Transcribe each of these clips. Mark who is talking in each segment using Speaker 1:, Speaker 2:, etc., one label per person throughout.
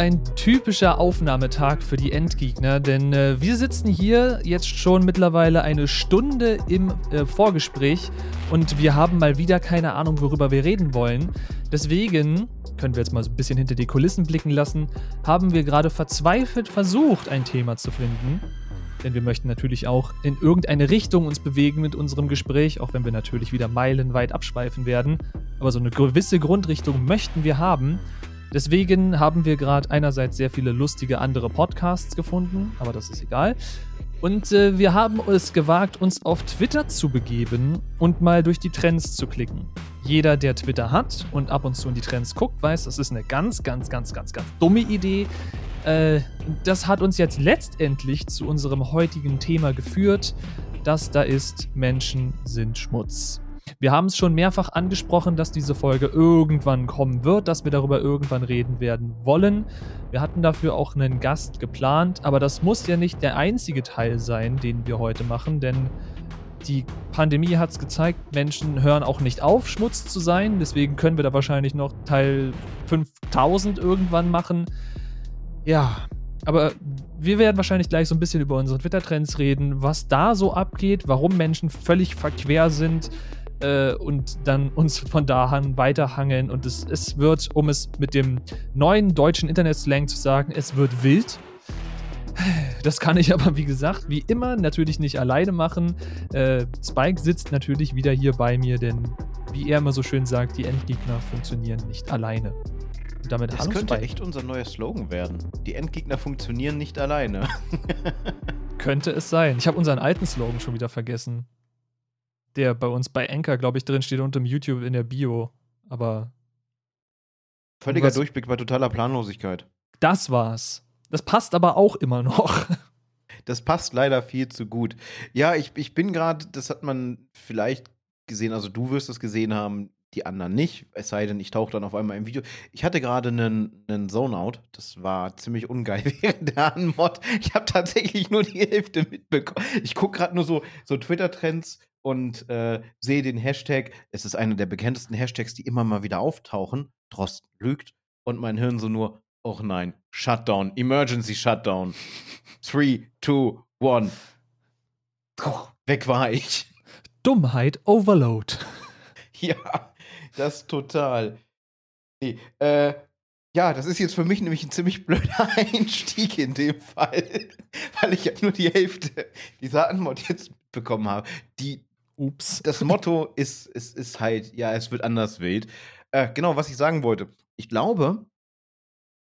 Speaker 1: Ein typischer Aufnahmetag für die Endgegner, denn äh, wir sitzen hier jetzt schon mittlerweile eine Stunde im äh, Vorgespräch und wir haben mal wieder keine Ahnung, worüber wir reden wollen. Deswegen können wir jetzt mal so ein bisschen hinter die Kulissen blicken lassen, haben wir gerade verzweifelt versucht, ein Thema zu finden. Denn wir möchten natürlich auch in irgendeine Richtung uns bewegen mit unserem Gespräch, auch wenn wir natürlich wieder meilenweit abschweifen werden. Aber so eine gewisse Grundrichtung möchten wir haben. Deswegen haben wir gerade einerseits sehr viele lustige andere Podcasts gefunden, aber das ist egal. Und äh, wir haben es gewagt, uns auf Twitter zu begeben und mal durch die Trends zu klicken. Jeder, der Twitter hat und ab und zu in die Trends guckt, weiß, das ist eine ganz, ganz, ganz, ganz, ganz dumme Idee. Äh, das hat uns jetzt letztendlich zu unserem heutigen Thema geführt, das da ist Menschen sind Schmutz. Wir haben es schon mehrfach angesprochen, dass diese Folge irgendwann kommen wird, dass wir darüber irgendwann reden werden wollen. Wir hatten dafür auch einen Gast geplant, aber das muss ja nicht der einzige Teil sein, den wir heute machen, denn die Pandemie hat es gezeigt, Menschen hören auch nicht auf, Schmutz zu sein. Deswegen können wir da wahrscheinlich noch Teil 5000 irgendwann machen. Ja, aber wir werden wahrscheinlich gleich so ein bisschen über unsere Twitter-Trends reden, was da so abgeht, warum Menschen völlig verquer sind äh, und dann uns von da an weiterhangeln. Und es, es wird, um es mit dem neuen deutschen Internet-Slang zu sagen, es wird wild. Das kann ich aber, wie gesagt, wie immer natürlich nicht alleine machen. Äh, Spike sitzt natürlich wieder hier bei mir, denn wie er immer so schön sagt, die Endgegner funktionieren nicht alleine.
Speaker 2: Und damit das könnte Spike. echt unser neuer Slogan werden. Die Endgegner funktionieren nicht alleine.
Speaker 1: könnte es sein. Ich habe unseren alten Slogan schon wieder vergessen der bei uns bei Anchor, glaube ich, drin steht und im YouTube in der Bio. Aber.
Speaker 2: Völliger was, Durchblick bei totaler Planlosigkeit.
Speaker 1: Das war's. Das passt aber auch immer noch.
Speaker 2: Das passt leider viel zu gut. Ja, ich, ich bin gerade, das hat man vielleicht gesehen, also du wirst es gesehen haben, die anderen nicht, es sei denn, ich tauche dann auf einmal im Video. Ich hatte gerade einen, einen Zone-Out, das war ziemlich ungeil während der Anmod. Ich habe tatsächlich nur die Hälfte mitbekommen. Ich gucke gerade nur so, so Twitter-Trends und äh, sehe den Hashtag. Es ist einer der bekanntesten Hashtags, die immer mal wieder auftauchen. Drosten lügt. Und mein Hirn so nur, oh nein, Shutdown, Emergency Shutdown. 3, 2, 1. Weg war ich.
Speaker 1: Dummheit Overload.
Speaker 2: Ja, das total. Nee, äh, ja, das ist jetzt für mich nämlich ein ziemlich blöder Einstieg in dem Fall, weil ich ja nur die Hälfte dieser Anmod jetzt bekommen habe. Die Ups. Das Motto ist, ist, ist halt, ja, es wird anders wild. Äh, genau, was ich sagen wollte. Ich glaube,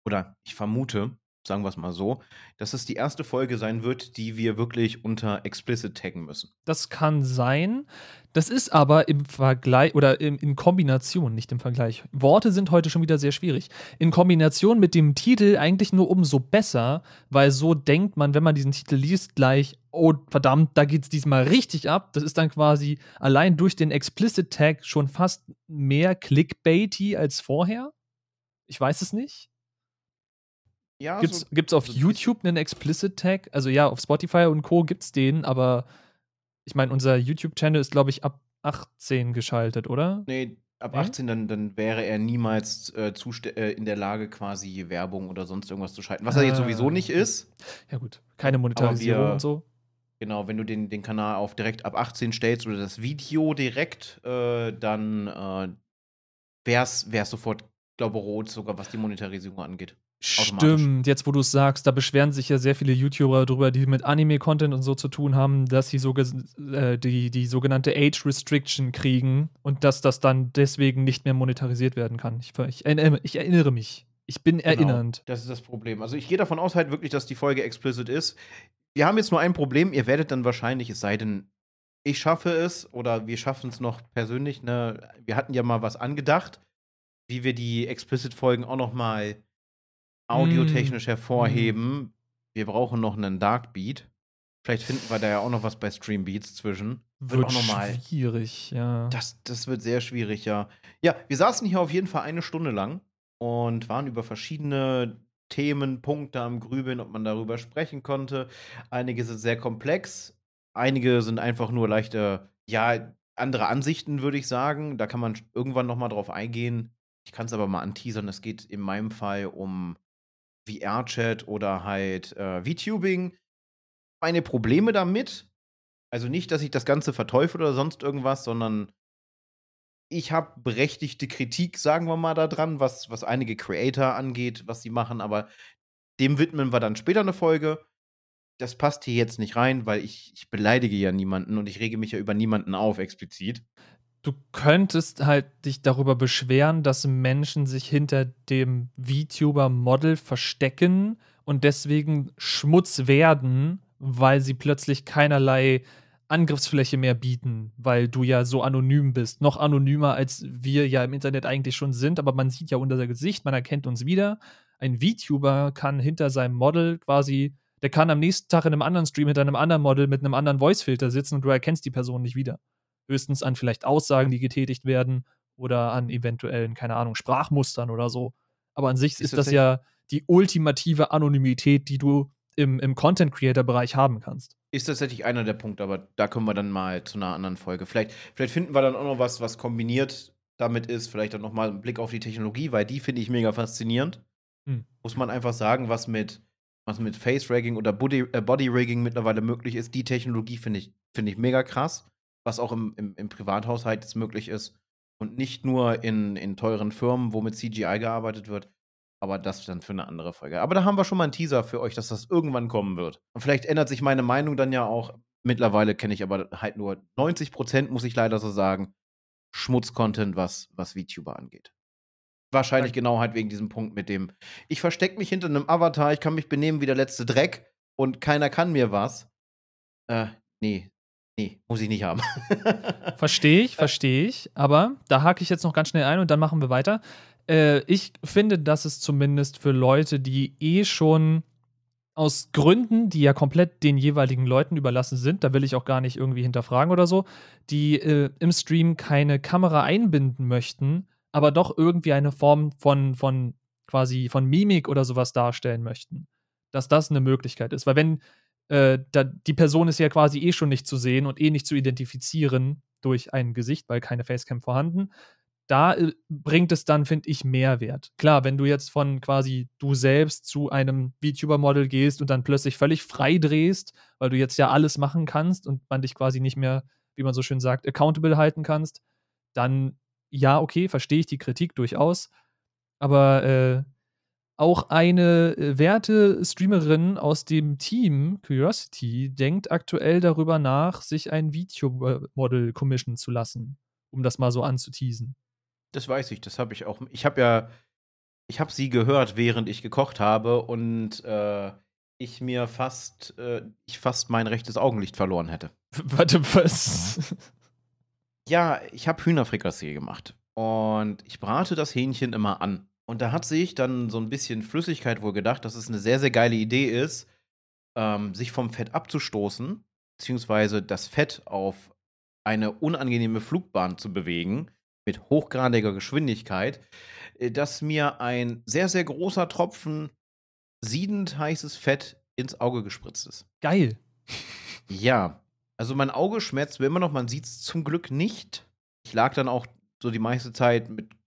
Speaker 2: oder ich vermute, sagen wir es mal so, dass es die erste Folge sein wird, die wir wirklich unter explicit taggen müssen.
Speaker 1: Das kann sein. Das ist aber im Vergleich oder in, in, Kombination, nicht im Vergleich. Worte sind heute schon wieder sehr schwierig. In Kombination mit dem Titel eigentlich nur umso besser, weil so denkt man, wenn man diesen Titel liest, gleich, oh verdammt, da geht es diesmal richtig ab. Das ist dann quasi allein durch den Explicit Tag schon fast mehr Clickbaity als vorher. Ich weiß es nicht. Ja, gibt's, so, gibt's auf so YouTube einen Explicit Tag? Also ja, auf Spotify und Co. gibt's den, aber ich meine, unser YouTube-Channel ist, glaube ich, ab 18 geschaltet, oder?
Speaker 2: Nee, ab 18, dann, dann wäre er niemals äh, äh, in der Lage, quasi Werbung oder sonst irgendwas zu schalten. Was ah, er jetzt sowieso nicht ist.
Speaker 1: Ja, gut, keine Monetarisierung wir, und so.
Speaker 2: Genau, wenn du den, den Kanal auf direkt ab 18 stellst oder das Video direkt, äh, dann äh, wäre es sofort, glaube ich, rot, sogar was die Monetarisierung angeht.
Speaker 1: Stimmt, jetzt wo du es sagst, da beschweren sich ja sehr viele YouTuber drüber, die mit Anime-Content und so zu tun haben, dass sie so äh, die, die sogenannte Age Restriction kriegen und dass das dann deswegen nicht mehr monetarisiert werden kann. Ich, ich, ich erinnere mich. Ich bin genau, erinnernd.
Speaker 2: Das ist das Problem. Also ich gehe davon aus halt wirklich, dass die Folge explicit ist. Wir haben jetzt nur ein Problem. Ihr werdet dann wahrscheinlich, es sei denn, ich schaffe es oder wir schaffen es noch persönlich. Ne? Wir hatten ja mal was angedacht, wie wir die explicit-Folgen auch noch mal audiotechnisch mm. hervorheben. Mm. Wir brauchen noch einen Dark Beat. Vielleicht finden wir da ja auch noch was bei Stream Beats zwischen.
Speaker 1: Wird, wird auch noch mal schwierig, ja.
Speaker 2: Das, das wird sehr schwierig, ja. Ja, wir saßen hier auf jeden Fall eine Stunde lang und waren über verschiedene Themen, Punkte am Grübeln, ob man darüber sprechen konnte. Einige sind sehr komplex, einige sind einfach nur leichte, ja, andere Ansichten, würde ich sagen. Da kann man irgendwann noch mal drauf eingehen. ich kann es aber mal anteasern, es geht in meinem Fall um VR-Chat oder halt äh, VTubing. Meine Probleme damit, also nicht, dass ich das Ganze verteufel oder sonst irgendwas, sondern ich habe berechtigte Kritik, sagen wir mal, daran, was, was einige Creator angeht, was sie machen, aber dem widmen wir dann später eine Folge. Das passt hier jetzt nicht rein, weil ich, ich beleidige ja niemanden und ich rege mich ja über niemanden auf, explizit.
Speaker 1: Du könntest halt dich darüber beschweren, dass Menschen sich hinter dem VTuber-Model verstecken und deswegen Schmutz werden, weil sie plötzlich keinerlei Angriffsfläche mehr bieten, weil du ja so anonym bist. Noch anonymer, als wir ja im Internet eigentlich schon sind, aber man sieht ja unser Gesicht, man erkennt uns wieder. Ein VTuber kann hinter seinem Model quasi, der kann am nächsten Tag in einem anderen Stream hinter einem anderen Model mit einem anderen Voice-Filter sitzen und du erkennst die Person nicht wieder. Höchstens an vielleicht Aussagen, die getätigt werden oder an eventuellen, keine Ahnung, Sprachmustern oder so. Aber an sich ist, ist das ja die ultimative Anonymität, die du im, im Content-Creator-Bereich haben kannst.
Speaker 2: Ist tatsächlich einer der Punkte, aber da kommen wir dann mal zu einer anderen Folge. Vielleicht, vielleicht finden wir dann auch noch was, was kombiniert damit ist. Vielleicht dann noch mal einen Blick auf die Technologie, weil die finde ich mega faszinierend. Hm. Muss man einfach sagen, was mit, was mit Face-Ragging oder äh, Body-Rigging mittlerweile möglich ist. Die Technologie finde ich, find ich mega krass. Was auch im, im, im Privathaushalt jetzt möglich ist. Und nicht nur in, in teuren Firmen, wo mit CGI gearbeitet wird. Aber das dann für eine andere Folge. Aber da haben wir schon mal einen Teaser für euch, dass das irgendwann kommen wird. Und vielleicht ändert sich meine Meinung dann ja auch. Mittlerweile kenne ich aber halt nur 90 Prozent, muss ich leider so sagen, Schmutz-Content, was, was VTuber angeht. Wahrscheinlich genau halt wegen diesem Punkt mit dem, ich verstecke mich hinter einem Avatar, ich kann mich benehmen wie der letzte Dreck und keiner kann mir was. Äh, nee, nee, muss ich nicht haben.
Speaker 1: verstehe ich, verstehe ich. Aber da hake ich jetzt noch ganz schnell ein und dann machen wir weiter. Äh, ich finde, dass es zumindest für Leute, die eh schon aus Gründen, die ja komplett den jeweiligen Leuten überlassen sind, da will ich auch gar nicht irgendwie hinterfragen oder so, die äh, im Stream keine Kamera einbinden möchten, aber doch irgendwie eine Form von, von quasi von Mimik oder sowas darstellen möchten. Dass das eine Möglichkeit ist. Weil wenn äh, da, die Person ist ja quasi eh schon nicht zu sehen und eh nicht zu identifizieren durch ein Gesicht, weil keine Facecam vorhanden, da äh, bringt es dann, finde ich, Mehrwert. Klar, wenn du jetzt von quasi du selbst zu einem VTuber-Model gehst und dann plötzlich völlig frei drehst, weil du jetzt ja alles machen kannst und man dich quasi nicht mehr, wie man so schön sagt, accountable halten kannst, dann ja, okay, verstehe ich die Kritik durchaus. Aber äh, auch eine äh, werte Streamerin aus dem Team Curiosity denkt aktuell darüber nach, sich ein Videomodel commissionen zu lassen, um das mal so anzuteasen.
Speaker 2: Das weiß ich, das habe ich auch. Ich habe ja, ich habe sie gehört, während ich gekocht habe und äh, ich mir fast, äh, ich fast mein rechtes Augenlicht verloren hätte.
Speaker 1: Warte, was?
Speaker 2: Ja, ich habe Hühnerfrikassee gemacht und ich brate das Hähnchen immer an. Und da hat sich dann so ein bisschen Flüssigkeit wohl gedacht, dass es eine sehr, sehr geile Idee ist, ähm, sich vom Fett abzustoßen, beziehungsweise das Fett auf eine unangenehme Flugbahn zu bewegen mit hochgradiger Geschwindigkeit, äh, dass mir ein sehr, sehr großer Tropfen siedend heißes Fett ins Auge gespritzt ist.
Speaker 1: Geil.
Speaker 2: Ja, also mein Auge schmerzt mir immer noch, man sieht es zum Glück nicht. Ich lag dann auch so die meiste Zeit mit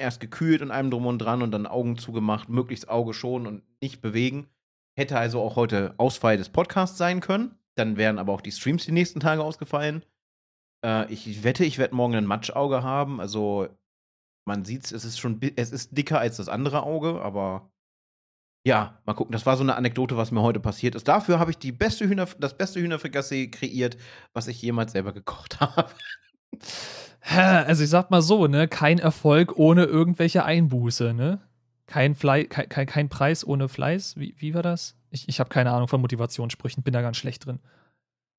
Speaker 2: erst gekühlt und einem drum und dran und dann Augen zugemacht, möglichst Auge schon und nicht bewegen. Hätte also auch heute Ausfall des Podcasts sein können. Dann wären aber auch die Streams die nächsten Tage ausgefallen. Äh, ich wette, ich werde morgen ein Matschauge haben. Also, man sieht es, es ist schon, es ist dicker als das andere Auge, aber ja, mal gucken. Das war so eine Anekdote, was mir heute passiert ist. Dafür habe ich beste Hühner, das beste Hühnerfrikassee kreiert, was ich jemals selber gekocht habe.
Speaker 1: Also ich sag mal so, ne, kein Erfolg ohne irgendwelche Einbuße, ne? Kein, Fle kein, kein, kein Preis ohne Fleiß. Wie, wie war das? Ich, ich habe keine Ahnung von Motivationssprüchen, bin da ganz schlecht drin.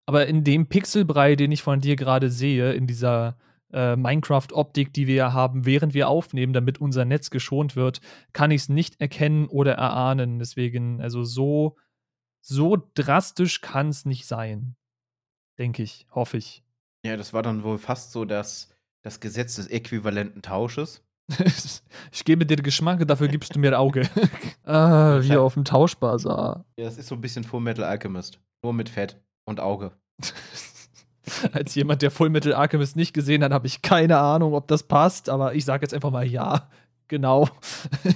Speaker 1: Aber in dem Pixelbrei, den ich von dir gerade sehe, in dieser äh, Minecraft-Optik, die wir ja haben, während wir aufnehmen, damit unser Netz geschont wird, kann ich es nicht erkennen oder erahnen. Deswegen, also so, so drastisch kann es nicht sein. Denke ich, hoffe ich.
Speaker 2: Ja, das war dann wohl fast so das, das Gesetz des äquivalenten Tausches.
Speaker 1: ich gebe dir Geschmack, dafür gibst du mir Auge. ah, wie auf dem Tauschbasar.
Speaker 2: Ja, das ist so ein bisschen Full Metal Alchemist. Nur mit Fett und Auge.
Speaker 1: Als jemand, der Fullmetal Alchemist nicht gesehen hat, habe ich keine Ahnung, ob das passt, aber ich sage jetzt einfach mal ja. genau.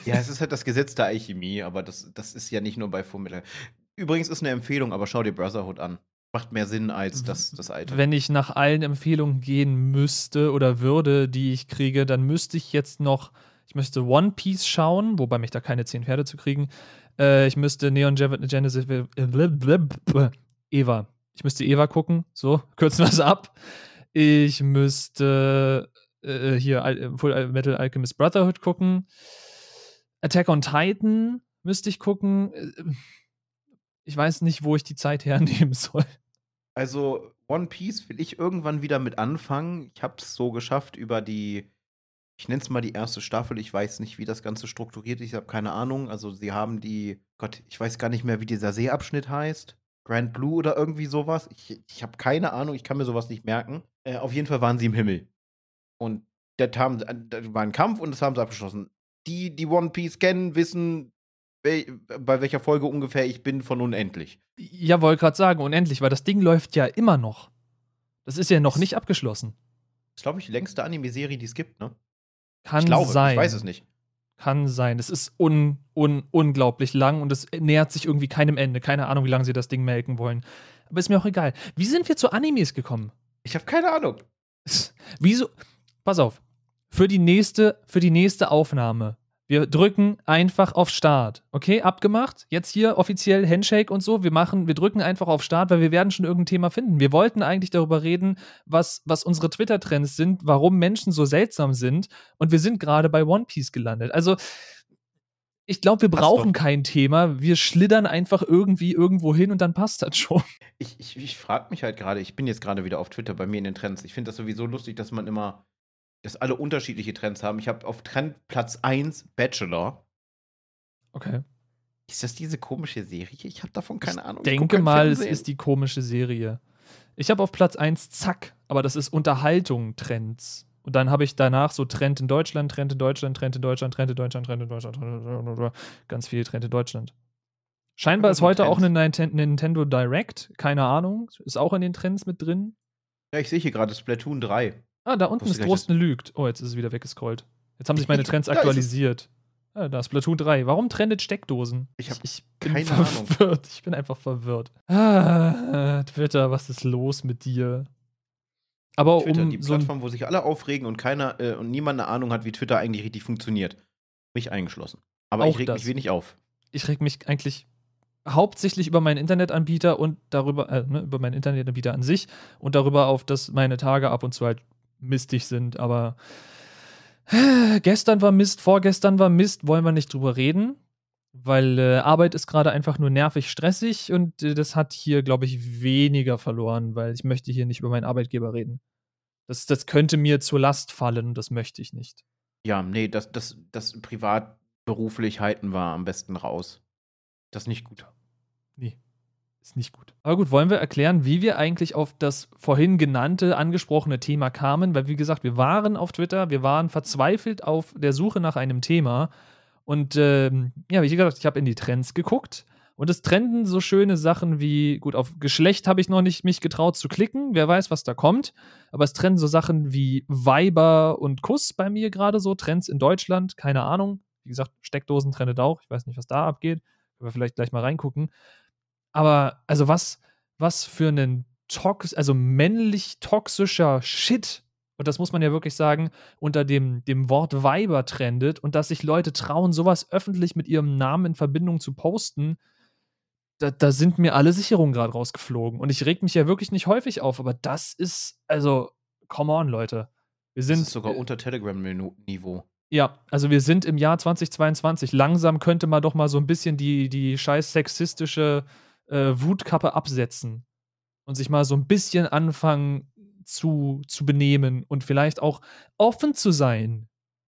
Speaker 2: Ja, es ist halt das Gesetz der Alchemie, aber das, das ist ja nicht nur bei Fullmetal. Übrigens ist eine Empfehlung, aber schau dir Brotherhood an. Macht mehr Sinn als das, das alte.
Speaker 1: Wenn ich nach allen Empfehlungen gehen müsste oder würde, die ich kriege, dann müsste ich jetzt noch, ich müsste One Piece schauen, wobei mich da keine zehn Pferde zu kriegen. Äh, ich müsste Neon Genesis Eva. Ich müsste Eva gucken, so, kürzen wir es ab. Ich müsste äh, hier Full Metal Alchemist Brotherhood gucken. Attack on Titan müsste ich gucken. Äh, ich weiß nicht, wo ich die Zeit hernehmen soll.
Speaker 2: Also, One Piece will ich irgendwann wieder mit anfangen. Ich habe es so geschafft über die, ich nenne es mal die erste Staffel. Ich weiß nicht, wie das Ganze strukturiert ist. Ich habe keine Ahnung. Also, sie haben die, Gott, ich weiß gar nicht mehr, wie dieser Seeabschnitt heißt. Grand Blue oder irgendwie sowas. Ich, ich habe keine Ahnung. Ich kann mir sowas nicht merken. Äh, auf jeden Fall waren sie im Himmel. Und das, haben, das war ein Kampf und das haben sie abgeschlossen. Die, die One Piece kennen, wissen, bei welcher Folge ungefähr ich bin von unendlich.
Speaker 1: Ja, wollte gerade sagen, unendlich, weil das Ding läuft ja immer noch. Das ist ja noch nicht abgeschlossen.
Speaker 2: Das ist, glaube ich, die längste Anime-Serie, die es gibt, ne?
Speaker 1: Kann ich glaube, sein. Ich
Speaker 2: weiß es nicht.
Speaker 1: Kann sein. Es ist un, un, unglaublich lang und es nähert sich irgendwie keinem Ende. Keine Ahnung, wie lange sie das Ding melken wollen. Aber ist mir auch egal. Wie sind wir zu Animes gekommen?
Speaker 2: Ich habe keine Ahnung.
Speaker 1: Wieso? Pass auf. Für die nächste, für die nächste Aufnahme wir drücken einfach auf Start. Okay, abgemacht. Jetzt hier offiziell Handshake und so. Wir machen, wir drücken einfach auf Start, weil wir werden schon irgendein Thema finden. Wir wollten eigentlich darüber reden, was, was unsere Twitter-Trends sind, warum Menschen so seltsam sind. Und wir sind gerade bei One Piece gelandet. Also, ich glaube, wir brauchen kein Thema. Wir schlittern einfach irgendwie irgendwo hin und dann passt das schon.
Speaker 2: Ich, ich, ich frage mich halt gerade, ich bin jetzt gerade wieder auf Twitter bei mir in den Trends. Ich finde das sowieso lustig, dass man immer dass alle unterschiedliche Trends haben. Ich habe auf Trend Platz 1 Bachelor.
Speaker 1: Okay.
Speaker 2: Ist das diese komische Serie? Ich habe davon keine
Speaker 1: ich
Speaker 2: Ahnung.
Speaker 1: Ich denke mal, Fernsehen. es ist die komische Serie. Ich habe auf Platz 1 Zack, aber das ist Unterhaltung Trends. Und dann habe ich danach so Trend in Deutschland, Trend in Deutschland, Trend in Deutschland, Trend in Deutschland, Trend in Deutschland, Trend in Deutschland, ganz viel Trend in Deutschland. Scheinbar ist heute auch eine Nintendo Direct, keine Ahnung, ist auch in den Trends mit drin.
Speaker 2: Ja, ich sehe hier gerade Splatoon 3.
Speaker 1: Ah, da unten ist Drosten lügt. Oh, jetzt ist es wieder weggescrollt. Jetzt haben sich meine Trends aktualisiert. Ah, da ist Splatoon 3. Warum trendet Steckdosen?
Speaker 2: Ich, hab ich
Speaker 1: bin keine verwirrt. Ahnung. Ich bin einfach verwirrt. Ah, Twitter, was ist los mit dir? Aber
Speaker 2: Twitter,
Speaker 1: um
Speaker 2: die Plattform, wo sich alle aufregen und keiner äh, und niemand eine Ahnung hat, wie Twitter eigentlich richtig funktioniert. Mich eingeschlossen. Aber ich reg das. mich wenig auf.
Speaker 1: Ich reg mich eigentlich hauptsächlich über meinen Internetanbieter und darüber, äh, ne, über meinen Internetanbieter an sich und darüber auf, dass meine Tage ab und zu halt mistig sind, aber gestern war Mist, vorgestern war Mist, wollen wir nicht drüber reden, weil äh, Arbeit ist gerade einfach nur nervig stressig und äh, das hat hier, glaube ich, weniger verloren, weil ich möchte hier nicht über meinen Arbeitgeber reden. Das, das könnte mir zur Last fallen und das möchte ich nicht.
Speaker 2: Ja, nee, das, das, das Privatberuflichkeiten war am besten raus. Das ist nicht gut.
Speaker 1: Ist nicht gut. Aber gut, wollen wir erklären, wie wir eigentlich auf das vorhin genannte, angesprochene Thema kamen? Weil, wie gesagt, wir waren auf Twitter, wir waren verzweifelt auf der Suche nach einem Thema. Und ähm, ja, wie gesagt, ich habe in die Trends geguckt. Und es trenden so schöne Sachen wie, gut, auf Geschlecht habe ich noch nicht mich getraut zu klicken, wer weiß, was da kommt. Aber es trennen so Sachen wie Weiber und Kuss bei mir gerade so, Trends in Deutschland, keine Ahnung. Wie gesagt, Steckdosen trendet auch, ich weiß nicht, was da abgeht. Können wir vielleicht gleich mal reingucken. Aber also was, was für ein tox also männlich toxischer Shit, und das muss man ja wirklich sagen, unter dem, dem Wort Weiber trendet und dass sich Leute trauen, sowas öffentlich mit ihrem Namen in Verbindung zu posten, da, da sind mir alle Sicherungen gerade rausgeflogen. Und ich reg mich ja wirklich nicht häufig auf, aber das ist, also, come on, Leute. Wir sind. Das
Speaker 2: ist sogar unter Telegram-Niveau.
Speaker 1: Ja, also wir sind im Jahr 2022. Langsam könnte man doch mal so ein bisschen die, die scheiß sexistische äh, Wutkappe absetzen und sich mal so ein bisschen anfangen zu, zu benehmen und vielleicht auch offen zu sein.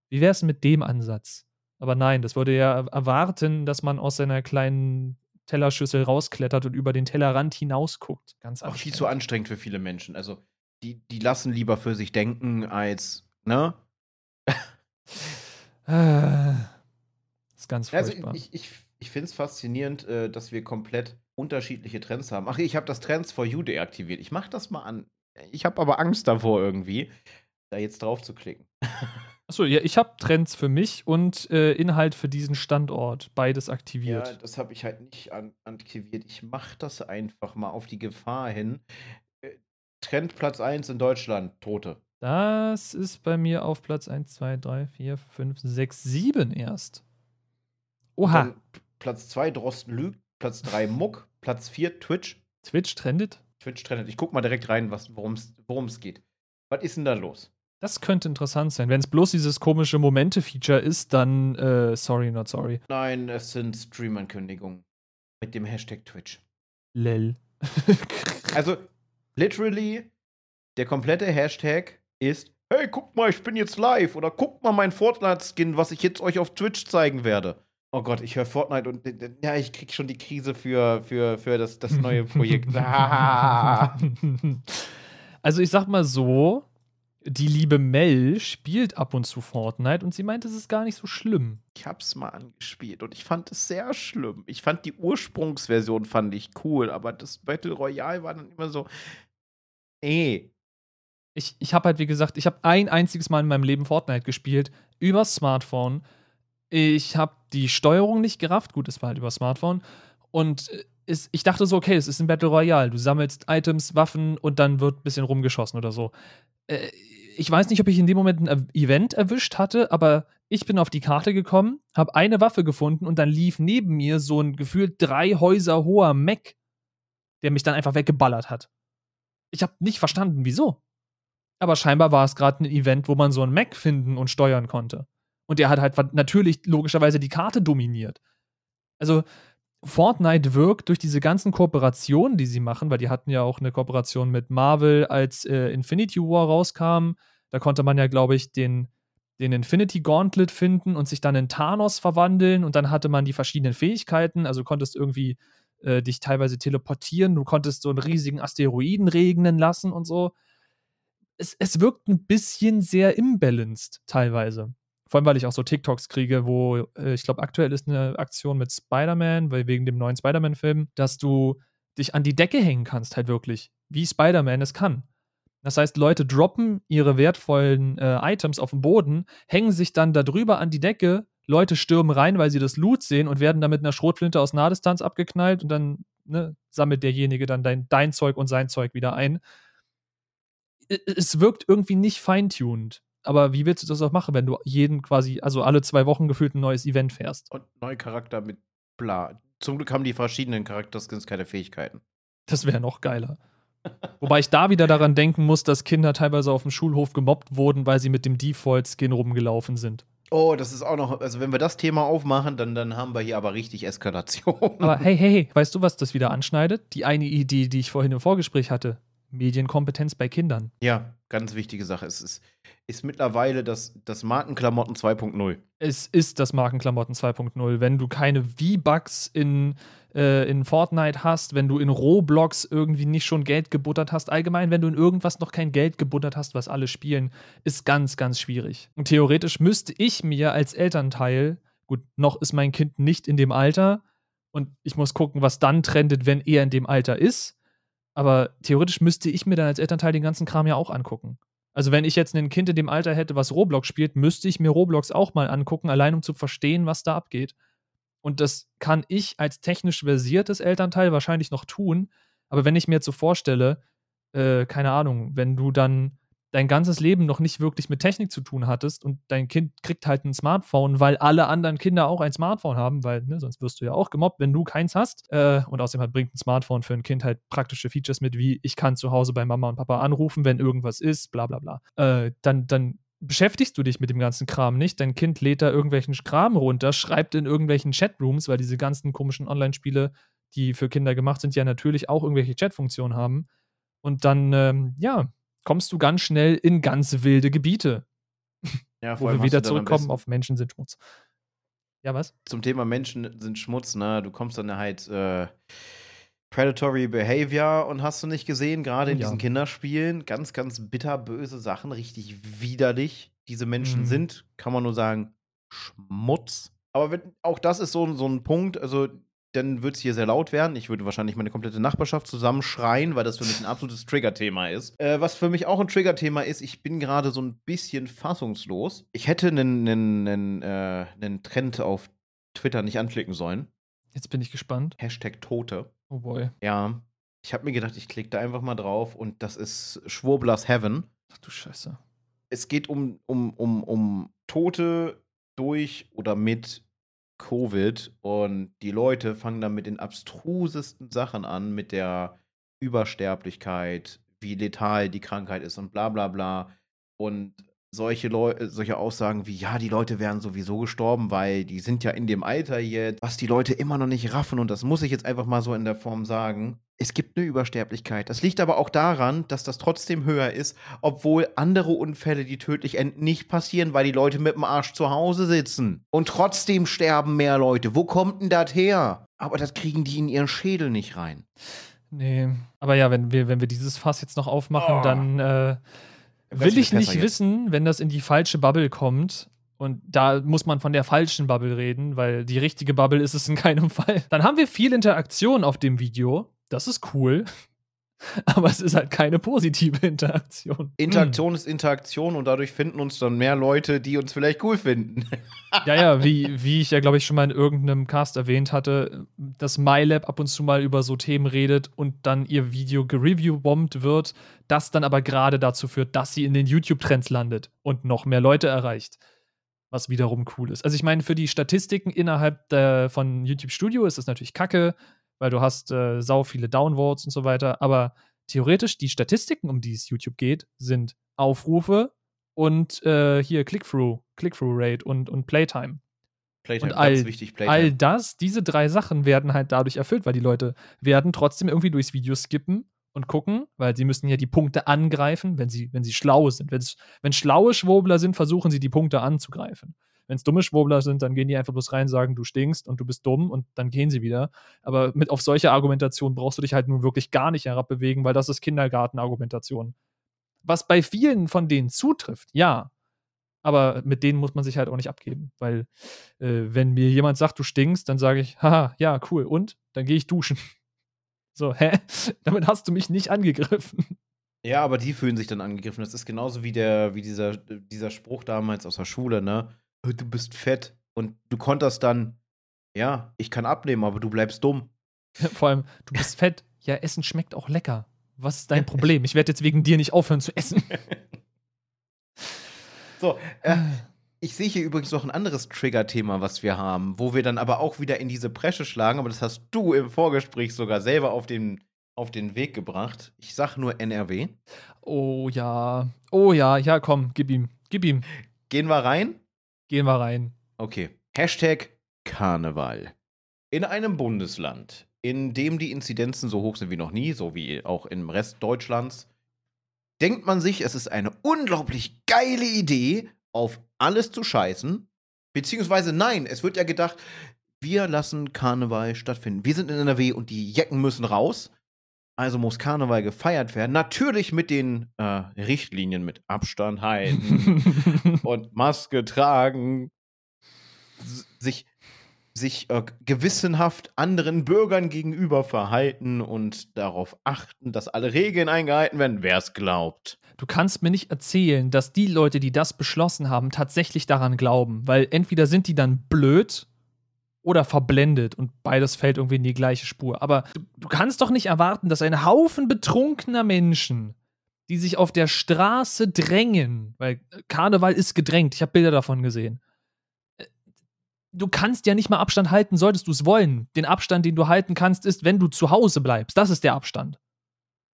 Speaker 1: Wie wäre es mit dem Ansatz? Aber nein, das würde ja erwarten, dass man aus seiner kleinen Tellerschüssel rausklettert und über den Tellerrand hinausguckt. Ganz
Speaker 2: Auch viel zu anstrengend für viele Menschen. Also, die, die lassen lieber für sich denken, als, ne?
Speaker 1: das ist ganz also, furchtbar.
Speaker 2: Also, ich, ich, ich finde es faszinierend, äh, dass wir komplett unterschiedliche Trends haben. Ach, ich habe das Trends for You deaktiviert. Ich mache das mal an. Ich habe aber Angst davor irgendwie, da jetzt drauf zu klicken.
Speaker 1: Achso, ja, ich habe Trends für mich und äh, Inhalt für diesen Standort. Beides aktiviert.
Speaker 2: Ja, das habe ich halt nicht an aktiviert. Ich mache das einfach mal auf die Gefahr hin. Äh, Trend Platz 1 in Deutschland, Tote.
Speaker 1: Das ist bei mir auf Platz 1, 2, 3, 4, 5, 6, 7 erst. Oha.
Speaker 2: Platz 2 Drosten lügt, Platz 3 Muck, Platz 4 Twitch.
Speaker 1: Twitch trendet?
Speaker 2: Twitch trendet. Ich guck mal direkt rein, worum es geht. Was ist denn da los?
Speaker 1: Das könnte interessant sein. Wenn es bloß dieses komische Momente-Feature ist, dann äh, sorry, not sorry.
Speaker 2: Nein, es sind Stream-Ankündigungen mit dem Hashtag Twitch.
Speaker 1: Lel.
Speaker 2: also, literally, der komplette Hashtag ist: Hey, guck mal, ich bin jetzt live. Oder guck mal mein Fortnite-Skin, was ich jetzt euch auf Twitch zeigen werde. Oh Gott, ich höre Fortnite und ja, ich krieg schon die Krise für, für, für das, das neue Projekt.
Speaker 1: also ich sag mal so, die liebe Mel spielt ab und zu Fortnite und sie meint, es ist gar nicht so schlimm.
Speaker 2: Ich hab's mal angespielt und ich fand es sehr schlimm. Ich fand die Ursprungsversion fand ich cool, aber das Battle Royale war dann immer so, nee.
Speaker 1: Ich, ich habe halt, wie gesagt, ich habe ein einziges Mal in meinem Leben Fortnite gespielt, über Smartphone. Ich habe die Steuerung nicht gerafft. Gut, es war halt über Smartphone. Und ist, äh, ich dachte so, okay, es ist ein Battle Royale. Du sammelst Items, Waffen und dann wird ein bisschen rumgeschossen oder so. Äh, ich weiß nicht, ob ich in dem Moment ein Event erwischt hatte, aber ich bin auf die Karte gekommen, habe eine Waffe gefunden und dann lief neben mir so ein gefühlt drei Häuser hoher Mech, der mich dann einfach weggeballert hat. Ich habe nicht verstanden, wieso. Aber scheinbar war es gerade ein Event, wo man so einen Mech finden und steuern konnte. Und der hat halt natürlich logischerweise die Karte dominiert. Also Fortnite wirkt durch diese ganzen Kooperationen, die sie machen, weil die hatten ja auch eine Kooperation mit Marvel, als äh, Infinity War rauskam. Da konnte man ja, glaube ich, den, den Infinity Gauntlet finden und sich dann in Thanos verwandeln und dann hatte man die verschiedenen Fähigkeiten. Also konntest irgendwie äh, dich teilweise teleportieren, du konntest so einen riesigen Asteroiden regnen lassen und so. Es, es wirkt ein bisschen sehr imbalanced teilweise. Vor allem, weil ich auch so TikToks kriege, wo äh, ich glaube, aktuell ist eine Aktion mit Spider-Man, weil wegen dem neuen Spider-Man-Film, dass du dich an die Decke hängen kannst, halt wirklich, wie Spider-Man es kann. Das heißt, Leute droppen ihre wertvollen äh, Items auf den Boden, hängen sich dann darüber an die Decke, Leute stürmen rein, weil sie das Loot sehen und werden dann mit einer Schrotflinte aus Nahdistanz abgeknallt und dann ne, sammelt derjenige dann dein, dein Zeug und sein Zeug wieder ein. Es wirkt irgendwie nicht feintuned aber wie willst du das auch machen, wenn du jeden quasi, also alle zwei Wochen gefühlt ein neues Event fährst?
Speaker 2: Und neue Charakter mit bla. Zum Glück haben die verschiedenen Charakterskins keine Fähigkeiten.
Speaker 1: Das wäre noch geiler. Wobei ich da wieder daran denken muss, dass Kinder teilweise auf dem Schulhof gemobbt wurden, weil sie mit dem Default-Skin rumgelaufen sind.
Speaker 2: Oh, das ist auch noch, also wenn wir das Thema aufmachen, dann, dann haben wir hier aber richtig Eskalation.
Speaker 1: Aber hey, hey, hey, weißt du, was das wieder anschneidet? Die eine Idee, die ich vorhin im Vorgespräch hatte. Medienkompetenz bei Kindern.
Speaker 2: Ja, ganz wichtige Sache. Es ist, ist mittlerweile das, das Markenklamotten 2.0.
Speaker 1: Es ist das Markenklamotten 2.0. Wenn du keine V-Bucks in, äh, in Fortnite hast, wenn du in Roblox irgendwie nicht schon Geld gebuttert hast, allgemein, wenn du in irgendwas noch kein Geld gebuttert hast, was alle spielen, ist ganz, ganz schwierig. Und theoretisch müsste ich mir als Elternteil, gut, noch ist mein Kind nicht in dem Alter und ich muss gucken, was dann trendet, wenn er in dem Alter ist aber theoretisch müsste ich mir dann als Elternteil den ganzen Kram ja auch angucken. Also wenn ich jetzt ein Kind in dem Alter hätte, was Roblox spielt, müsste ich mir Roblox auch mal angucken, allein um zu verstehen, was da abgeht. Und das kann ich als technisch versiertes Elternteil wahrscheinlich noch tun. Aber wenn ich mir jetzt so vorstelle, äh, keine Ahnung, wenn du dann dein ganzes Leben noch nicht wirklich mit Technik zu tun hattest und dein Kind kriegt halt ein Smartphone, weil alle anderen Kinder auch ein Smartphone haben, weil ne, sonst wirst du ja auch gemobbt, wenn du keins hast. Äh, und außerdem halt bringt ein Smartphone für ein Kind halt praktische Features mit, wie ich kann zu Hause bei Mama und Papa anrufen, wenn irgendwas ist, bla bla bla. Äh, dann, dann beschäftigst du dich mit dem ganzen Kram nicht. Dein Kind lädt da irgendwelchen Kram runter, schreibt in irgendwelchen Chatrooms, weil diese ganzen komischen Online-Spiele, die für Kinder gemacht sind, ja natürlich auch irgendwelche Chatfunktionen haben. Und dann, ähm, ja, kommst du ganz schnell in ganz wilde Gebiete. Ja, wo wir wieder zurückkommen auf Menschen sind Schmutz. Ja, was?
Speaker 2: Zum Thema Menschen sind Schmutz, ne? Du kommst dann halt äh, Predatory Behavior und hast du nicht gesehen, gerade in ja. diesen Kinderspielen, ganz, ganz bitterböse Sachen, richtig widerlich. Diese Menschen mhm. sind, kann man nur sagen, Schmutz. Aber wenn, auch das ist so, so ein Punkt, also dann wird es hier sehr laut werden. Ich würde wahrscheinlich meine komplette Nachbarschaft zusammenschreien, weil das für mich ein absolutes Triggerthema ist. Äh, was für mich auch ein Triggerthema ist, ich bin gerade so ein bisschen fassungslos. Ich hätte einen, einen, einen, äh, einen Trend auf Twitter nicht anklicken sollen.
Speaker 1: Jetzt bin ich gespannt.
Speaker 2: Hashtag Tote.
Speaker 1: Oh boy.
Speaker 2: Ja. Ich habe mir gedacht, ich klicke da einfach mal drauf und das ist Schwurblers Heaven.
Speaker 1: Ach du Scheiße.
Speaker 2: Es geht um, um, um, um Tote durch oder mit Covid und die Leute fangen dann mit den abstrusesten Sachen an, mit der Übersterblichkeit, wie letal die Krankheit ist und bla bla bla. Und solche, Leu solche Aussagen wie, ja, die Leute wären sowieso gestorben, weil die sind ja in dem Alter jetzt, was die Leute immer noch nicht raffen und das muss ich jetzt einfach mal so in der Form sagen. Es gibt eine Übersterblichkeit. Das liegt aber auch daran, dass das trotzdem höher ist, obwohl andere Unfälle, die tödlich enden, nicht passieren, weil die Leute mit dem Arsch zu Hause sitzen. Und trotzdem sterben mehr Leute. Wo kommt denn das her? Aber das kriegen die in ihren Schädel nicht rein.
Speaker 1: Nee. Aber ja, wenn wir, wenn wir dieses Fass jetzt noch aufmachen,
Speaker 2: Oh.
Speaker 1: dann äh, will ich nicht wissen, wenn das in die falsche Bubble kommt. Und da muss man von der falschen Bubble reden, weil die richtige Bubble ist es in keinem Fall. Dann haben wir viel Interaktion auf dem Video. Das ist cool. Aber es ist halt keine positive Interaktion.
Speaker 2: Interaktion ist Interaktion und dadurch finden uns dann mehr Leute, die uns vielleicht cool finden.
Speaker 1: Ja, ja, wie, wie ich ja, glaube ich, schon mal in irgendeinem Cast erwähnt hatte, dass MyLab ab und zu mal über so Themen redet und dann ihr Video gereview-bombt wird, das dann aber gerade dazu führt, dass sie in den YouTube-Trends landet und noch mehr Leute erreicht. Was wiederum cool ist. Also, ich meine, für die Statistiken innerhalb der, von YouTube Studio ist das natürlich kacke, weil du hast äh, sau viele Downvotes und so weiter. Aber theoretisch, die Statistiken, um die es YouTube geht, sind Aufrufe und äh, hier Click-Through, Click-Through-Rate und, und Playtime.
Speaker 2: Playtime,
Speaker 1: Und all-
Speaker 2: wichtig, Playtime.
Speaker 1: All das, diese drei Sachen werden halt dadurch erfüllt, weil die Leute werden trotzdem irgendwie durchs Video skippen und gucken, weil sie müssen ja die Punkte angreifen, wenn sie, wenn sie schlau sind. Wenn's, wenn schlaue Schwurbler sind, versuchen sie die Punkte anzugreifen. Wenn es dumme Schwurbler sind, dann gehen die einfach bloß rein, sagen, du stinkst und du bist dumm und dann gehen sie wieder. Aber mit auf solche Argumentation brauchst du dich halt nun wirklich gar nicht herabbewegen, weil das ist Kindergartenargumentation. Was bei vielen von denen zutrifft, ja. Aber mit denen muss man sich halt auch nicht abgeben, weil äh, wenn mir jemand sagt, du stinkst, dann sage ich, haha, ja, cool, und? Dann gehe ich duschen. So, hä? Damit hast du mich nicht angegriffen.
Speaker 2: Ja, aber die fühlen sich dann angegriffen. Das ist genauso wie der, wie dieser, dieser Spruch damals aus der Schule, ne? "Äh, Du bist fett. Und du konterst dann, ja, ich kann abnehmen, aber du bleibst dumm.
Speaker 1: Vor allem, du bist fett. Ja, Essen schmeckt auch lecker. Was ist dein Problem? Ich werde jetzt wegen dir nicht aufhören zu essen.
Speaker 2: So, äh, ich sehe hier übrigens noch ein anderes Trigger-Thema, was wir haben, wo wir dann aber auch wieder in diese Bresche schlagen, aber das hast du im Vorgespräch sogar selber auf den, auf den Weg gebracht. Ich sag nur NRW.
Speaker 1: Oh ja. Oh ja, ja, komm, gib ihm. Gib ihm.
Speaker 2: Gehen wir rein?
Speaker 1: Gehen wir rein.
Speaker 2: Okay. Hashtag Karneval. In einem Bundesland, in dem die Inzidenzen so hoch sind wie noch nie, so wie auch im Rest Deutschlands, denkt man sich, es ist eine unglaublich geile Idee, auf alles zu scheißen. Beziehungsweise nein, es wird ja gedacht, wir lassen Karneval stattfinden. Wir sind in NRW und die Jecken müssen raus. Also muss Karneval gefeiert werden. Natürlich mit den äh, Richtlinien mit Abstand halten und Maske tragen, sich, sich äh, gewissenhaft anderen Bürgern gegenüber verhalten und darauf achten, dass alle Regeln eingehalten werden, wer es glaubt.
Speaker 1: Du kannst mir nicht erzählen, dass die Leute, die das beschlossen haben, tatsächlich daran glauben. Weil entweder sind die dann blöd oder verblendet und beides fällt irgendwie in die gleiche Spur. Aber du, du kannst doch nicht erwarten, dass ein Haufen betrunkener Menschen, die sich auf der Straße drängen, weil Karneval ist gedrängt, ich habe Bilder davon gesehen. Äh, Du kannst ja nicht mal Abstand halten, solltest du es wollen. Den Abstand, den du halten kannst, ist, wenn du zu Hause bleibst. Das ist der Abstand.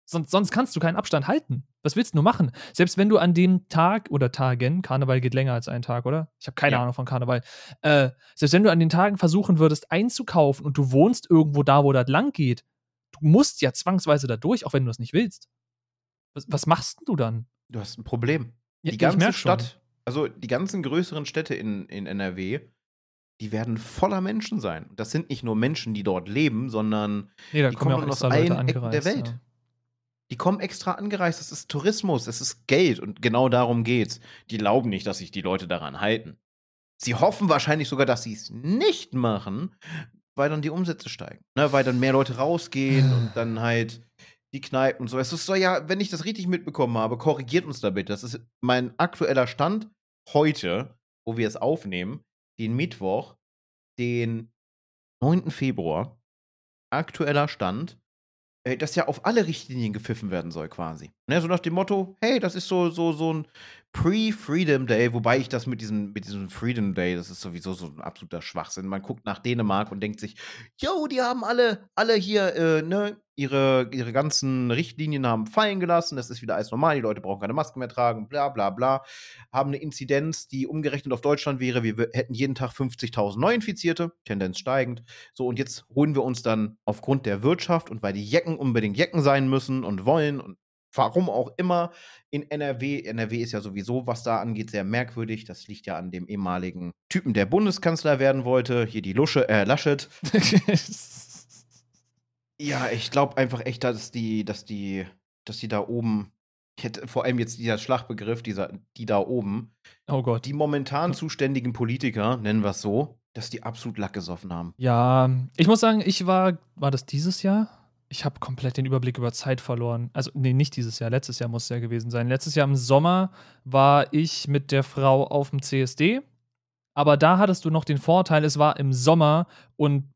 Speaker 1: Sonst, sonst kannst du keinen Abstand halten. Was willst du nur machen? Selbst wenn du an dem Tag oder Tagen, Karneval geht länger als einen Tag, oder? Ich habe keine
Speaker 2: Ja.
Speaker 1: Ahnung von Karneval. Äh, selbst wenn du an den Tagen versuchen würdest einzukaufen und du wohnst irgendwo da, wo das lang geht, du musst ja zwangsweise da durch, auch wenn du es nicht willst. Was, was machst du dann?
Speaker 2: Du hast ein Problem.
Speaker 1: Ja,
Speaker 2: die
Speaker 1: ich
Speaker 2: ganze
Speaker 1: merk schon.
Speaker 2: Stadt, also die ganzen größeren Städte in, in NRW, die werden voller Menschen sein. Das sind nicht nur Menschen, die dort leben, sondern
Speaker 1: Nee,
Speaker 2: die
Speaker 1: kommen ja auch
Speaker 2: kommen aus allen Ecken der. Welt.
Speaker 1: Ja.
Speaker 2: Die kommen extra angereist. Das ist Tourismus, das ist Geld und genau darum geht's. Die glauben nicht, dass sich die Leute daran halten. Sie hoffen wahrscheinlich sogar, dass sie es nicht machen, weil dann die Umsätze steigen. Ne? Weil dann mehr Leute rausgehen und dann halt die Kneipen und so. Es ist so, ja, wenn ich das richtig mitbekommen habe, korrigiert uns da bitte. Das ist mein aktueller Stand heute, wo wir es aufnehmen, den Mittwoch, den 9. Februar. Aktueller Stand, dass ja auf alle Richtlinien gepfiffen werden soll, quasi. Ne, so nach dem Motto, hey, das ist so, so, so ein Pre-Freedom Day, wobei ich das mit diesem, mit diesem Freedom Day, das ist sowieso so ein absoluter Schwachsinn. Man guckt nach Dänemark und denkt sich, yo, die haben alle, alle hier, äh, ne, ihre, ihre ganzen Richtlinien haben fallen gelassen, das ist wieder alles normal, die Leute brauchen keine Masken mehr tragen, bla bla bla. Haben eine Inzidenz, die umgerechnet auf Deutschland wäre, wir hätten jeden Tag 50.000 Neuinfizierte, Tendenz steigend. So, und jetzt holen wir uns dann aufgrund der Wirtschaft und weil die Jecken unbedingt Jecken sein müssen und wollen und warum auch immer in NRW. NRW ist ja sowieso, was da angeht, sehr merkwürdig. Das liegt ja an dem ehemaligen Typen, der Bundeskanzler werden wollte. Hier die Lusche, äh, Laschet. ja, ich glaube einfach echt, dass die, dass die, dass die da oben, ich hätte vor allem jetzt dieser Schlachtbegriff, dieser, die da oben,
Speaker 1: oh Gott.
Speaker 2: die momentan zuständigen Politiker, nennen wir es so, dass die absolut Lack gesoffen haben.
Speaker 1: Ja, ich muss sagen, ich war, war das dieses Jahr? Ich habe komplett den Überblick über Zeit verloren. Also, nee, nicht dieses Jahr, letztes Jahr muss es ja gewesen sein. Letztes Jahr im Sommer war ich mit der Frau auf dem CSD. Aber da hattest du noch den Vorteil, es war im Sommer und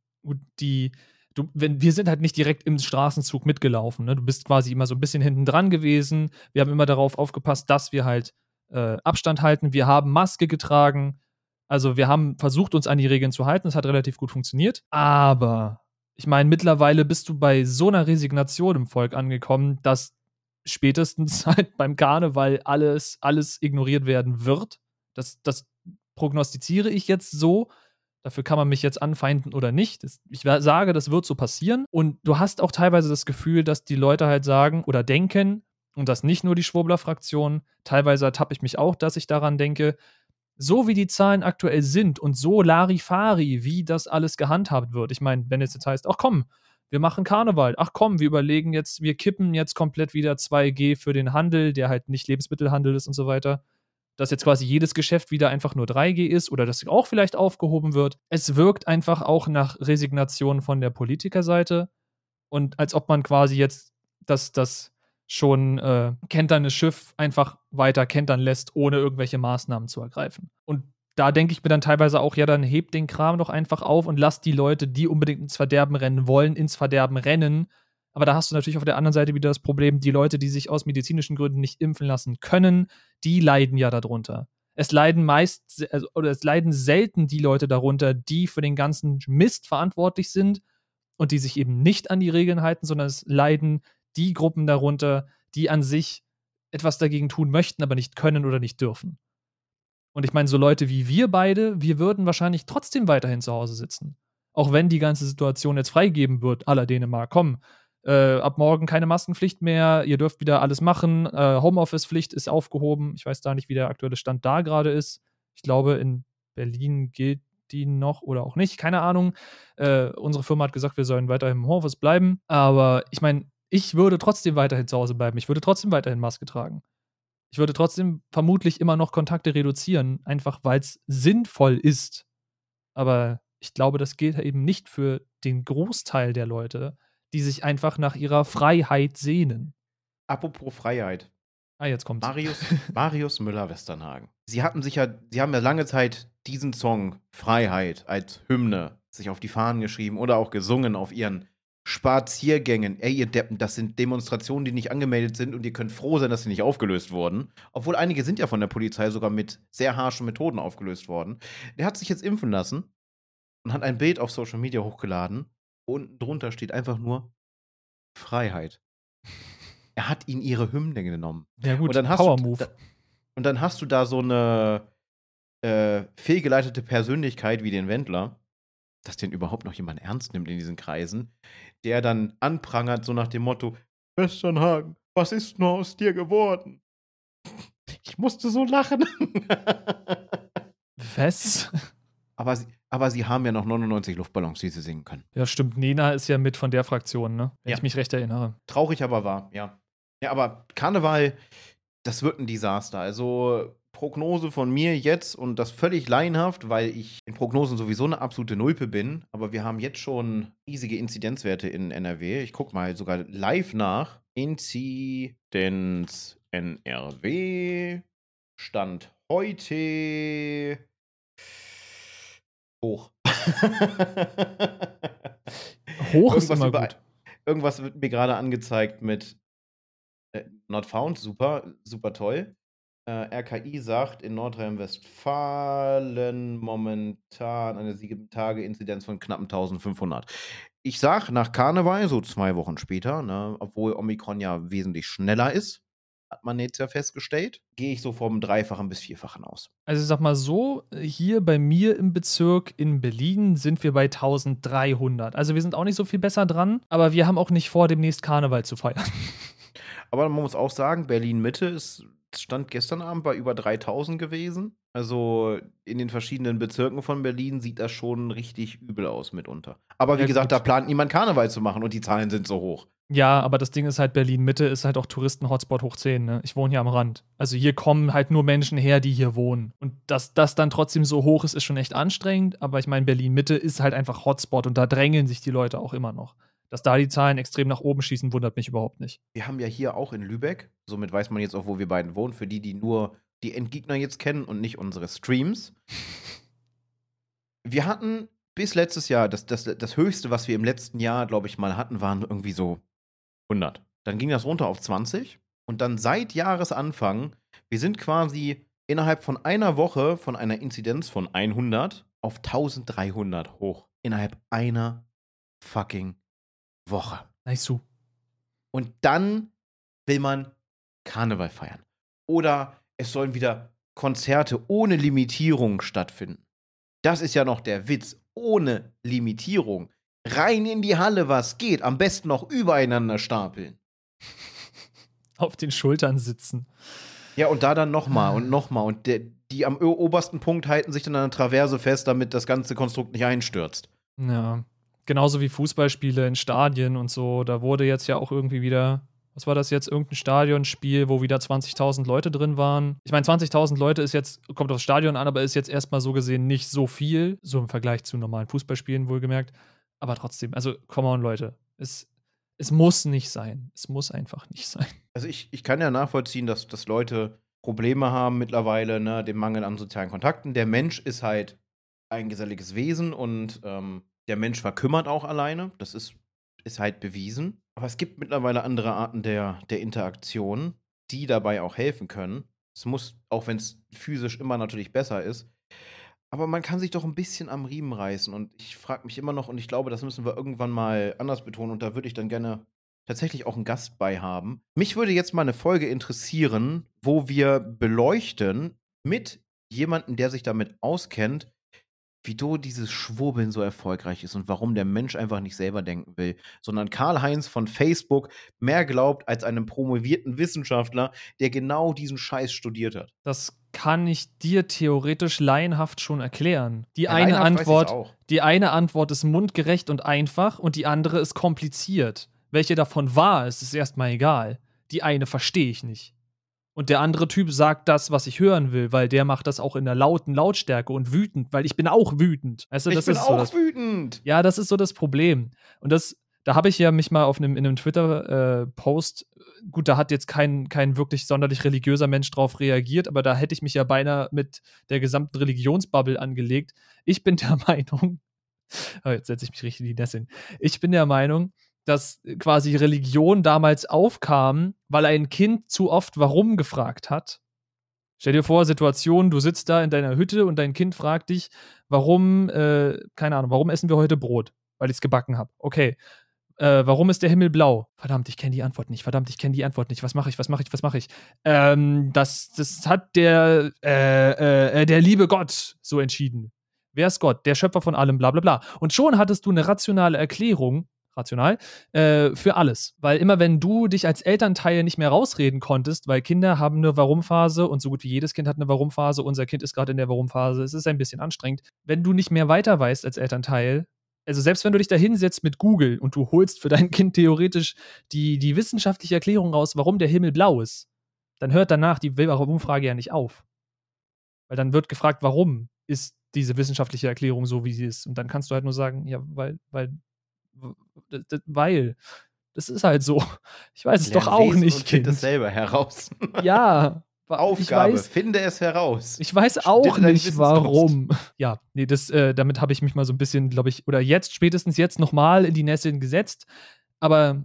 Speaker 1: die, du, wenn, wir sind halt nicht direkt im Straßenzug mitgelaufen. Ne? Du bist quasi immer so ein bisschen hinten dran gewesen. Wir haben immer darauf aufgepasst, dass wir halt äh, Abstand halten. Wir haben Maske getragen. Also wir haben versucht, uns an die Regeln zu halten. Es hat relativ gut funktioniert. Aber ich meine, mittlerweile bist du bei so einer Resignation im Volk angekommen, dass spätestens halt beim Karneval alles, alles ignoriert werden wird. Das, das prognostiziere ich jetzt so. Dafür kann man mich jetzt anfeinden oder nicht. ich sage, das wird so passieren. Und du hast auch teilweise das Gefühl, dass die Leute halt sagen oder denken, und das nicht nur die Schwurbler-Fraktion, teilweise ertappe ich mich auch, dass ich daran denke, so wie die Zahlen aktuell sind und so Larifari, wie das alles gehandhabt wird. Ich meine, wenn es jetzt heißt, ach komm, wir machen Karneval, ach komm, wir überlegen jetzt, wir kippen jetzt komplett wieder 2G für den Handel, der halt nicht Lebensmittelhandel ist und so weiter. Dass jetzt quasi jedes Geschäft wieder einfach nur 3G ist oder dass auch vielleicht aufgehoben wird. Es wirkt einfach auch nach Resignation von der Politikerseite und als ob man quasi jetzt das, das schon äh, kenternes Schiff einfach weiter kentern lässt, ohne irgendwelche Maßnahmen zu ergreifen. Und da denke ich mir dann teilweise auch, ja, dann hebt den Kram doch einfach auf und lasst die Leute, die unbedingt ins Verderben rennen wollen, ins Verderben rennen. Aber da hast du natürlich auf der anderen Seite wieder das Problem, die Leute, die sich aus medizinischen Gründen nicht impfen lassen können, die leiden ja darunter. Es leiden meist, also, oder es leiden selten die Leute darunter, die für den ganzen Mist verantwortlich sind und die sich eben nicht an die Regeln halten, sondern es leiden die Gruppen darunter, die an sich etwas dagegen tun möchten, aber nicht können oder nicht dürfen. Und ich meine, so Leute wie wir beide, wir würden wahrscheinlich trotzdem weiterhin zu Hause sitzen. Auch wenn die ganze Situation jetzt freigeben wird, aller Dänemark, komm, äh, ab morgen keine Maskenpflicht mehr, ihr dürft wieder alles machen, äh, Homeoffice-Pflicht ist aufgehoben. Ich weiß da nicht, wie der aktuelle Stand da gerade ist. Ich glaube, in Berlin gilt die noch oder auch nicht, keine Ahnung. Äh, unsere Firma hat gesagt, wir sollen weiterhin im Homeoffice bleiben. Aber ich meine, ich würde trotzdem weiterhin zu Hause bleiben. Ich würde trotzdem weiterhin Maske tragen. Ich würde trotzdem vermutlich immer noch Kontakte reduzieren, einfach weil es sinnvoll ist. Aber ich glaube, das gilt eben nicht für den Großteil der Leute, die sich einfach nach ihrer Freiheit sehnen.
Speaker 2: Apropos Freiheit.
Speaker 1: Ah, jetzt kommt's.
Speaker 2: Marius, Marius Müller-Westernhagen. Sie hatten sich ja, sie haben ja lange Zeit diesen Song Freiheit als Hymne sich auf die Fahnen geschrieben oder auch gesungen auf ihren Spaziergängen. Ey, ihr Deppen, das sind Demonstrationen, die nicht angemeldet sind und ihr könnt froh sein, dass sie nicht aufgelöst wurden. Obwohl einige sind ja von der Polizei sogar mit sehr harschen Methoden aufgelöst worden. Der hat sich jetzt impfen lassen und hat ein Bild auf Social Media hochgeladen. Unten drunter steht einfach nur Freiheit. Er hat ihnen ihre Hymne genommen.
Speaker 1: Ja, gut,
Speaker 2: und dann hast Power Move. Da, und dann hast du da so eine äh, fehlgeleitete Persönlichkeit wie den Wendler, dass den überhaupt noch jemand ernst nimmt in diesen Kreisen, der dann anprangert, so nach dem Motto: Westernhagen, was ist nur aus dir geworden? Ich musste so lachen.
Speaker 1: Was?
Speaker 2: Aber sie, aber sie haben ja noch 99 Luftballons, die sie singen können.
Speaker 1: Ja, stimmt. Nina ist ja mit von der Fraktion, ne? Wenn
Speaker 2: ja.
Speaker 1: ich mich recht erinnere.
Speaker 2: Traurig aber wahr, ja. Ja, aber Karneval, das wird ein Desaster. Also Prognose von mir jetzt und das völlig laienhaft, weil ich in Prognosen sowieso eine absolute Nulpe bin. Aber wir haben jetzt schon riesige Inzidenzwerte in NRW. Ich gucke mal sogar live nach. Inzidenz NRW Stand heute hoch.
Speaker 1: Hoch ist immer
Speaker 2: über,
Speaker 1: gut.
Speaker 2: irgendwas wird mir gerade angezeigt mit äh, Not Found, super, super toll. Äh, RKI sagt, in Nordrhein-Westfalen momentan eine 7-Tage-Inzidenz von knapp 1500. Ich sag, nach Karneval, so zwei Wochen später, ne, obwohl Omikron ja wesentlich schneller ist, hat man jetzt ja festgestellt, gehe ich so vom Dreifachen bis Vierfachen aus.
Speaker 1: Also ich sag mal so, hier bei mir im Bezirk in Berlin sind wir bei 1300. Also wir sind auch nicht so viel besser dran, aber wir haben auch nicht vor, demnächst Karneval zu feiern.
Speaker 2: Aber man muss auch sagen, Berlin-Mitte ist stand gestern Abend bei über 3000 gewesen. Also in den verschiedenen Bezirken von Berlin sieht das schon richtig übel aus mitunter. Aber wie
Speaker 1: Ja,
Speaker 2: gesagt,
Speaker 1: gut.
Speaker 2: da plant niemand Karneval zu machen und die Zahlen sind so hoch.
Speaker 1: Ja, aber das Ding ist halt, Berlin-Mitte ist halt auch Touristen-Hotspot hoch 10, ne? Ich wohne hier am Rand. Also hier kommen halt nur Menschen her, die hier wohnen. Und dass das dann trotzdem so hoch ist, ist schon echt anstrengend. Aber ich meine, Berlin-Mitte ist halt einfach Hotspot und da drängeln sich die Leute auch immer noch. Dass da die Zahlen extrem nach oben schießen, wundert mich überhaupt nicht.
Speaker 2: Wir haben ja hier auch in Lübeck, somit weiß man jetzt auch, wo wir beiden wohnen, für die, die nur die Endgegner jetzt kennen und nicht unsere Streams. Wir hatten bis letztes Jahr, das, das, das höchste, was wir im letzten Jahr, glaube ich, mal hatten, waren irgendwie so 100. Dann ging das runter auf 20 und dann seit Jahresanfang, wir sind quasi innerhalb von einer Woche von einer Inzidenz von 100 auf 1300 hoch. Innerhalb einer fucking Woche.
Speaker 1: Nice zu.
Speaker 2: Und dann will man Karneval feiern. Oder es sollen wieder Konzerte ohne Limitierung stattfinden. Das ist ja noch der Witz. Ohne Limitierung. Rein in die Halle, was geht. Am besten noch übereinander stapeln.
Speaker 1: Auf den Schultern sitzen.
Speaker 2: Ja, und da dann nochmal und nochmal. Und der, die am obersten Punkt halten sich dann an der Traverse fest, damit das ganze Konstrukt nicht einstürzt.
Speaker 1: Ja. Genauso wie Fußballspiele in Stadien und so. Da wurde jetzt ja auch irgendwie wieder, was war das jetzt? Irgendein Stadionspiel, wo wieder 20.000 Leute drin waren. Ich meine, 20.000 Leute ist jetzt, kommt aufs Stadion an, aber ist jetzt erstmal so gesehen nicht so viel. So im Vergleich zu normalen Fußballspielen wohlgemerkt. Aber trotzdem, also, come on, Leute. Es, es muss nicht sein. Es muss einfach nicht sein.
Speaker 2: Also ich, ich kann ja nachvollziehen, dass, dass Leute Probleme haben mittlerweile, ne, den Mangel an sozialen Kontakten. Der Mensch ist halt ein geselliges Wesen und ähm, der Mensch verkümmert auch alleine. Das ist, ist halt bewiesen. Aber es gibt mittlerweile andere Arten der, der Interaktion, die dabei auch helfen können. Es muss, auch wenn es physisch immer natürlich besser ist, aber man kann sich doch ein bisschen am Riemen reißen. Und ich frage mich immer noch, und ich glaube, das müssen wir irgendwann mal anders betonen. Und da würde ich dann gerne tatsächlich auch einen Gast bei haben. Mich würde jetzt mal eine Folge interessieren, wo wir beleuchten mit jemandem, der sich damit auskennt, wieso dieses Schwurbeln so erfolgreich ist und warum der Mensch einfach nicht selber denken will, sondern Karl-Heinz von Facebook mehr glaubt als einem promovierten Wissenschaftler, der genau diesen Scheiß studiert hat.
Speaker 1: Das kann ich dir theoretisch laienhaft schon erklären. Die
Speaker 2: Ja,
Speaker 1: eine Antwort, die eine Antwort ist mundgerecht und einfach und die andere ist kompliziert. Welche davon wahr ist, ist erstmal egal. Die eine verstehe ich nicht. Und der andere Typ sagt das, was ich hören will, weil der macht das auch in der lauten Lautstärke und wütend, weil ich bin auch wütend. Weißt du,
Speaker 2: Ich bin
Speaker 1: ist so
Speaker 2: auch
Speaker 1: das
Speaker 2: wütend.
Speaker 1: ja, das ist so das Problem. Und das, da habe ich ja mich mal auf einem, in einem Twitter-Post, gut, da hat jetzt kein, kein wirklich sonderlich religiöser Mensch drauf reagiert, aber da hätte ich mich ja beinahe mit der gesamten Religionsbubble angelegt. Ich bin der Meinung, oh, jetzt setze ich mich richtig in die Nässe hin. Ich bin der Meinung, dass quasi Religion damals aufkam, weil ein Kind zu oft warum gefragt hat. Stell dir vor, Situation, du sitzt da in deiner Hütte und dein Kind fragt dich, warum, äh, keine Ahnung, warum essen wir heute Brot? Weil ich es gebacken habe. Okay. Äh, warum ist der Himmel blau? Verdammt, ich kenne die Antwort nicht. Verdammt, ich kenne die Antwort nicht. Was mache ich? Was mache ich? Was mache ich? Ähm, das, das hat der, äh, äh, der liebe Gott so entschieden. Wer ist Gott? Der Schöpfer von allem, bla bla bla. Und schon hattest du eine rationale Erklärung, rational, äh, für alles. Weil immer wenn du dich als Elternteil nicht mehr rausreden konntest, weil Kinder haben eine Warum-Phase und so gut wie jedes Kind hat eine Warum-Phase, unser Kind ist gerade in der Warum-Phase, es ist ein bisschen anstrengend. Wenn du nicht mehr weiter weißt als Elternteil, also selbst wenn du dich da hinsetzt mit Google und du holst für dein Kind theoretisch die, die wissenschaftliche Erklärung raus, warum der Himmel blau ist, dann hört danach die Warum-Frage ja nicht auf. Weil dann wird gefragt, warum ist diese wissenschaftliche Erklärung so, wie sie ist. Und dann kannst du halt nur sagen, ja, weil, weil, weil. Das ist halt so. Ich weiß es Lern doch auch nicht. Und
Speaker 2: finde es selber heraus.
Speaker 1: ja.
Speaker 2: Aufgabe, weiß, finde es heraus.
Speaker 1: Ich weiß auch nicht, warum. Ja, nee, das, äh, damit habe ich mich mal so ein bisschen, glaube ich, oder jetzt, spätestens jetzt nochmal in die Nässe gesetzt. Aber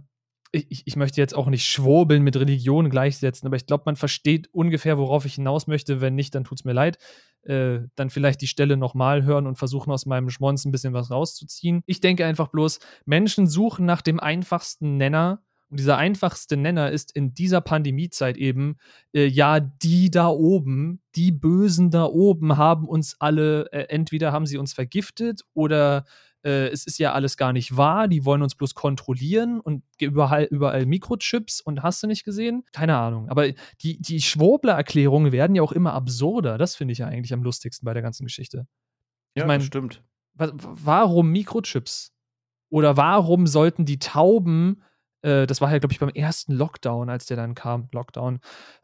Speaker 1: ich, ich möchte jetzt auch nicht Schwurbeln mit Religion gleichsetzen, aber ich glaube, man versteht ungefähr, worauf ich hinaus möchte. Wenn nicht, dann tut es mir leid. Äh, dann vielleicht die Stelle nochmal hören und versuchen, aus meinem Schmonz ein bisschen was rauszuziehen. Ich denke einfach bloß, Menschen suchen nach dem einfachsten Nenner. Und dieser einfachste Nenner ist in dieser Pandemiezeit eben, äh, ja, die da oben, die Bösen da oben haben uns alle, äh, entweder haben sie uns vergiftet oder äh, es ist ja alles gar nicht wahr, die wollen uns bloß kontrollieren und überall, überall Mikrochips und hast du nicht gesehen? Keine Ahnung. Aber die, die Schwurbler-Erklärungen werden ja auch immer absurder. Das finde ich ja eigentlich am lustigsten bei der ganzen Geschichte.
Speaker 2: Ja, ich mein, stimmt.
Speaker 1: Warum Mikrochips? Oder warum sollten die Tauben äh, das war ja, glaube ich, beim ersten Lockdown, als der dann kam, Lockdown,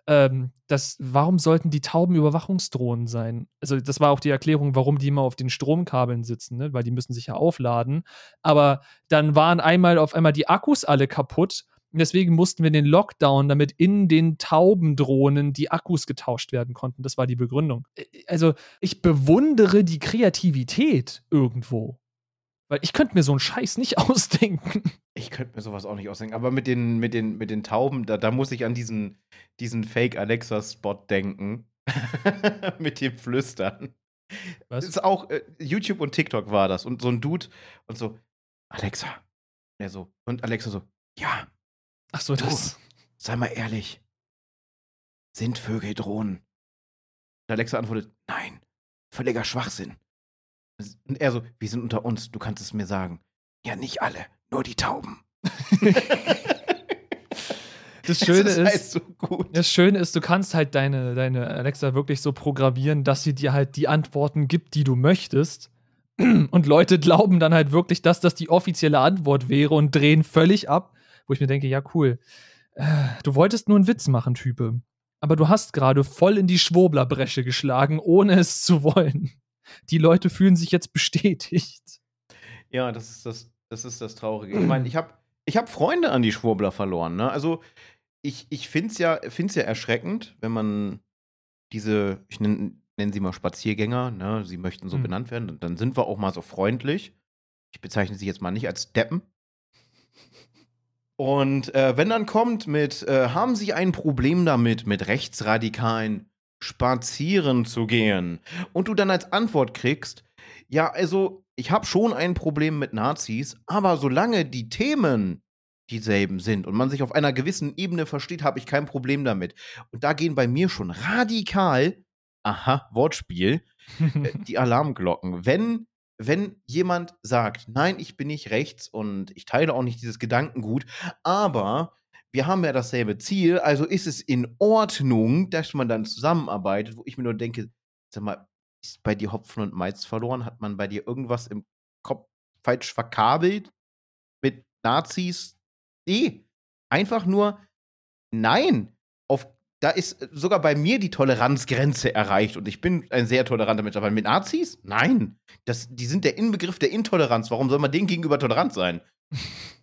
Speaker 1: ähm, das, warum sollten die Tauben Überwachungsdrohnen sein? Also, das war auch die Erklärung, warum die immer auf den Stromkabeln sitzen, ne? weil die müssen sich ja aufladen. Aber dann waren einmal auf einmal die Akkus alle kaputt. Und deswegen mussten wir den Lockdown, damit in den Taubendrohnen die Akkus getauscht werden konnten. Das war die Begründung. Äh, also, ich bewundere die Kreativität irgendwo. Weil ich könnte mir so einen Scheiß nicht ausdenken.
Speaker 2: Ich könnte mir sowas auch nicht ausdenken. Aber mit den, mit den, mit den Tauben, da, da muss ich an diesen, diesen Fake-Alexa-Spot denken. mit dem Flüstern. Was? Ist auch, äh, YouTube und TikTok war das. Und so ein Dude und so, Alexa. Er so. Und Alexa so, ja.
Speaker 1: Ach so, das.
Speaker 2: Du, sei mal ehrlich. Sind Vögel Drohnen? Und Alexa antwortet, nein. Völliger Schwachsinn. Und er so, wir sind unter uns, du kannst es mir sagen. Ja, nicht alle, nur die Tauben.
Speaker 1: das Schöne ist, ist halt so das Schöne ist, du kannst halt deine, deine Alexa wirklich so programmieren, dass sie dir halt die Antworten gibt, die du möchtest. Und Leute glauben dann halt wirklich, dass das die offizielle Antwort wäre und drehen völlig ab, wo ich mir denke, ja cool, äh, du wolltest nur einen Witz machen, Type. Aber du hast gerade voll in die Schwurblerbresche geschlagen, ohne es zu wollen die Leute fühlen sich jetzt bestätigt.
Speaker 2: Ja, das ist das, das, ist das Traurige. Ich meine, ich habe ich hab Freunde an die Schwurbler verloren. Ne? Also, ich, ich finde es ja, find's ja erschreckend, wenn man diese, ich nenne nenn sie mal Spaziergänger, ne? sie möchten so mhm. benannt werden, dann sind wir auch mal so freundlich. Ich bezeichne sie jetzt mal nicht als Deppen. Und äh, wenn dann kommt mit, äh, haben Sie ein Problem damit, mit Rechtsradikalen spazieren zu gehen. Und du dann als Antwort kriegst, ja, also ich habe schon ein Problem mit Nazis, aber solange die Themen dieselben sind und man sich auf einer gewissen Ebene versteht, habe ich kein Problem damit. Und da gehen bei mir schon radikal, aha, Wortspiel, äh, die Alarmglocken. Wenn wenn jemand sagt, nein, ich bin nicht rechts und ich teile auch nicht dieses Gedankengut, aber wir haben ja dasselbe Ziel, also ist es in Ordnung, dass man dann zusammenarbeitet, wo ich mir nur denke, sag mal, ist bei dir Hopfen und Malz verloren? Hat man bei dir irgendwas im Kopf falsch verkabelt mit Nazis? Nee, einfach nur nein. Auf, da ist sogar bei mir die Toleranzgrenze erreicht und ich bin ein sehr toleranter Mensch. Aber mit Nazis? Nein. Das, die sind der Inbegriff der Intoleranz. Warum soll man denen gegenüber tolerant sein?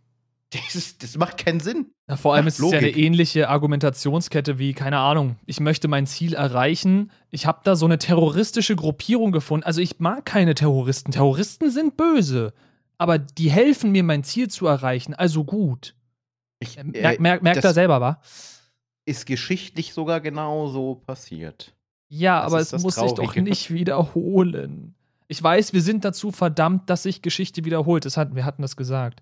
Speaker 2: Das, das, macht keinen Sinn.
Speaker 1: Ja, vor allem ist es ja eine ähnliche Argumentationskette wie, keine Ahnung, ich möchte mein Ziel erreichen. Ich habe da so eine terroristische Gruppierung gefunden. Also ich mag keine Terroristen. Terroristen sind böse. Aber die helfen mir, mein Ziel zu erreichen. Also gut. Ich, äh, merk, merk, merk da selber, wa?
Speaker 2: Ist geschichtlich sogar genauso passiert.
Speaker 1: Ja, das aber es muss sich doch nicht wiederholen. Ich weiß, wir sind dazu verdammt, dass sich Geschichte wiederholt. Das hat, wir hatten das gesagt.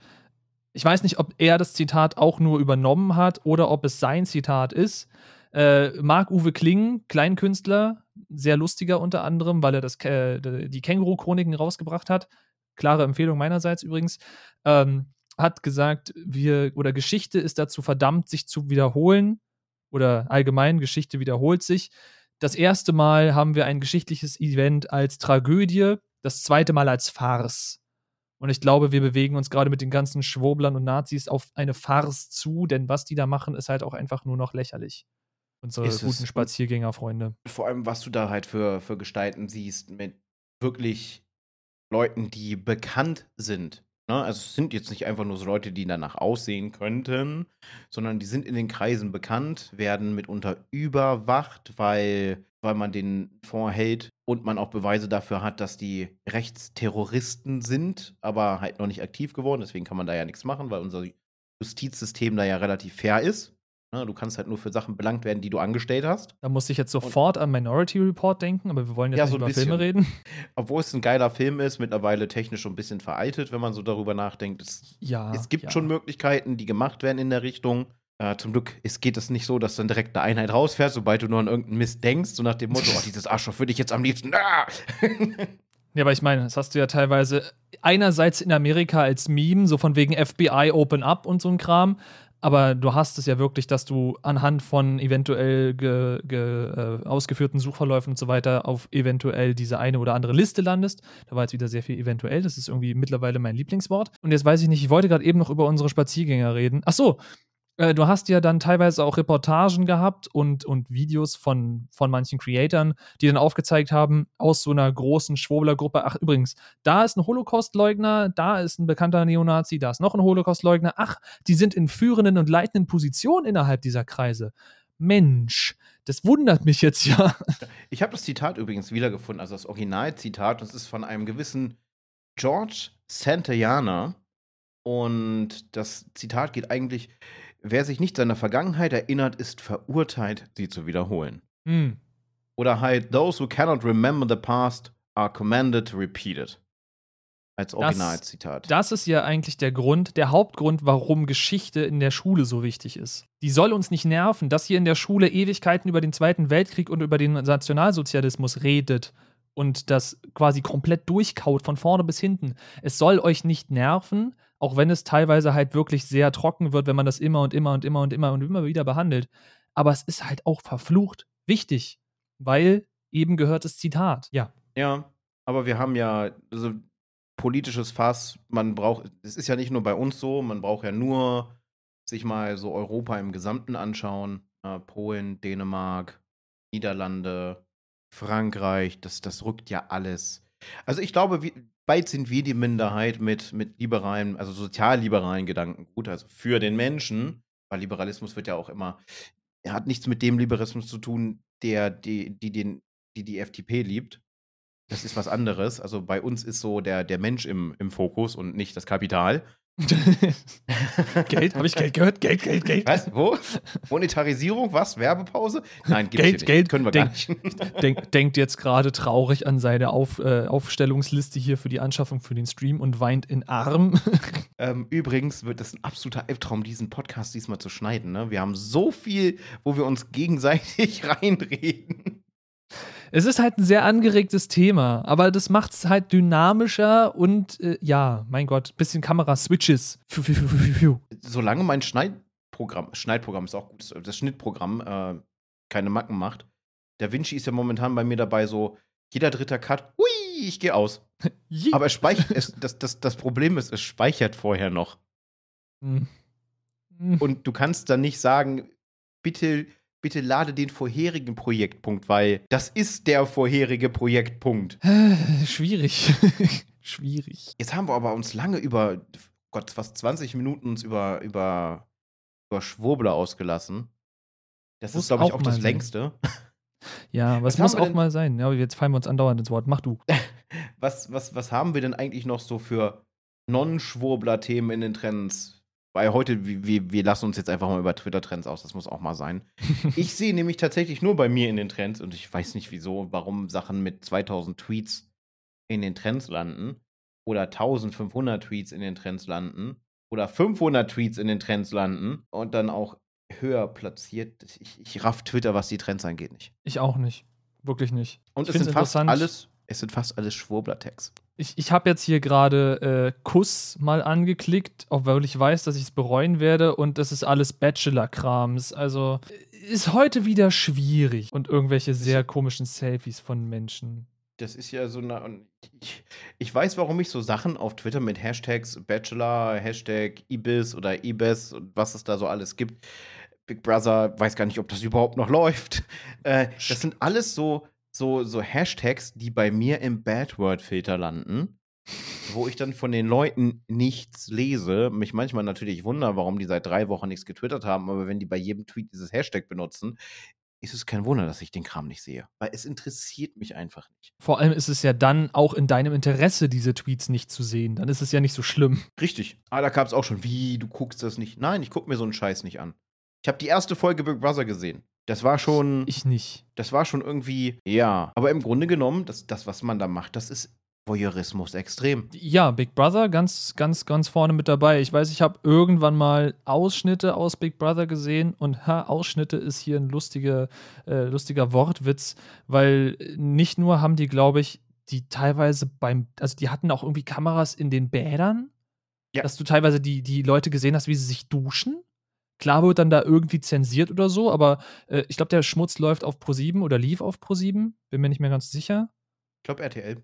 Speaker 1: Ich weiß nicht, ob er das Zitat auch nur übernommen hat oder ob es sein Zitat ist. Äh, Marc-Uwe Kling, Kleinkünstler, sehr lustiger unter anderem, weil er das, äh, die Känguru-Chroniken rausgebracht hat. Klare Empfehlung meinerseits übrigens. Ähm, hat gesagt, wir oder Geschichte ist dazu verdammt, sich zu wiederholen oder allgemein Geschichte wiederholt sich. Das erste Mal haben wir ein geschichtliches Event als Tragödie, das zweite Mal als Farce. Und ich glaube, wir bewegen uns gerade mit den ganzen Schwoblern und Nazis auf eine Farce zu, denn was die da machen, ist halt auch einfach nur noch lächerlich. Unsere
Speaker 2: Ist
Speaker 1: guten
Speaker 2: Und-
Speaker 1: Spaziergängerfreunde.
Speaker 2: Vor allem, was du da halt für, für Gestalten siehst mit wirklich Leuten, die bekannt sind. Ne? Also es sind jetzt nicht einfach nur so Leute, die danach aussehen könnten, sondern die sind in den Kreisen bekannt, werden mitunter überwacht, weil, weil man den vorhält und man auch Beweise dafür hat, dass die Rechtsterroristen sind, aber halt noch nicht aktiv geworden. Deswegen kann man da ja nichts machen, weil unser Justizsystem da ja relativ fair ist. Ne? Du kannst halt nur für Sachen belangt werden, die du angestellt hast.
Speaker 1: Da musste ich jetzt sofort an Minority Report denken, aber wir wollen jetzt
Speaker 2: Ja,
Speaker 1: nicht
Speaker 2: so
Speaker 1: über Filme
Speaker 2: bisschen.
Speaker 1: reden.
Speaker 2: Obwohl es ein geiler Film ist, mittlerweile technisch schon ein bisschen veraltet, wenn man so darüber nachdenkt. Es,
Speaker 1: Ja.
Speaker 2: es gibt
Speaker 1: ja.
Speaker 2: schon Möglichkeiten, die gemacht werden in der Richtung. Äh, zum Glück es geht es nicht so, dass dann direkt eine Einheit rausfährt, sobald du nur an irgendeinen Mist denkst, so nach dem Motto, oh, dieses Arschloch würde ich jetzt am liebsten. Ah!
Speaker 1: Ja, aber ich meine, das hast du ja teilweise einerseits in Amerika als Meme, so von wegen FBI Open Up und so ein Kram. Aber du hast es ja wirklich, dass du anhand von eventuell ge, ge, äh, ausgeführten Suchverläufen und so weiter auf eventuell diese eine oder andere Liste landest. Da war jetzt wieder sehr viel eventuell. Das ist irgendwie mittlerweile mein Lieblingswort. Und jetzt weiß ich nicht, ich wollte gerade eben noch über unsere Spaziergänger reden. Ach so, äh, du hast ja dann teilweise auch Reportagen gehabt und, und Videos von, von manchen Creatoren, die dann aufgezeigt haben, aus so einer großen Schwurblergruppe, ach übrigens, da ist ein Holocaustleugner, da ist ein bekannter Neonazi, da ist noch ein Holocaustleugner, ach, die sind in führenden und leitenden Positionen innerhalb dieser Kreise. Mensch, das wundert mich jetzt ja.
Speaker 2: Ich habe das Zitat übrigens wiedergefunden, also das Originalzitat. Das ist von einem gewissen George Santayana. Und das Zitat geht eigentlich: Wer sich nicht seiner Vergangenheit erinnert, ist verurteilt, sie zu wiederholen.
Speaker 1: Hm.
Speaker 2: Oder halt: Those who cannot remember the past are commanded to repeat it. Als Originalzitat.
Speaker 1: Das ist ja eigentlich der Grund, der Hauptgrund, warum Geschichte in der Schule so wichtig ist. Die soll uns nicht nerven, dass ihr in der Schule Ewigkeiten über den Zweiten Weltkrieg und über den Nationalsozialismus redet und das quasi komplett durchkaut von vorne bis hinten. Es soll euch nicht nerven, auch wenn es teilweise halt wirklich sehr trocken wird, wenn man das immer und immer und immer und immer und immer wieder behandelt. Aber es ist halt auch verflucht wichtig, weil eben gehört das Zitat. Ja.
Speaker 2: Ja, aber wir haben ja so politisches Fass. Man braucht, es ist ja nicht nur bei uns so, man braucht ja nur sich mal so Europa im Gesamten anschauen. Äh, Polen, Dänemark, Niederlande, Frankreich, das, das rückt ja alles. Also ich glaube, wie, bald sind wir die Minderheit mit, mit liberalen, also sozialliberalen Gedanken gut, also für den Menschen, weil Liberalismus wird ja auch immer, er hat nichts mit dem Liberalismus zu tun, der die, die, den, die, die FDP liebt. Das ist was anderes. Also bei uns ist so der, der Mensch im, im Fokus und nicht das Kapital.
Speaker 1: Geld? Habe ich Geld gehört? Geld, Geld, Geld.
Speaker 2: Was? Wo? Monetarisierung? Was? Werbepause? Nein, gibt's
Speaker 1: Geld,
Speaker 2: hier nicht.
Speaker 1: Geld.
Speaker 2: Können wir
Speaker 1: Denk-
Speaker 2: gar nicht.
Speaker 1: Denk, denkt jetzt gerade traurig an seine Auf, äh, Aufstellungsliste hier für die Anschaffung für den Stream und weint in Arm.
Speaker 2: ähm, übrigens wird es ein absoluter Albtraum, diesen Podcast diesmal zu schneiden. Ne? Wir haben so viel, wo wir uns gegenseitig reinreden.
Speaker 1: Es ist halt ein sehr angeregtes Thema, aber das macht es halt dynamischer und äh, ja, mein Gott, bisschen Kamera-Switches.
Speaker 2: Solange mein Schneidprogramm, Schneidprogramm ist auch gut, das Schnittprogramm äh, keine Macken macht. Da Vinci ist ja momentan bei mir dabei so, jeder dritter Cut, hui, ich gehe aus. Aber es speichert, es, das, das, das Problem ist, es speichert vorher noch.
Speaker 1: Hm. Hm.
Speaker 2: Und du kannst dann nicht sagen, bitte, bitte lade den vorherigen Projektpunkt, weil das ist der vorherige Projektpunkt.
Speaker 1: Äh, Schwierig. Schwierig.
Speaker 2: Jetzt haben wir aber uns lange über, Gott, fast 20 Minuten uns über, über, über Schwurbler ausgelassen. Das
Speaker 1: Muss
Speaker 2: ist, glaube ich,
Speaker 1: auch
Speaker 2: auch das
Speaker 1: sein.
Speaker 2: längste.
Speaker 1: Ja, was
Speaker 2: Was
Speaker 1: muss auch
Speaker 2: denn-
Speaker 1: mal sein. Ja, jetzt fallen wir uns andauernd ins Wort. Mach du.
Speaker 2: Was, was, was haben wir denn eigentlich noch so für Non-Schwurbler-Themen in den Trends? Weil heute, wir, wir, lassen uns jetzt einfach mal über Twitter-Trends aus, das muss auch mal sein. Ich sehe nämlich tatsächlich nur bei mir in den Trends und ich weiß nicht wieso, warum Sachen mit 2000 Tweets in den Trends landen oder 1500 Tweets in den Trends landen oder 500 Tweets in den Trends landen und dann auch höher platziert. Ich, ich raff Twitter, was die Trends angeht, nicht.
Speaker 1: Ich auch nicht. Wirklich nicht.
Speaker 2: Und
Speaker 1: Ich
Speaker 2: es sind fast alles, es sind fast alles Schwurbler-Tags.
Speaker 1: Ich, ich habe jetzt hier gerade äh, Kuss mal angeklickt, obwohl ich weiß, dass ich es bereuen werde und das ist alles Bachelor-Krams. Also äh, ist heute wieder schwierig und irgendwelche sehr komischen Selfies von Menschen.
Speaker 2: Das ist ja so eine. Ich, ich weiß, warum ich so Sachen auf Twitter mit Hashtags Bachelor, Hashtag Ibis oder Ibis und was es da so alles gibt. Big Brother, weiß gar nicht, ob das überhaupt noch läuft. Äh, das sind alles so, so, so Hashtags, die bei mir im Bad Word Filter landen, wo ich dann von den Leuten nichts lese. Mich manchmal natürlich wundere, warum die seit drei Wochen nichts getwittert haben, aber wenn die bei jedem Tweet dieses Hashtag benutzen, ist es kein Wunder, dass ich den Kram nicht sehe. Weil es interessiert mich einfach nicht.
Speaker 1: Vor allem ist es ja dann auch in deinem Interesse, diese Tweets nicht zu sehen. Dann ist es ja nicht so schlimm.
Speaker 2: Richtig. Ah, da gab es auch schon, wie, du guckst das nicht. Nein, ich gucke mir so einen Scheiß nicht an. Ich habe die erste Folge Big Brother gesehen. Das war schon.
Speaker 1: Ich nicht.
Speaker 2: Das war schon irgendwie, ja. Aber im Grunde genommen, das, das was man da macht, das ist Voyeurismus extrem.
Speaker 1: Ja, Big Brother ganz, ganz, ganz vorne mit dabei. Ich weiß, ich habe irgendwann mal Ausschnitte aus Big Brother gesehen und ha, Ausschnitte ist hier ein lustiger, äh, lustiger Wortwitz, weil nicht nur haben die, glaube ich, die teilweise beim, also die hatten auch irgendwie Kameras in den Bädern, ja. dass du teilweise die, die Leute gesehen hast, wie sie sich duschen. Klar wird dann da irgendwie zensiert oder so, aber äh, ich glaube, der Schmutz läuft auf Pro7 oder lief auf Pro7, bin mir nicht mehr ganz sicher.
Speaker 2: Ich glaube RTL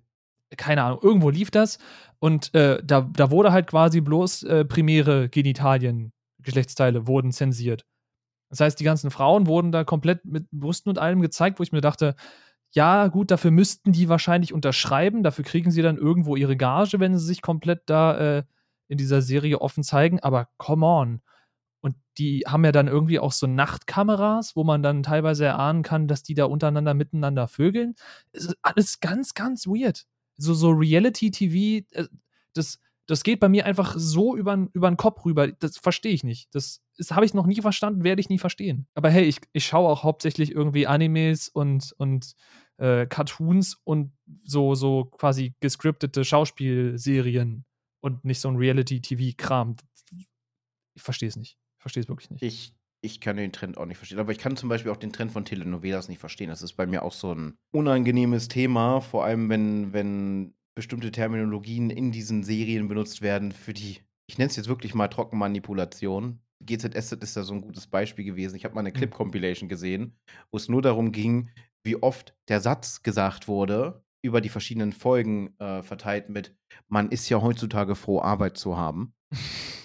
Speaker 1: keine Ahnung, irgendwo lief das und äh, da, da wurde halt quasi bloß äh, primäre Genitalien, Geschlechtsteile wurden zensiert. Das heißt, die ganzen Frauen wurden da komplett mit Brüsten und allem gezeigt, wo ich mir dachte, ja, gut, dafür müssten die wahrscheinlich unterschreiben, dafür kriegen sie dann irgendwo ihre Gage, wenn sie sich komplett da äh, in dieser Serie offen zeigen, aber come on. Und die haben ja dann irgendwie auch so Nachtkameras, wo man dann teilweise erahnen kann, dass die da untereinander miteinander vögeln. Es ist alles ganz, ganz weird so, so Reality-TV, äh, das, das geht bei mir einfach so über den Kopf rüber. Das verstehe ich nicht. Das, das habe ich noch nie verstanden, werde ich nie verstehen. Aber hey, ich, ich schaue auch hauptsächlich irgendwie Animes und, und äh, Cartoons und so, so quasi gescriptete Schauspielserien und nicht so ein Reality-TV-Kram. Ich verstehe es nicht. Ich verstehe es wirklich nicht.
Speaker 2: Ich ich kann den Trend auch nicht verstehen. Aber ich kann zum Beispiel auch den Trend von Telenovelas nicht verstehen. Das ist bei mir auch so ein unangenehmes Thema, vor allem wenn, wenn bestimmte Terminologien in diesen Serien benutzt werden für die, ich nenne es jetzt wirklich mal Trockenmanipulation. GZS ist da so ein gutes Beispiel gewesen. Ich habe mal eine hm. Clip-Compilation gesehen, wo es nur darum ging, wie oft der Satz gesagt wurde, über die verschiedenen Folgen äh, verteilt mit, man ist ja heutzutage froh, Arbeit zu haben.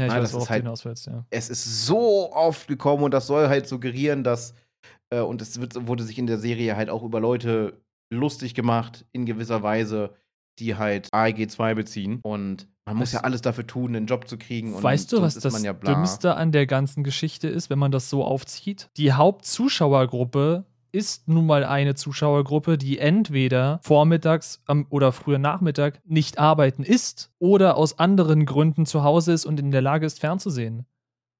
Speaker 1: Ja, ich Nein, weiß, worauf halt, hinaus willst, ja.
Speaker 2: Es ist so oft gekommen und das soll halt suggerieren, dass, äh, und es wird, wurde sich in der Serie halt auch über Leute lustig gemacht, in gewisser Weise, die halt AEG 2 beziehen. Und man muss ja alles dafür tun, einen Job zu kriegen. Und
Speaker 1: weißt du, was das ja Dümmste an der ganzen Geschichte ist, wenn man das so aufzieht? Die Hauptzuschauergruppe ist nun mal eine Zuschauergruppe, die entweder vormittags oder früher Nachmittag nicht arbeiten ist oder aus anderen Gründen zu Hause ist und in der Lage ist, fernzusehen.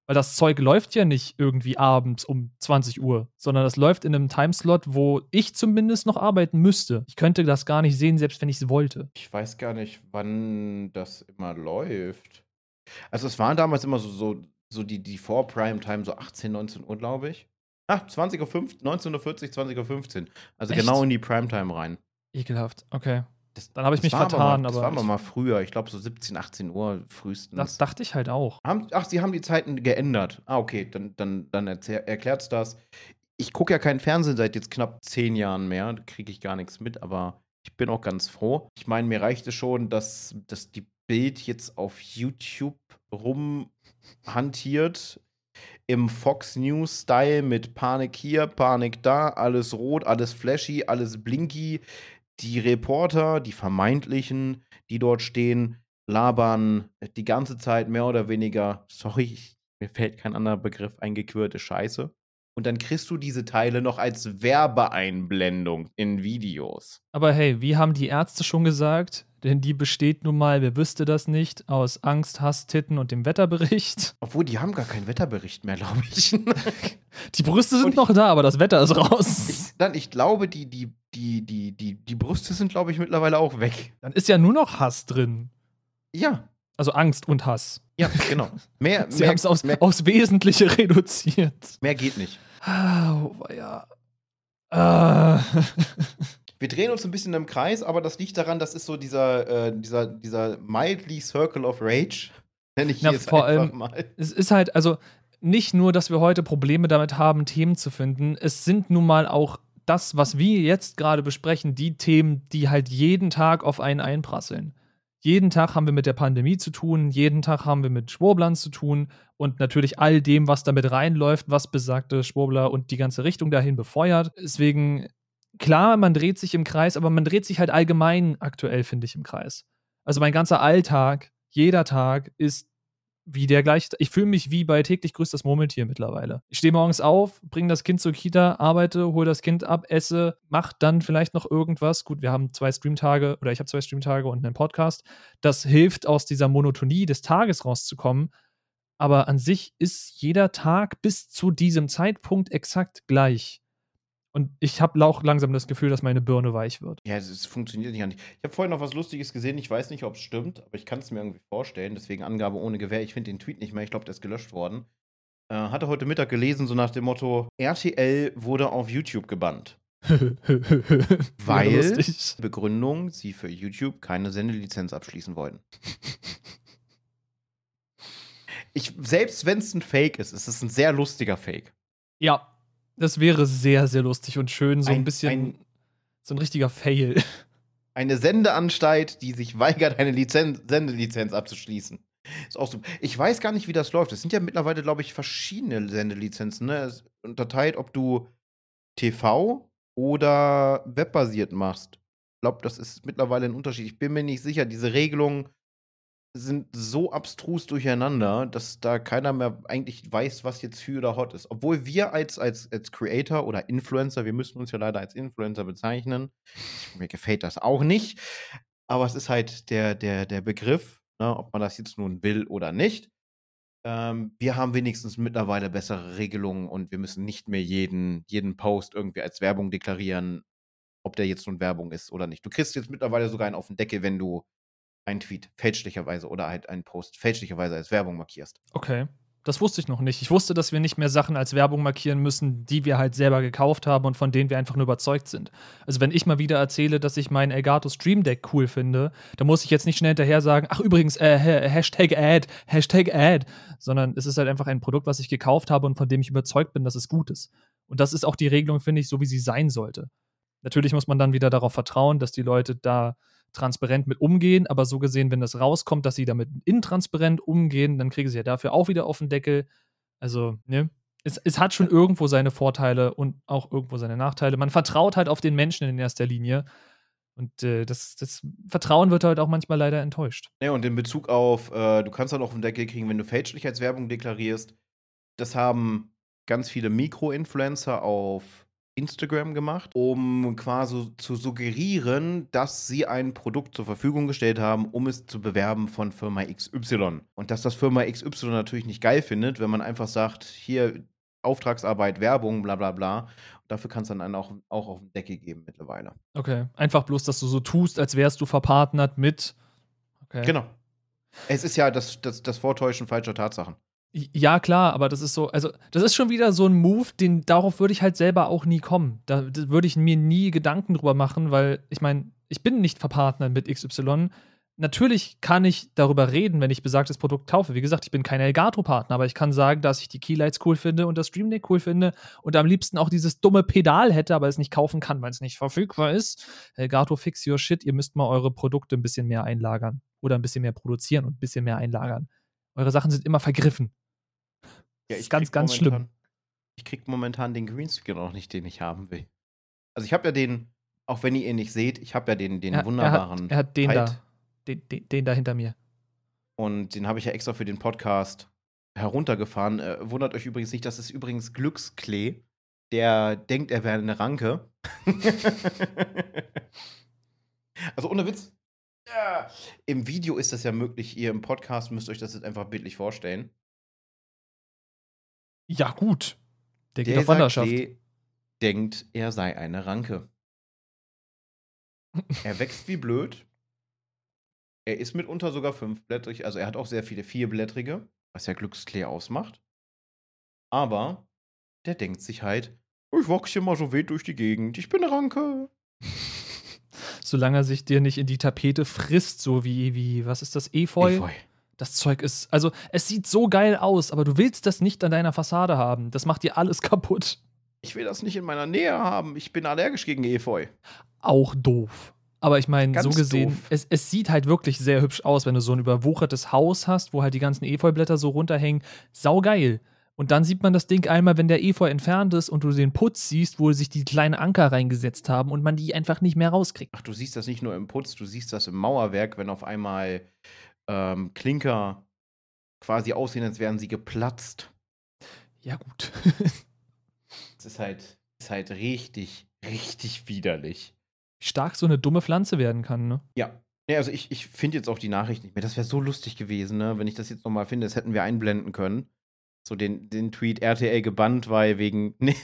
Speaker 1: Weil das Zeug läuft ja nicht irgendwie abends um 20 Uhr, sondern das läuft in einem Timeslot, wo ich zumindest noch arbeiten müsste. Ich könnte das gar nicht sehen, selbst wenn ich es wollte.
Speaker 2: Ich weiß gar nicht, wann das immer läuft. Also es waren damals immer so, so, so die, die Vor-Prime-Time, so 18, 19 Uhr, glaube ich. Ach, 20 Uhr 19.40 20.15 Uhr. Also Echt? genau in die Primetime rein.
Speaker 1: Ekelhaft, okay. Das, Dann habe ich mich vertan.
Speaker 2: Mal, das
Speaker 1: aber
Speaker 2: war aber mal früher. Ich glaube so 17, 18 Uhr frühestens.
Speaker 1: Das dachte ich halt auch.
Speaker 2: Ach, sie haben die Zeiten geändert. Ah, okay, dann, dann, dann erklärt es das. Ich gucke ja keinen Fernsehen seit jetzt knapp zehn Jahren mehr. Da kriege ich gar nichts mit, aber ich bin auch ganz froh. Ich meine, mir reicht es schon, dass, dass die Bild jetzt auf YouTube rumhantiert im Fox News-Style mit Panik hier, Panik da, alles rot, alles flashy, alles blinky. Die Reporter, die vermeintlichen, die dort stehen, labern die ganze Zeit mehr oder weniger, sorry, mir fällt kein anderer Begriff, eingequirlte Scheiße. Und dann kriegst du diese Teile noch als Werbeeinblendung in Videos.
Speaker 1: Aber hey, wie haben die Ärzte schon gesagt? Denn die besteht nun mal, wer wüsste das nicht, aus Angst, Hass, Titten und dem Wetterbericht.
Speaker 2: Obwohl, die haben gar keinen Wetterbericht mehr, glaube ich.
Speaker 1: die Brüste sind ich, noch da, aber das Wetter ist raus.
Speaker 2: Ich, dann, ich glaube, die, die, die, die, die, die Brüste sind, glaube ich, mittlerweile auch weg.
Speaker 1: Dann ist ja nur noch Hass drin.
Speaker 2: Ja.
Speaker 1: Also Angst und Hass.
Speaker 2: Ja, genau.
Speaker 1: Mehr, Sie haben es aufs, aufs Wesentliche reduziert.
Speaker 2: Mehr geht nicht.
Speaker 1: Ah, oh, ja. Ah.
Speaker 2: Wir drehen uns ein bisschen im Kreis, aber das liegt daran, das ist so dieser, äh, dieser, dieser mildly Circle of Rage.
Speaker 1: Nenne ich ja, jetzt vor einfach allem, mal. Es ist halt, also nicht nur, dass wir heute Probleme damit haben, Themen zu finden, es sind nun mal auch das, was wir jetzt gerade besprechen, die Themen, die halt jeden Tag auf einen einprasseln. Jeden Tag haben wir mit der Pandemie zu tun, jeden Tag haben wir mit Schwurblern zu tun und natürlich all dem, was damit reinläuft, was besagte Schwurbler und die ganze Richtung dahin befeuert. Deswegen, klar, man dreht sich im Kreis, aber man dreht sich halt allgemein aktuell, finde ich, im Kreis. Also mein ganzer Alltag, jeder Tag ist wie der gleich. Ich fühle mich wie bei täglich grüßt das Murmeltier mittlerweile. Ich stehe morgens auf, bringe das Kind zur Kita, arbeite, hole das Kind ab, esse, mache dann vielleicht noch irgendwas. Gut, wir haben zwei Streamtage oder ich habe zwei Streamtage und einen Podcast. Das hilft, aus dieser Monotonie des Tages rauszukommen. Aber an sich ist jeder Tag bis zu diesem Zeitpunkt exakt gleich. Und ich habe auch langsam das Gefühl, dass meine Birne weich wird.
Speaker 2: Ja, es, funktioniert nicht. Ich habe vorhin noch was Lustiges gesehen. Ich weiß nicht, ob es stimmt, aber ich kann es mir irgendwie vorstellen. Deswegen Angabe ohne Gewehr. Ich finde den Tweet nicht mehr. Ich glaube, der ist gelöscht worden. Äh, hatte heute Mittag gelesen, so nach dem Motto: RTL wurde auf YouTube gebannt. Weil Begründung, sie für YouTube keine Sendelizenz abschließen wollten. ich, selbst wenn es ein Fake ist, ist es ein sehr lustiger Fake.
Speaker 1: Ja, das wäre sehr, sehr lustig und schön. So ein, ein bisschen. Ein, so ein richtiger Fail.
Speaker 2: Eine Sendeanstalt, die sich weigert, eine Lizenz, Sendelizenz abzuschließen. Ist auch super. Ich weiß gar nicht, wie das läuft. Es sind ja mittlerweile, glaube ich, verschiedene Sendelizenzen. Ne? Es unterteilt, ob du TV oder webbasiert machst. Ich glaube, das ist mittlerweile ein Unterschied. Ich bin mir nicht sicher. Diese Regelung sind so abstrus durcheinander, dass da keiner mehr eigentlich weiß, was jetzt für oder hot ist. Obwohl wir als, als, als Creator oder Influencer, wir müssen uns ja leider als Influencer bezeichnen. Mir gefällt das auch nicht. Aber es ist halt der, der, der Begriff, ne, ob man das jetzt nun will oder nicht. Ähm, wir haben wenigstens mittlerweile bessere Regelungen und wir müssen nicht mehr jeden, jeden Post irgendwie als Werbung deklarieren, ob der jetzt nun Werbung ist oder nicht. Du kriegst jetzt mittlerweile sogar einen auf den Deckel, wenn du einen Tweet fälschlicherweise oder halt einen Post fälschlicherweise als Werbung markierst.
Speaker 1: Okay. Das wusste ich noch nicht. Ich wusste, dass wir nicht mehr Sachen als Werbung markieren müssen, die wir halt selber gekauft haben und von denen wir einfach nur überzeugt sind. Also wenn ich mal wieder erzähle, dass ich meinen Elgato Stream Deck cool finde, dann muss ich jetzt nicht schnell hinterher sagen, ach übrigens, äh, Hashtag Ad, Hashtag Ad, sondern es ist halt einfach ein Produkt, was ich gekauft habe und von dem ich überzeugt bin, dass es gut ist. Und das ist auch die Regelung, finde ich, so wie sie sein sollte. Natürlich muss man dann wieder darauf vertrauen, dass die Leute da transparent mit umgehen, aber so gesehen, wenn das rauskommt, dass sie damit intransparent umgehen, dann kriegen sie ja dafür auch wieder auf den Deckel. Also, ne? Es, es hat schon irgendwo seine Vorteile und auch irgendwo seine Nachteile. Man vertraut halt auf den Menschen in erster Linie. Und äh, das, das, Vertrauen wird halt auch manchmal leider enttäuscht.
Speaker 2: Ja, und in Bezug auf, äh, du kannst halt auch auf den Deckel kriegen, wenn du Fälschlichkeitswerbung deklarierst. Das haben ganz viele Mikro-Influencer auf Instagram gemacht, um quasi zu suggerieren, dass sie ein Produkt zur Verfügung gestellt haben, um es zu bewerben von Firma XY. Und dass das Firma XY natürlich nicht geil findet, wenn man einfach sagt, hier Auftragsarbeit, Werbung, bla bla bla. Dafür kann es dann einen auch, auch auf den Deckel geben mittlerweile.
Speaker 1: Okay. Einfach bloß, dass du so tust, als wärst du verpartnert mit.
Speaker 2: Okay. Genau. Es ist ja das, das, das Vortäuschen falscher Tatsachen.
Speaker 1: Ja, klar, aber das ist so, also das ist schon wieder so ein Move, den darauf würde ich halt selber auch nie kommen. Da würde ich mir nie Gedanken drüber machen, weil ich meine, ich bin nicht verpartnert mit XY. Natürlich kann ich darüber reden, wenn ich besagtes Produkt kaufe. Wie gesagt, ich bin kein Elgato-Partner, aber ich kann sagen, dass ich die Keylights cool finde und das Stream Deck cool finde und am liebsten auch dieses dumme Pedal hätte, aber es nicht kaufen kann, weil es nicht verfügbar ist. Elgato, fix your shit. Ihr müsst mal eure Produkte ein bisschen mehr einlagern oder ein bisschen mehr produzieren und ein bisschen mehr einlagern. Eure Sachen sind immer vergriffen.
Speaker 2: Ja, ich ist ganz, ganz schlimm. Ich krieg momentan den Greenscreen auch nicht, den ich haben will. Also ich habe ja den, auch wenn ihr ihn nicht seht, ich habe ja den, den
Speaker 1: er,
Speaker 2: wunderbaren.
Speaker 1: Er hat, er hat den Fight. da. Den, den, den, da hinter mir.
Speaker 2: Und den habe ich ja extra für den Podcast heruntergefahren. Äh, wundert euch übrigens nicht, das ist übrigens Glücksklee. Der denkt, er wäre eine Ranke. also ohne Witz. Ja. Im Video ist das ja möglich. Ihr im Podcast müsst euch das jetzt einfach bildlich vorstellen.
Speaker 1: Ja, gut.
Speaker 2: Der geht der auf Wanderschaft. denkt, er sei eine Ranke. er wächst wie blöd. Er ist mitunter sogar fünfblättrig, also er hat auch sehr viele vierblättrige, was ja Glücksklee ausmacht. Aber der denkt sich halt, ich wachse mal so wild durch die Gegend, ich bin eine Ranke.
Speaker 1: Solange er sich dir nicht in die Tapete frisst, so wie, wie was ist das, Efeu? Efeu. Das Zeug ist, also es sieht so geil aus, aber du willst das nicht an deiner Fassade haben. Das macht dir alles kaputt.
Speaker 2: Ich will das nicht in meiner Nähe haben. Ich bin allergisch gegen Efeu.
Speaker 1: Auch doof. Aber ich meine, so gesehen, es, es sieht halt wirklich sehr hübsch aus, wenn du so ein überwuchertes Haus hast, wo halt die ganzen Efeublätter so runterhängen. Saugeil. Und dann sieht man das Ding einmal, wenn der Efeu entfernt ist und du den Putz siehst, wo sich die kleinen Anker reingesetzt haben und man die einfach nicht mehr rauskriegt.
Speaker 2: Ach, du siehst das nicht nur im Putz, du siehst das im Mauerwerk, wenn auf einmal ähm, Klinker quasi aussehen, als wären sie geplatzt.
Speaker 1: Ja, gut.
Speaker 2: Das ist halt, ist halt richtig, richtig widerlich.
Speaker 1: Wie stark so eine dumme Pflanze werden kann, ne?
Speaker 2: Ja. Ja, also ich, ich finde jetzt auch die Nachricht nicht mehr. Das wäre so lustig gewesen, ne? Wenn ich das jetzt nochmal finde, das hätten wir einblenden können. So den, den Tweet RTL gebannt, weil wegen. Nee.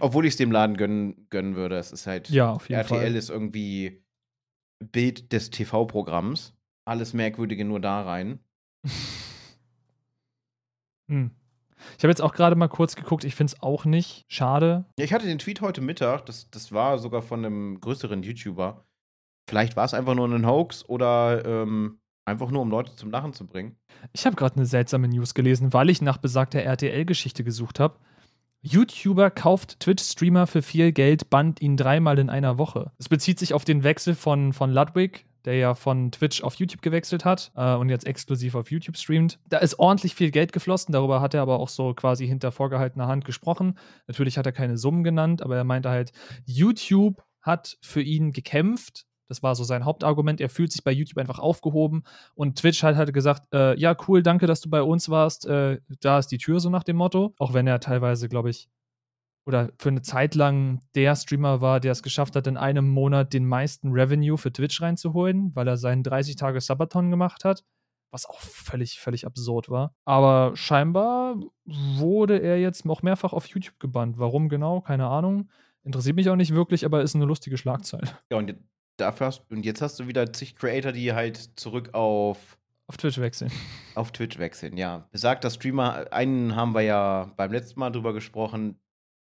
Speaker 2: Obwohl ich es dem Laden gönnen, gönnen würde. Es ist halt.
Speaker 1: Ja, auf jeden
Speaker 2: RTL
Speaker 1: Fall.
Speaker 2: ist irgendwie Bild des TV-Programms. Alles Merkwürdige nur da rein.
Speaker 1: Hm. Ich habe jetzt auch gerade mal kurz geguckt, ich finde es auch nicht schade.
Speaker 2: Ja, ich hatte den Tweet heute Mittag, das, das war sogar von einem größeren YouTuber. Vielleicht war es einfach nur ein Hoax oder ähm, einfach nur, um Leute zum Lachen zu bringen.
Speaker 1: Ich habe gerade eine seltsame News gelesen, weil ich nach besagter RTL-Geschichte gesucht habe. YouTuber kauft Twitch-Streamer für viel Geld, bannt ihn dreimal in einer Woche. Es bezieht sich auf den Wechsel von, von Ludwig, der ja von Twitch auf YouTube gewechselt hat äh, und jetzt exklusiv auf YouTube streamt. Da ist ordentlich viel Geld geflossen, darüber hat er aber auch so quasi hinter vorgehaltener Hand gesprochen. Natürlich hat er keine Summen genannt, aber er meinte halt, YouTube hat für ihn gekämpft. Das war so sein Hauptargument. Er fühlt sich bei YouTube einfach aufgehoben. Und Twitch hat halt gesagt: äh, Ja, cool, danke, dass du bei uns warst. Äh, da ist die Tür, so nach dem Motto. Auch wenn er teilweise, glaube ich, oder für eine Zeit lang der Streamer war, der es geschafft hat, in einem Monat den meisten Revenue für Twitch reinzuholen, weil er seinen 30 Tage Sabaton gemacht hat. Was auch völlig, völlig absurd war. Aber scheinbar wurde er jetzt auch mehrfach auf YouTube gebannt. Warum genau? Keine Ahnung. Interessiert mich auch nicht wirklich, aber ist eine lustige Schlagzeile.
Speaker 2: Ja, und jetzt, dafür hast, und jetzt hast du wieder zig Creator, die halt zurück auf,
Speaker 1: Auf Twitch wechseln.
Speaker 2: auf Twitch wechseln. Ja, besagter Streamer, einen haben wir ja beim letzten Mal drüber gesprochen.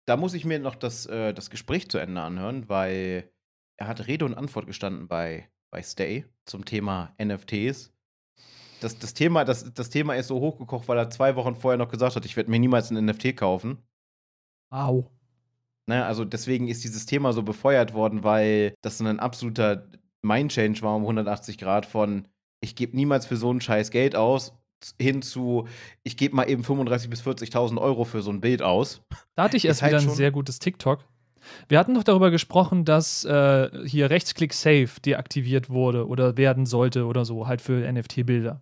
Speaker 2: Da muss ich mir noch das, äh, das Gespräch zu Ende anhören, weil er hat Rede und Antwort gestanden bei, bei Stay zum Thema NFTs. Das, das, Thema, das, das Thema ist so hochgekocht, weil er zwei Wochen vorher noch gesagt hat, ich werde mir niemals ein NFT kaufen.
Speaker 1: Au.
Speaker 2: Ne, also deswegen ist dieses Thema so befeuert worden, weil das ein absoluter Mind-Change war um 180 Grad von ich gebe niemals für so einen Scheiß Geld aus, hin zu ich gebe mal eben 35.000 bis 40.000 Euro für so ein Bild aus.
Speaker 1: Da hatte ich erst
Speaker 2: halt
Speaker 1: wieder ein sehr gutes TikTok. Wir hatten doch darüber gesprochen, dass äh, hier Rechtsklick Safe deaktiviert wurde oder werden sollte oder so, halt für NFT-Bilder.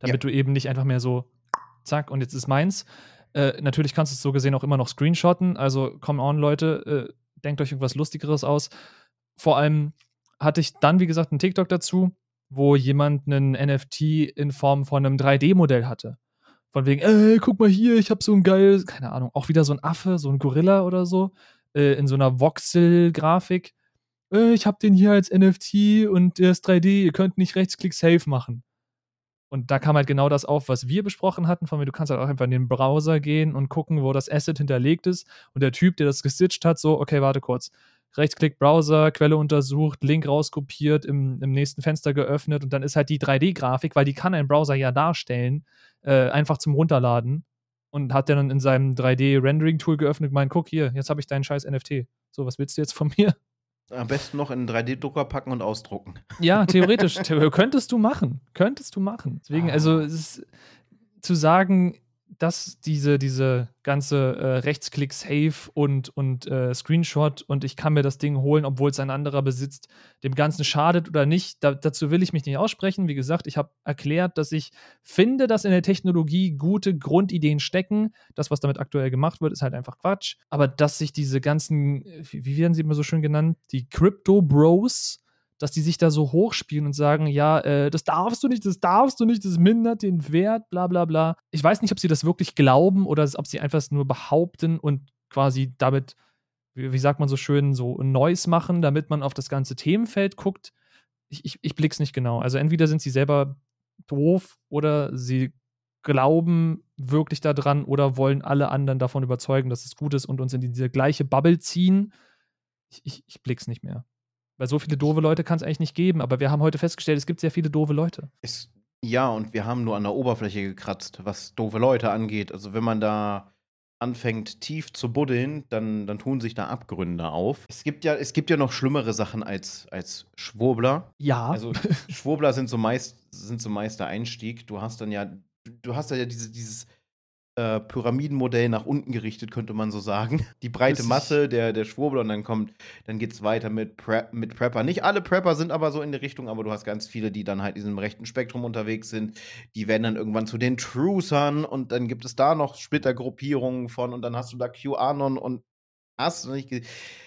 Speaker 1: Damit du eben nicht einfach mehr so, zack, und jetzt ist meins. Äh, natürlich kannst du es so gesehen auch immer noch screenshotten. Also, come on, Leute, äh, denkt euch irgendwas Lustigeres aus. Vor allem hatte ich dann, wie gesagt, einen TikTok dazu, wo jemand einen NFT in Form von einem 3D-Modell hatte. Von wegen, ey, guck mal hier, ich hab so ein geiles, keine Ahnung, auch wieder so ein Affe, so ein Gorilla oder so, äh, in so einer Voxel-Grafik. Äh, ich hab den hier als NFT und der ist 3D, ihr könnt nicht Rechtsklick Safe machen. Und da kam halt genau das auf, was wir besprochen hatten, von mir, du kannst halt auch einfach in den Browser gehen und gucken, wo das Asset hinterlegt ist. Und der Typ, der das gestitcht hat, so, okay, warte kurz. Rechtsklick Browser, Quelle untersucht, Link rauskopiert, im, im nächsten Fenster geöffnet und dann ist halt die 3D-Grafik, weil die kann ein Browser ja darstellen, äh, einfach zum Runterladen. Und hat dann in seinem 3D-Rendering-Tool geöffnet und gemeint, guck hier, jetzt habe ich deinen scheiß NFT. So, was willst du jetzt von mir?
Speaker 2: Am besten noch in einen 3D-Drucker packen und ausdrucken.
Speaker 1: Ja, theoretisch. The könntest du machen. Könntest du machen. Deswegen, also,
Speaker 2: Ah.
Speaker 1: es ist, zu sagen, dass diese, diese ganze äh, Rechtsklick-Safe und, und äh, Screenshot und ich kann mir das Ding holen, obwohl es ein anderer besitzt, dem Ganzen schadet oder nicht, da, dazu will ich mich nicht aussprechen. Wie gesagt, ich habe erklärt, dass ich finde, dass in der Technologie gute Grundideen stecken. Das, was damit aktuell gemacht wird, ist halt einfach Quatsch. Aber dass sich diese ganzen, äh, wie werden sie immer so schön genannt, die Crypto-Bros, dass die sich da so hochspielen und sagen, ja, äh, das darfst du nicht, das darfst du nicht, das mindert den Wert, bla bla bla. Ich weiß nicht, ob sie das wirklich glauben oder ob sie einfach nur behaupten und quasi damit, wie, wie sagt man so schön, so Neues machen, damit man auf das ganze Themenfeld guckt. Ich, ich, ich blick's nicht genau. Also entweder sind sie selber doof oder sie glauben wirklich daran oder wollen alle anderen davon überzeugen, dass es gut ist und uns in diese gleiche Bubble ziehen. Ich, ich, ich blick's nicht mehr. Weil so viele doofe Leute kann es eigentlich nicht geben, aber wir haben heute festgestellt, es gibt sehr viele doofe Leute.
Speaker 2: Es, ja, und wir haben nur an der Oberfläche gekratzt, was doofe Leute angeht. Also wenn man da anfängt tief zu buddeln, dann, dann tun sich da Abgründe auf. Es gibt ja, es gibt ja noch schlimmere Sachen als, als Schwurbler.
Speaker 1: Ja.
Speaker 2: Also Schwurbler sind so meist, sind so meist der Einstieg. Du hast dann ja, du hast ja diese, dieses äh, Pyramidenmodell nach unten gerichtet, könnte man so sagen. Die breite
Speaker 1: Das-
Speaker 2: Masse der, der Schwurbler und dann kommt, dann geht's weiter mit, Prep, mit Prepper. Nicht alle Prepper sind aber so in der Richtung, aber du hast ganz viele, die dann halt in diesem rechten Spektrum unterwegs sind. Die werden dann irgendwann zu den Truthern und dann gibt es da noch Splittergruppierungen von und dann hast du da QAnon und hast du nicht. ge-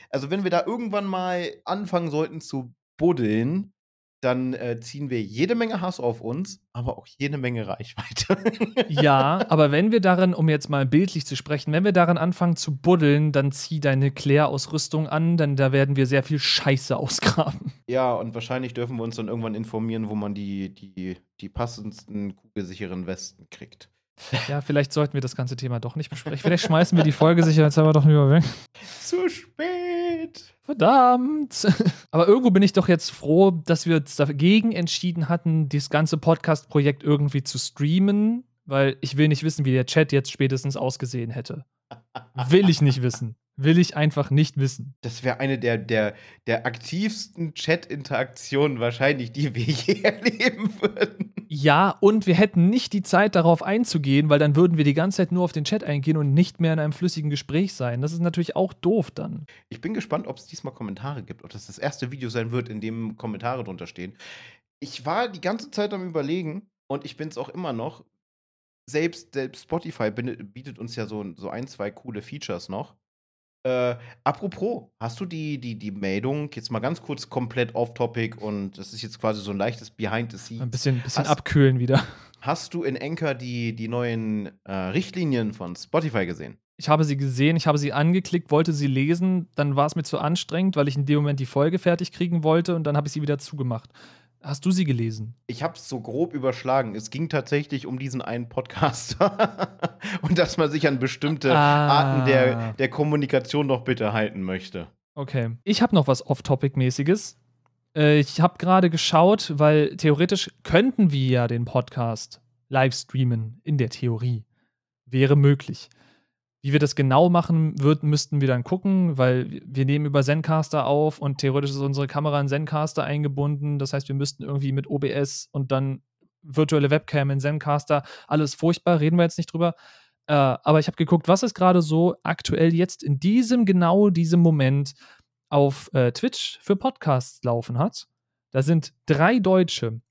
Speaker 2: Also, wenn wir da irgendwann mal anfangen sollten zu buddeln, dann äh, ziehen wir jede Menge Hass auf uns, aber auch jede Menge Reichweite.
Speaker 1: Ja, aber wenn wir darin, um jetzt mal bildlich zu sprechen, wenn wir darin anfangen zu buddeln, dann zieh deine Claire-Ausrüstung an, denn da werden wir sehr viel Scheiße ausgraben.
Speaker 2: Ja, und wahrscheinlich dürfen wir uns dann irgendwann informieren, wo man die, die, die passendsten kugelsicheren Westen kriegt.
Speaker 1: Ja, vielleicht sollten wir das ganze Thema doch nicht besprechen. Vielleicht schmeißen wir die Folge sicherheitshalber doch lieber weg.
Speaker 2: Zu spät!
Speaker 1: Verdammt! Aber irgendwo bin ich doch jetzt froh, dass wir uns dagegen entschieden hatten, dieses ganze Podcast-Projekt irgendwie zu streamen, weil ich will nicht wissen, wie der Chat jetzt spätestens ausgesehen hätte. Will ich nicht wissen. Will ich einfach nicht wissen.
Speaker 2: Das wäre eine der, der, der aktivsten Chat-Interaktionen wahrscheinlich, die wir je erleben würden.
Speaker 1: Ja, und wir hätten nicht die Zeit, darauf einzugehen, weil dann würden wir die ganze Zeit nur auf den Chat eingehen und nicht mehr in einem flüssigen Gespräch sein. Das ist natürlich auch doof dann.
Speaker 2: Ich bin gespannt, ob es diesmal Kommentare gibt, ob das das erste Video sein wird, in dem Kommentare drunter stehen. Ich war die ganze Zeit am Überlegen und ich bin es auch immer noch. Selbst, selbst Spotify bietet uns ja so, so ein, zwei coole Features noch. Äh, apropos, hast du die, die, die Meldung, jetzt mal ganz kurz komplett off-topic und das ist jetzt quasi so ein leichtes Behind the Scenes.
Speaker 1: Ein bisschen, bisschen
Speaker 2: Hast-
Speaker 1: abkühlen wieder.
Speaker 2: Hast du in Anchor die, die neuen äh, Richtlinien von Spotify gesehen?
Speaker 1: Ich habe sie gesehen, ich habe sie angeklickt, wollte sie lesen, dann war es mir zu anstrengend, weil ich in dem Moment die Folge fertig kriegen wollte und dann habe ich sie wieder zugemacht. Hast du sie gelesen?
Speaker 2: Ich habe es so grob überschlagen. Es ging tatsächlich um diesen einen Podcaster und dass man sich an bestimmte
Speaker 1: Ah.
Speaker 2: Arten der, der Kommunikation doch bitte halten möchte.
Speaker 1: Okay. Ich habe noch was Off-Topic-mäßiges. Äh, ich habe gerade geschaut, weil theoretisch könnten wir ja den Podcast live streamen, in der Theorie. Wäre möglich. Wie wir das genau machen würden, müssten wir dann gucken, weil wir nehmen über Zencaster auf und theoretisch ist unsere Kamera in Zencaster eingebunden. Das heißt, wir müssten irgendwie mit OBS und dann virtuelle Webcam in Zencaster. Alles furchtbar, reden wir jetzt nicht drüber. Äh, aber ich habe geguckt, was ist gerade so aktuell jetzt in diesem, genau diesem Moment auf äh, Twitch für Podcasts laufen hat. Da sind drei Deutsche.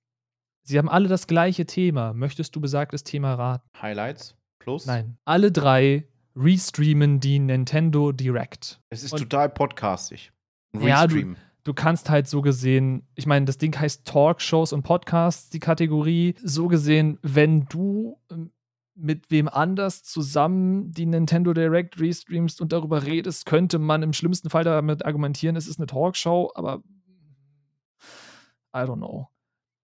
Speaker 1: Sie haben alle das gleiche Thema. Möchtest du besagtes Thema raten?
Speaker 2: Highlights plus?
Speaker 1: Nein. Alle drei restreamen die Nintendo Direct.
Speaker 2: Es ist
Speaker 1: Und-
Speaker 2: total podcastig. Ein
Speaker 1: Ja, du-
Speaker 2: Restream.
Speaker 1: Du kannst halt so gesehen, ich meine, das Ding heißt Talkshows und Podcasts, die Kategorie. So gesehen, wenn du ähm, mit wem anders zusammen die Nintendo Direct restreamst und darüber redest, könnte man im schlimmsten Fall damit argumentieren, es ist eine Talkshow, aber I don't know.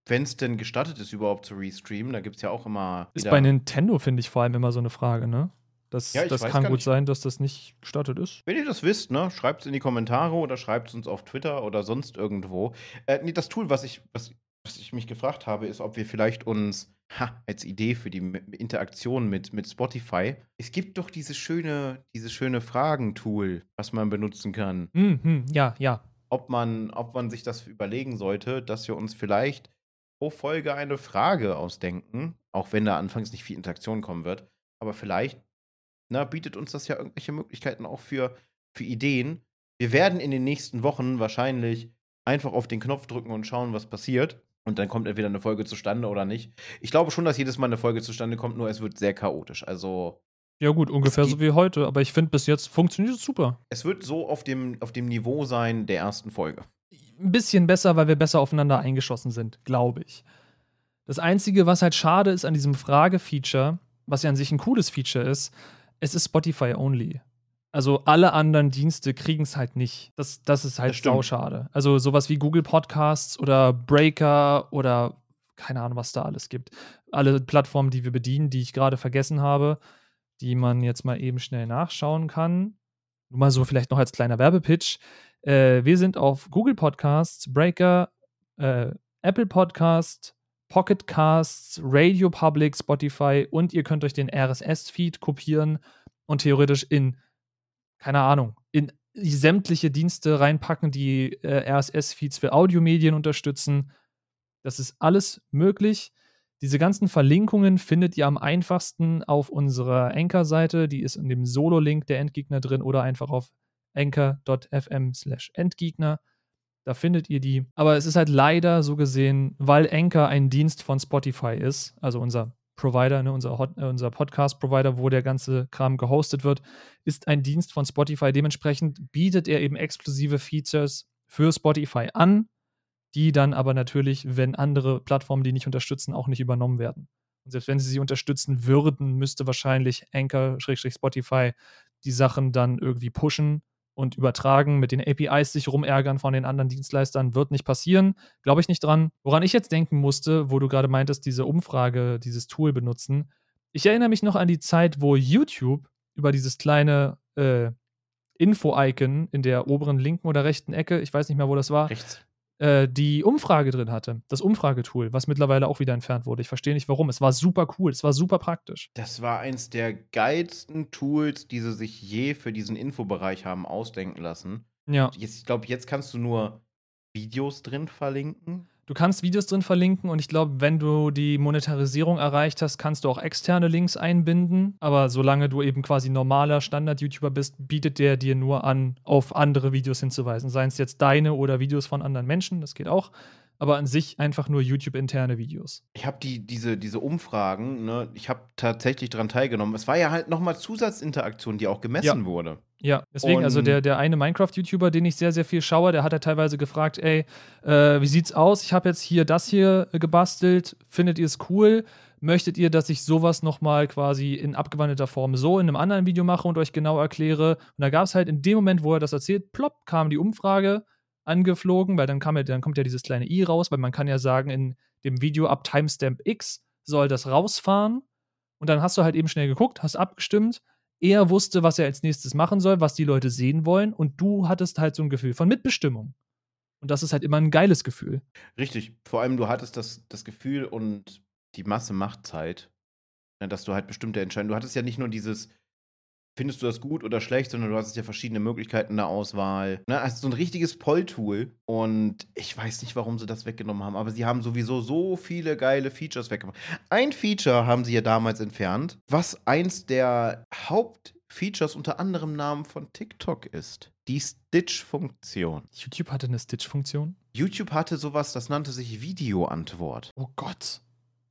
Speaker 2: Wenn es denn gestattet ist, überhaupt zu restreamen, da gibt es ja auch immer.
Speaker 1: Ist bei Nintendo, finde ich, vor allem immer so eine Frage, ne? Das,
Speaker 2: Ja,
Speaker 1: das kann gut
Speaker 2: nicht.
Speaker 1: sein, dass das nicht gestattet ist.
Speaker 2: Wenn ihr das wisst, ne, schreibt es in die Kommentare oder schreibt es uns auf Twitter oder sonst irgendwo. Äh, nee, das Tool, was ich, was, was ich mich gefragt habe, ist, ob wir vielleicht uns ha, als Idee für die Interaktion mit, mit Spotify. Es gibt doch dieses schöne, dieses schöne Fragen-Tool, was man benutzen kann.
Speaker 1: Mhm, ja, ja.
Speaker 2: Ob man, ob man sich das überlegen sollte, dass wir uns vielleicht pro Folge eine Frage ausdenken, auch wenn da anfangs nicht viel Interaktion kommen wird. Aber vielleicht na, bietet uns das ja irgendwelche Möglichkeiten auch für, für Ideen. Wir werden in den nächsten Wochen wahrscheinlich einfach auf den Knopf drücken und schauen, was passiert. Und dann kommt entweder eine Folge zustande oder nicht. Ich glaube schon, dass jedes Mal eine Folge zustande kommt, nur es wird sehr chaotisch. Also
Speaker 1: Ja, gut, ungefähr so wie heute, aber ich finde, bis jetzt funktioniert es super.
Speaker 2: es wird so auf dem, auf dem Niveau sein der ersten Folge.
Speaker 1: ein bisschen besser, weil wir besser aufeinander eingeschossen sind, glaube ich. Das Einzige, was halt schade ist an diesem Frage-Feature, was ja an sich ein cooles Feature ist, es ist Spotify-only. Also alle anderen Dienste kriegen es halt nicht. Das, das ist halt
Speaker 2: Das
Speaker 1: sauschade. Also sowas wie Google Podcasts oder Breaker oder keine Ahnung, was da alles gibt. Alle Plattformen, die wir bedienen, die ich gerade vergessen habe, die man jetzt mal eben schnell nachschauen kann. Nur mal so vielleicht noch als kleiner Werbepitch. Äh, wir sind auf Google Podcasts, Breaker, äh, Apple Podcast, Pocket Casts, Radio Public, Spotify und ihr könnt euch den RSS-Feed kopieren und theoretisch in, keine Ahnung, in sämtliche Dienste reinpacken, die äh, RSS-Feeds für Audiomedien unterstützen. Das ist alles möglich. Diese ganzen Verlinkungen findet ihr am einfachsten auf unserer Anchor-Seite. Die ist in dem Solo-Link der Endgegner drin oder einfach auf anchor.fm slash Endgegner. Da findet ihr die. Aber es ist halt leider so gesehen, weil Anchor ein Dienst von Spotify ist, also unser Provider, ne, unser, äh, unser Podcast-Provider, wo der ganze Kram gehostet wird, ist ein Dienst von Spotify. Dementsprechend bietet er eben exklusive Features für Spotify an, die dann aber natürlich, wenn andere Plattformen die nicht unterstützen, auch nicht übernommen werden. Und selbst wenn sie sie unterstützen würden, müsste wahrscheinlich Anchor-Spotify die Sachen dann irgendwie pushen und übertragen, mit den APIs sich rumärgern von den anderen Dienstleistern, wird nicht passieren. Glaube ich nicht dran. Woran ich jetzt denken musste, wo du gerade meintest, diese Umfrage, dieses Tool benutzen. Ich erinnere mich noch an die Zeit, wo YouTube über dieses kleine äh, Info-Icon in der oberen linken oder rechten Ecke, ich weiß nicht mehr, wo das war,
Speaker 2: Rechts
Speaker 1: äh, die Umfrage drin hatte. Das Umfragetool, was mittlerweile auch wieder entfernt wurde. Ich verstehe nicht warum. Es war super cool, es war super praktisch.
Speaker 2: Das war eins der geilsten Tools, die sie sich je für diesen Infobereich haben ausdenken lassen.
Speaker 1: Ja.
Speaker 2: Jetzt, ich glaube, jetzt kannst du nur Videos drin verlinken.
Speaker 1: Du kannst Videos drin verlinken und ich glaube, wenn du die Monetarisierung erreicht hast, kannst du auch externe Links einbinden. Aber solange du eben quasi normaler Standard-YouTuber bist, bietet der dir nur an, auf andere Videos hinzuweisen. Seien es jetzt deine oder Videos von anderen Menschen, das geht auch. Aber an sich einfach nur YouTube-interne Videos.
Speaker 2: Ich habe die, diese, diese Umfragen, ne, ich habe tatsächlich daran teilgenommen. Es war ja halt nochmal Zusatzinteraktion, die auch gemessen
Speaker 1: Ja.
Speaker 2: wurde.
Speaker 1: Ja, deswegen, also
Speaker 2: Und-
Speaker 1: der, der eine Minecraft-YouTuber, den ich sehr, sehr viel schaue, der hat ja teilweise gefragt, ey, äh, wie sieht's aus? Ich habe jetzt hier das hier äh, gebastelt, findet ihr es cool? Möchtet ihr, dass ich sowas nochmal quasi in abgewandelter Form so in einem anderen Video mache und euch genau erkläre? Und da gab es halt in dem Moment, wo er das erzählt, plopp, kam die Umfrage angeflogen, weil dann, kam ja, dann kommt ja dieses kleine i raus, weil man kann ja sagen, in dem Video ab Timestamp X soll das rausfahren. Und dann hast du halt eben schnell geguckt, hast abgestimmt. Er wusste, was er als nächstes machen soll, was die Leute sehen wollen. Und du hattest halt so ein Gefühl von Mitbestimmung. Und das ist halt immer ein geiles Gefühl.
Speaker 2: Richtig. Vor allem, du hattest das, das Gefühl und die Masse macht Zeit, ne, dass du halt bestimmte Entscheidungen. Du hattest ja nicht nur dieses, findest du das gut oder schlecht, sondern du hattest ja verschiedene Möglichkeiten der Auswahl. Ne? Also so ein richtiges Poll-Tool. Und ich weiß nicht, warum sie das weggenommen haben, aber sie haben sowieso so viele geile Features weggemacht. Ein Feature haben sie ja damals entfernt, was eins der Hauptfeatures unter anderem Namen von TikTok ist. Die Stitch-Funktion.
Speaker 1: YouTube hatte eine Stitch-Funktion.
Speaker 2: YouTube hatte sowas, das nannte sich Videoantwort.
Speaker 1: Oh Gott.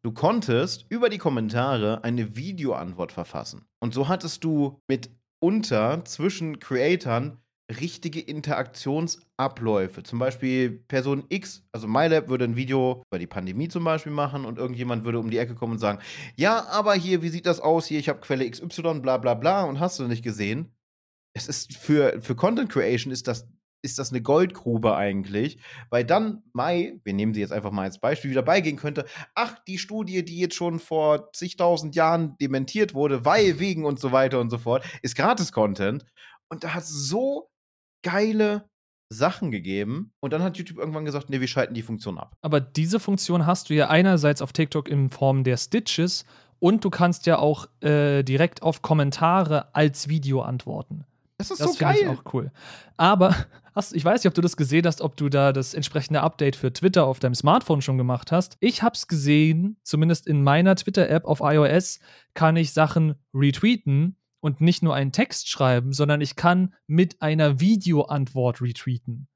Speaker 2: Du konntest über die Kommentare eine Videoantwort verfassen. Und so hattest du mitunter zwischen Creatoren richtige Interaktionsabläufe. Zum Beispiel Person X, also MyLab würde ein Video über die Pandemie zum Beispiel machen und irgendjemand würde um die Ecke kommen und sagen, ja, aber hier, wie sieht das aus hier? Ich habe Quelle XY, bla bla bla und hast du nicht gesehen. Es ist für, für Content Creation ist das, ist das eine Goldgrube eigentlich, weil dann Mai, wir nehmen sie jetzt einfach mal als Beispiel, wieder beigehen könnte, ach, die Studie, die jetzt schon vor zigtausend Jahren dementiert wurde, weil, wegen und so weiter und so fort, ist Gratis-Content. Und da hat es so geile Sachen gegeben. Und dann hat YouTube irgendwann gesagt, nee, wir schalten die Funktion ab.
Speaker 1: Aber diese Funktion hast du ja einerseits auf TikTok in Form der Stitches und du kannst ja auch äh, direkt auf Kommentare als Video antworten.
Speaker 2: Das ist
Speaker 1: Das
Speaker 2: so
Speaker 1: finde ich
Speaker 2: geil.
Speaker 1: auch cool. Aber hast, ich weiß nicht, ob du das gesehen hast, ob du da das entsprechende Update für Twitter auf deinem Smartphone schon gemacht hast. Ich habe es gesehen, zumindest in meiner Twitter-App auf iOS kann ich Sachen retweeten und nicht nur einen Text schreiben, sondern ich kann mit einer Videoantwort retweeten.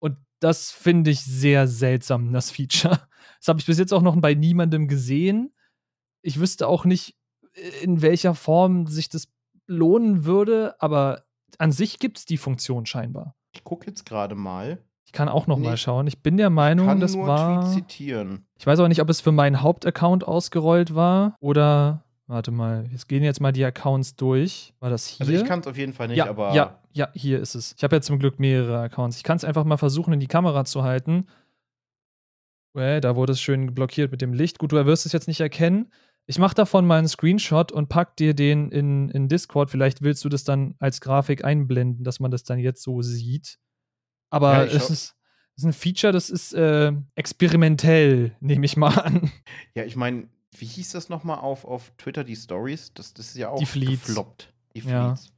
Speaker 1: Und das finde ich sehr seltsam, das Feature. Das habe ich bis jetzt auch noch bei niemandem gesehen. Ich wüsste auch nicht, in welcher Form sich das lohnen würde, aber an sich gibt es die Funktion scheinbar.
Speaker 2: Ich gucke jetzt gerade mal.
Speaker 1: Ich kann auch noch
Speaker 2: Nee,
Speaker 1: mal schauen. Ich bin der Meinung,
Speaker 2: Kann
Speaker 1: das
Speaker 2: nur
Speaker 1: war.
Speaker 2: Tweet zitieren.
Speaker 1: Ich weiß auch nicht, ob es für meinen Hauptaccount ausgerollt war oder. Warte mal, jetzt gehen jetzt mal die Accounts durch. War das hier?
Speaker 2: Also ich kann es auf jeden Fall nicht,
Speaker 1: ja,
Speaker 2: aber
Speaker 1: ja, ja, hier ist es. Ich habe ja zum Glück mehrere Accounts. Ich kann es einfach mal versuchen, in die Kamera zu halten. Well, da wurde es schön blockiert mit dem Licht. Gut, du wirst es jetzt nicht erkennen. Ich mache davon mal einen Screenshot und pack dir den in, in Discord. Vielleicht willst du das dann als Grafik einblenden, dass man das dann jetzt so sieht. Aber
Speaker 2: Ja,
Speaker 1: es ist, ist ein Feature, das ist äh, experimentell, nehme ich mal an.
Speaker 2: Ja, ich meine, wie hieß das nochmal auf, auf Twitter, die Stories? Das, das ist ja auch
Speaker 1: Die Fleets.
Speaker 2: gefloppt. die
Speaker 1: Ja.
Speaker 2: Fleets.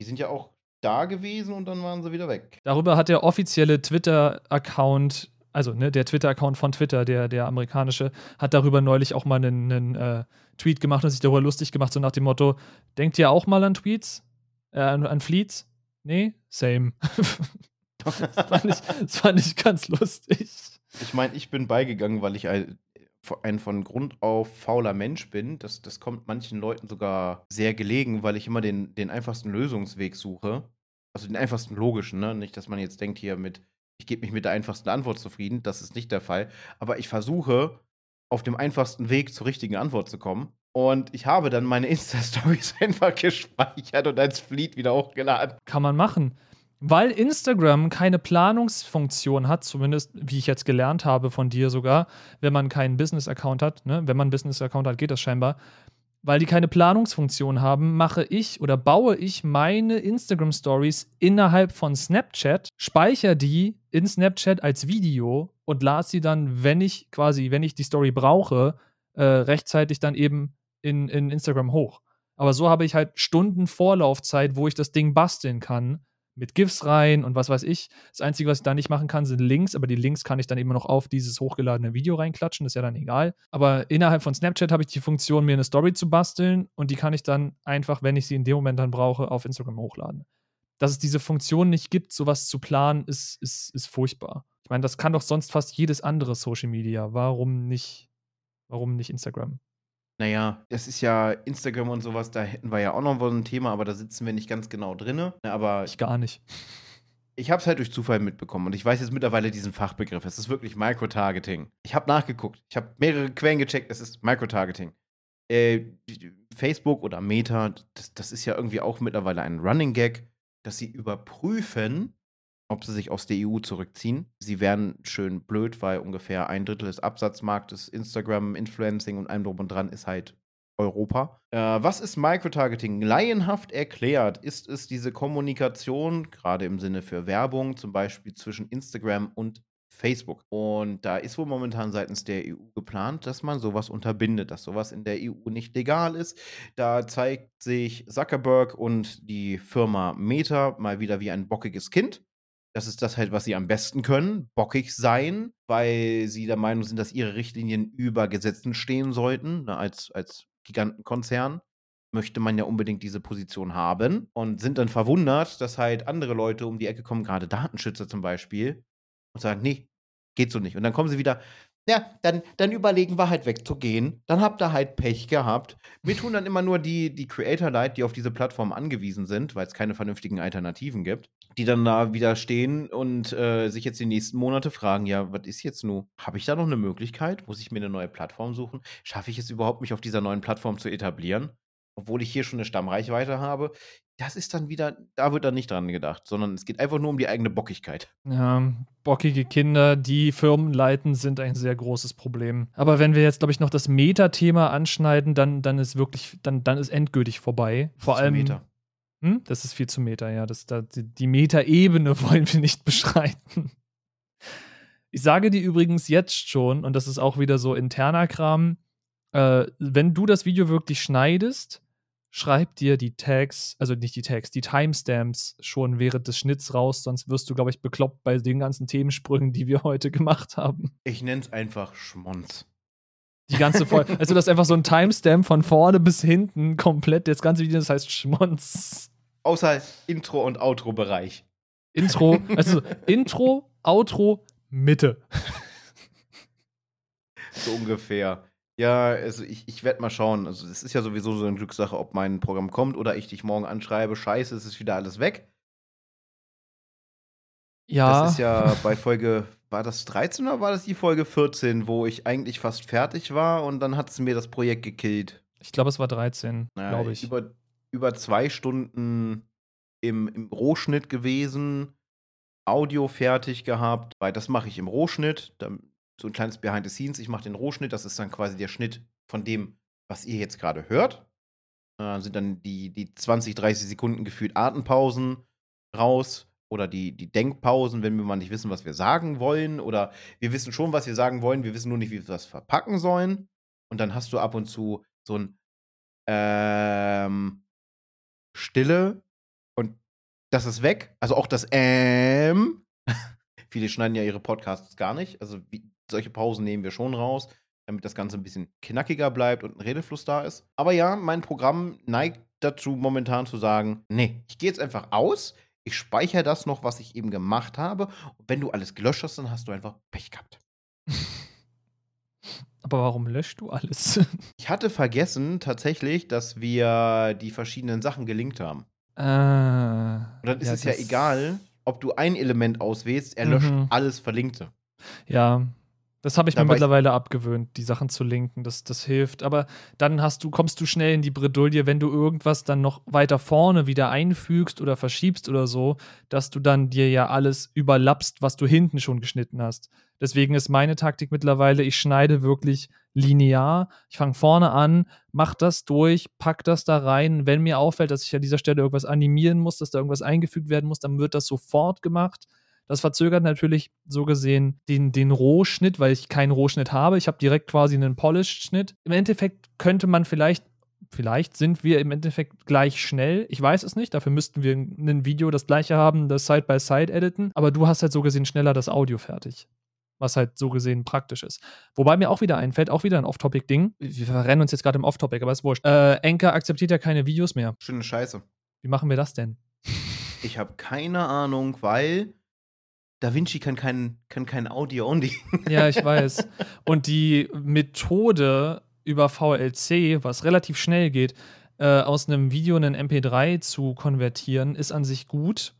Speaker 2: Die sind ja auch da gewesen und dann waren sie wieder weg.
Speaker 1: Darüber hat der offizielle Twitter-Account, also ne, der Twitter-Account von Twitter, der, der amerikanische, hat darüber neulich auch mal einen, einen äh, Tweet gemacht und sich darüber lustig gemacht, so nach dem Motto: Denkt ihr auch mal an Tweets? Äh, an, an Fleets? Nee? Same. das, fand ich, das fand ich ganz lustig.
Speaker 2: Ich meine, ich bin beigegangen, weil ich ein, ein von Grund auf fauler Mensch bin. Das, das kommt manchen Leuten sogar sehr gelegen, weil ich immer den, den einfachsten Lösungsweg suche. Also den einfachsten logischen, ne? Nicht, dass man jetzt denkt hier mit, ich gebe mich mit der einfachsten Antwort zufrieden. Das ist nicht der Fall. Aber ich versuche, auf dem einfachsten Weg zur richtigen Antwort zu kommen. Und ich habe dann meine Insta-Stories einfach gespeichert und als Fleet wieder hochgeladen.
Speaker 1: Kann man machen. Weil Instagram keine Planungsfunktion hat, zumindest wie ich jetzt gelernt habe von dir sogar, wenn man keinen Business-Account hat, ne? wenn man einen Business-Account hat, geht das scheinbar. Weil die keine Planungsfunktion haben, mache ich oder baue ich meine Instagram-Stories innerhalb von Snapchat, speichere die in Snapchat als Video und lade sie dann, wenn ich quasi, wenn ich die Story brauche, äh, rechtzeitig dann eben in, in Instagram hoch. Aber so habe ich halt Stunden Vorlaufzeit, wo ich das Ding basteln kann mit GIFs rein und was weiß ich. Das Einzige, was ich da nicht machen kann, sind Links, aber die Links kann ich dann immer noch auf dieses hochgeladene Video reinklatschen, das ist ja dann egal. Aber innerhalb von Snapchat habe ich die Funktion, mir eine Story zu basteln und die kann ich dann einfach, wenn ich sie in dem Moment dann brauche, auf Instagram hochladen. Dass es diese Funktion nicht gibt, sowas zu planen, ist, ist, ist furchtbar. Ich meine, das kann doch sonst fast jedes andere Social Media. Warum nicht, warum nicht Instagram?
Speaker 2: Naja, das ist ja Instagram und sowas, da hätten wir ja auch noch mal ein Thema, aber da sitzen wir nicht ganz genau drin. Aber
Speaker 1: Ich gar nicht.
Speaker 2: ich habe es halt durch Zufall mitbekommen und ich weiß jetzt mittlerweile diesen Fachbegriff. Es ist wirklich Microtargeting. Ich habe nachgeguckt. Ich habe mehrere Quellen gecheckt. Es ist Microtargeting. Äh, Facebook oder Meta, das, das ist ja irgendwie auch mittlerweile ein Running Gag, dass sie überprüfen, ob sie sich aus der EU zurückziehen. Sie wären schön blöd, weil ungefähr ein Drittel des Absatzmarktes Instagram, Influencing und allem drum und dran ist halt Europa. Äh, was ist Microtargeting? Laienhaft erklärt ist es diese Kommunikation, gerade im Sinne für Werbung, zum Beispiel zwischen Instagram und Facebook. Und da ist wohl momentan seitens der EU geplant, dass man sowas unterbindet, dass sowas in der EU nicht legal ist. Da zeigt sich Zuckerberg und die Firma Meta mal wieder wie ein bockiges Kind. Das ist das halt, was sie am besten können, bockig sein, weil sie der Meinung sind, dass ihre Richtlinien über Gesetzen stehen sollten. Ne, als, als Gigantenkonzern möchte man ja unbedingt diese Position haben und sind dann verwundert, dass halt andere Leute um die Ecke kommen, gerade Datenschützer zum Beispiel, und sagen, nee, geht so nicht. Und dann kommen sie wieder, ja, dann, dann überlegen wir halt wegzugehen. Dann habt ihr halt Pech gehabt. Mir tun dann immer nur die, die Creator leid, die auf diese Plattform angewiesen sind, weil es keine vernünftigen Alternativen gibt, die dann da wieder stehen und äh, sich jetzt die nächsten Monate fragen, ja, was ist jetzt nun? Habe ich da noch eine Möglichkeit? Muss ich mir eine neue Plattform suchen? Schaffe ich es überhaupt, mich auf dieser neuen Plattform zu etablieren? Obwohl ich hier schon eine Stammreichweite habe. Das ist dann wieder, da wird dann nicht dran gedacht, sondern es geht einfach nur um die eigene Bockigkeit.
Speaker 1: Ja, bockige Kinder, die Firmen leiten, sind ein sehr großes Problem. Aber wenn wir jetzt, glaube ich, noch das Meta-Thema anschneiden, dann, dann ist wirklich, dann, dann ist endgültig vorbei. Vor
Speaker 2: Zu
Speaker 1: allem.
Speaker 2: Meta.
Speaker 1: Hm? Das ist viel zu Meta, ja. Das, da, die die Meta-Ebene wollen wir nicht beschreiten. Ich sage dir übrigens jetzt schon, und das ist auch wieder so interner Kram, äh, wenn du das Video wirklich schneidest, schreib dir die Tags, also nicht die Tags, die Timestamps schon während des Schnitts raus, sonst wirst du, glaube ich, bekloppt bei den ganzen Themensprüngen, die wir heute gemacht haben.
Speaker 2: Ich nenne es einfach Schmonz.
Speaker 1: Die ganze Folge. also, das ist einfach so ein Timestamp von vorne bis hinten komplett. Das ganze Video, das heißt Schmonz.
Speaker 2: Außer Intro- und Outro-Bereich.
Speaker 1: Intro, also Intro, Outro, Mitte.
Speaker 2: So ungefähr. Ja, also ich, ich werde mal schauen. Also es ist ja sowieso so eine Glückssache, ob mein Programm kommt oder ich dich morgen anschreibe. Scheiße, es ist wieder alles weg.
Speaker 1: Ja.
Speaker 2: Das ist ja bei Folge, war das 13 oder war das die Folge 14, wo ich eigentlich fast fertig war und dann hat es mir das Projekt gekillt.
Speaker 1: Ich glaube, es war 13,
Speaker 2: Naja,
Speaker 1: glaube ich.
Speaker 2: Über, über zwei Stunden im, im Rohschnitt gewesen, Audio fertig gehabt, weil das mache ich im Rohschnitt. Dann so ein kleines Behind the Scenes. Ich mache den Rohschnitt, das ist dann quasi der Schnitt von dem, was ihr jetzt gerade hört. Äh, sind dann die, die 20, 30 Sekunden gefühlt Atempausen raus oder die, die Denkpausen, wenn wir mal nicht wissen, was wir sagen wollen. Oder wir wissen schon, was wir sagen wollen, wir wissen nur nicht, wie wir das verpacken sollen. Und dann hast du ab und zu so ein ähm, Stille und das ist weg. Also auch das Ähm. Viele schneiden ja ihre Podcasts gar nicht. Also wie, solche Pausen nehmen wir schon raus, damit das Ganze ein bisschen knackiger bleibt und ein Redefluss da ist. Aber ja, mein Programm neigt dazu, momentan zu sagen: Nee, ich gehe jetzt einfach aus, ich speichere das noch, was ich eben gemacht habe. Und wenn du alles gelöscht hast, dann hast du einfach Pech gehabt.
Speaker 1: Aber warum löscht du alles?
Speaker 2: Ich hatte vergessen tatsächlich, dass wir die verschiedenen Sachen gelinkt haben.
Speaker 1: Ah.
Speaker 2: Und dann ist
Speaker 1: ja,
Speaker 2: es ja egal, ob du ein Element auswählst, er löscht
Speaker 1: Mhm.
Speaker 2: alles Verlinkte.
Speaker 1: Ja, das habe ich mir
Speaker 2: Dabei-
Speaker 1: mittlerweile abgewöhnt, die Sachen zu linken. Das, das hilft. Aber dann hast du, kommst du schnell in die Bredouille, wenn du irgendwas dann noch weiter vorne wieder einfügst oder verschiebst oder so, dass du dann dir ja alles überlappst, was du hinten schon geschnitten hast. Deswegen ist meine Taktik mittlerweile, ich schneide wirklich linear. Ich fange vorne an, mach das durch, pack das da rein. Wenn mir auffällt, dass ich an dieser Stelle irgendwas animieren muss, dass da irgendwas eingefügt werden muss, dann wird das sofort gemacht. Das verzögert natürlich so gesehen den, den Rohschnitt, weil ich keinen Rohschnitt habe. Ich habe direkt quasi einen Polished-Schnitt. Im Endeffekt könnte man vielleicht, vielleicht sind wir im Endeffekt gleich schnell. Ich weiß es nicht. Dafür müssten wir ein Video das gleiche haben, das Side-by-Side editen. Aber du hast halt so gesehen schneller das Audio fertig. Was halt so gesehen praktisch ist. Wobei mir auch wieder einfällt, auch wieder ein Off-Topic-Ding. Wir verrennen uns jetzt gerade im Off-Topic, aber ist wurscht. Äh, Anchor akzeptiert ja keine Videos mehr.
Speaker 2: Schöne Scheiße.
Speaker 1: Wie machen wir das denn?
Speaker 2: Ich habe keine Ahnung, weil Da Vinci kann kein, kann kein Audio-Only.
Speaker 1: Ja, ich weiß. Und die Methode über VLC, was relativ schnell geht, äh, aus einem Video in ein MP3 zu konvertieren, ist an sich gut.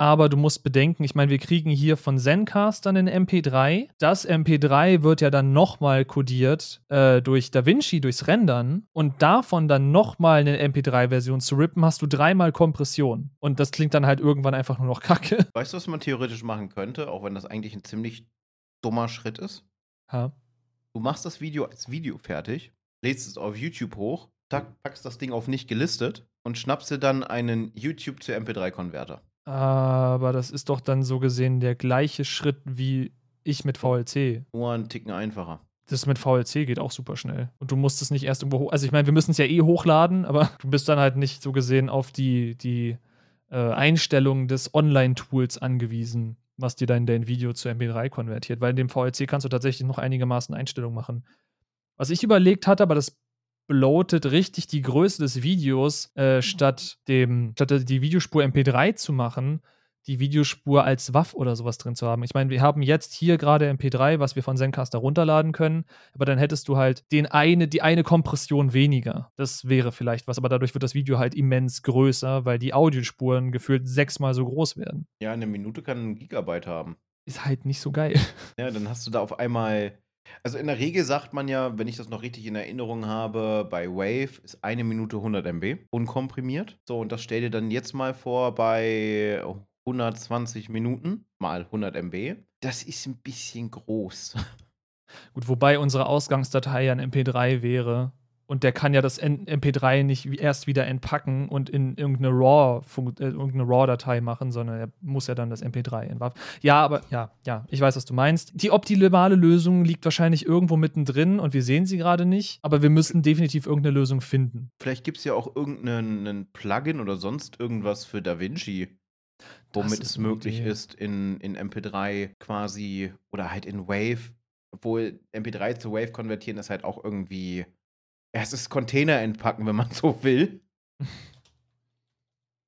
Speaker 1: Aber du musst bedenken, ich meine, wir kriegen hier von Zencaster einen MP3. Das MP3 wird ja dann nochmal codiert äh, durch DaVinci, durchs Rendern. Und davon dann nochmal eine MP3-Version zu rippen, hast du dreimal Kompression. Und das klingt dann halt irgendwann einfach nur noch kacke.
Speaker 2: Weißt du, was man theoretisch machen könnte, auch wenn das eigentlich ein ziemlich dummer Schritt ist?
Speaker 1: Ja.
Speaker 2: Du machst das Video als Video fertig, lädst es auf YouTube hoch, packst das Ding auf nicht gelistet und schnappst dir dann einen YouTube zu MP3-Konverter.
Speaker 1: Aber das ist doch dann so gesehen der gleiche Schritt wie ich mit VLC.
Speaker 2: Nur einen Ticken einfacher.
Speaker 1: Das mit VLC geht auch super schnell. Und du musst es nicht erst irgendwo hoch. Also ich meine, wir müssen es ja eh hochladen, aber du bist dann halt nicht so gesehen auf die, die äh, Einstellungen des Online-Tools angewiesen, was dir dann dein Video zu MP3 konvertiert. Weil in dem VLC kannst du tatsächlich noch einigermaßen Einstellungen machen. Was ich überlegt hatte, aber das bloatet richtig die Größe des Videos, äh, statt dem, statt die Videospur MP3 zu machen, die Videospur als WAV oder sowas drin zu haben. Ich meine, wir haben jetzt hier gerade MP3, was wir von Zencaster runterladen können, aber dann hättest du halt den eine, die eine Kompression weniger. Das wäre vielleicht was, aber dadurch wird das Video halt immens größer, weil die Audiospuren gefühlt sechsmal so groß werden.
Speaker 2: Ja, eine Minute kann ein Gigabyte haben.
Speaker 1: Ist halt nicht so geil.
Speaker 2: Ja, dann hast du da auf einmal. Also in der Regel sagt man ja, wenn ich das noch richtig in Erinnerung habe, bei Wave ist eine Minute 100 MB unkomprimiert. So, und das stell dir dann jetzt mal vor bei 120 Minuten mal 100 MB. Das ist ein bisschen groß.
Speaker 1: Gut, wobei unsere Ausgangsdatei ja ein MP3 wäre. Und der kann ja das N- MP3 nicht erst wieder entpacken und in irgendeine RAW, äh, irgendeine RAW-Datei machen, sondern er muss ja dann das MP3 entwerfen. Ja, aber ja, ja, ich weiß, was du meinst. Die optimale Lösung liegt wahrscheinlich irgendwo mittendrin und wir sehen sie gerade nicht, aber wir müssen definitiv irgendeine Lösung finden.
Speaker 2: Vielleicht gibt es ja auch irgendeinen einen Plugin oder sonst irgendwas für DaVinci, womit es möglich
Speaker 1: Idee.
Speaker 2: ist, in, in MP3 quasi oder halt in Wave, obwohl MP3 zu Wave konvertieren ist halt auch irgendwie. Es ist Container entpacken, wenn man so will.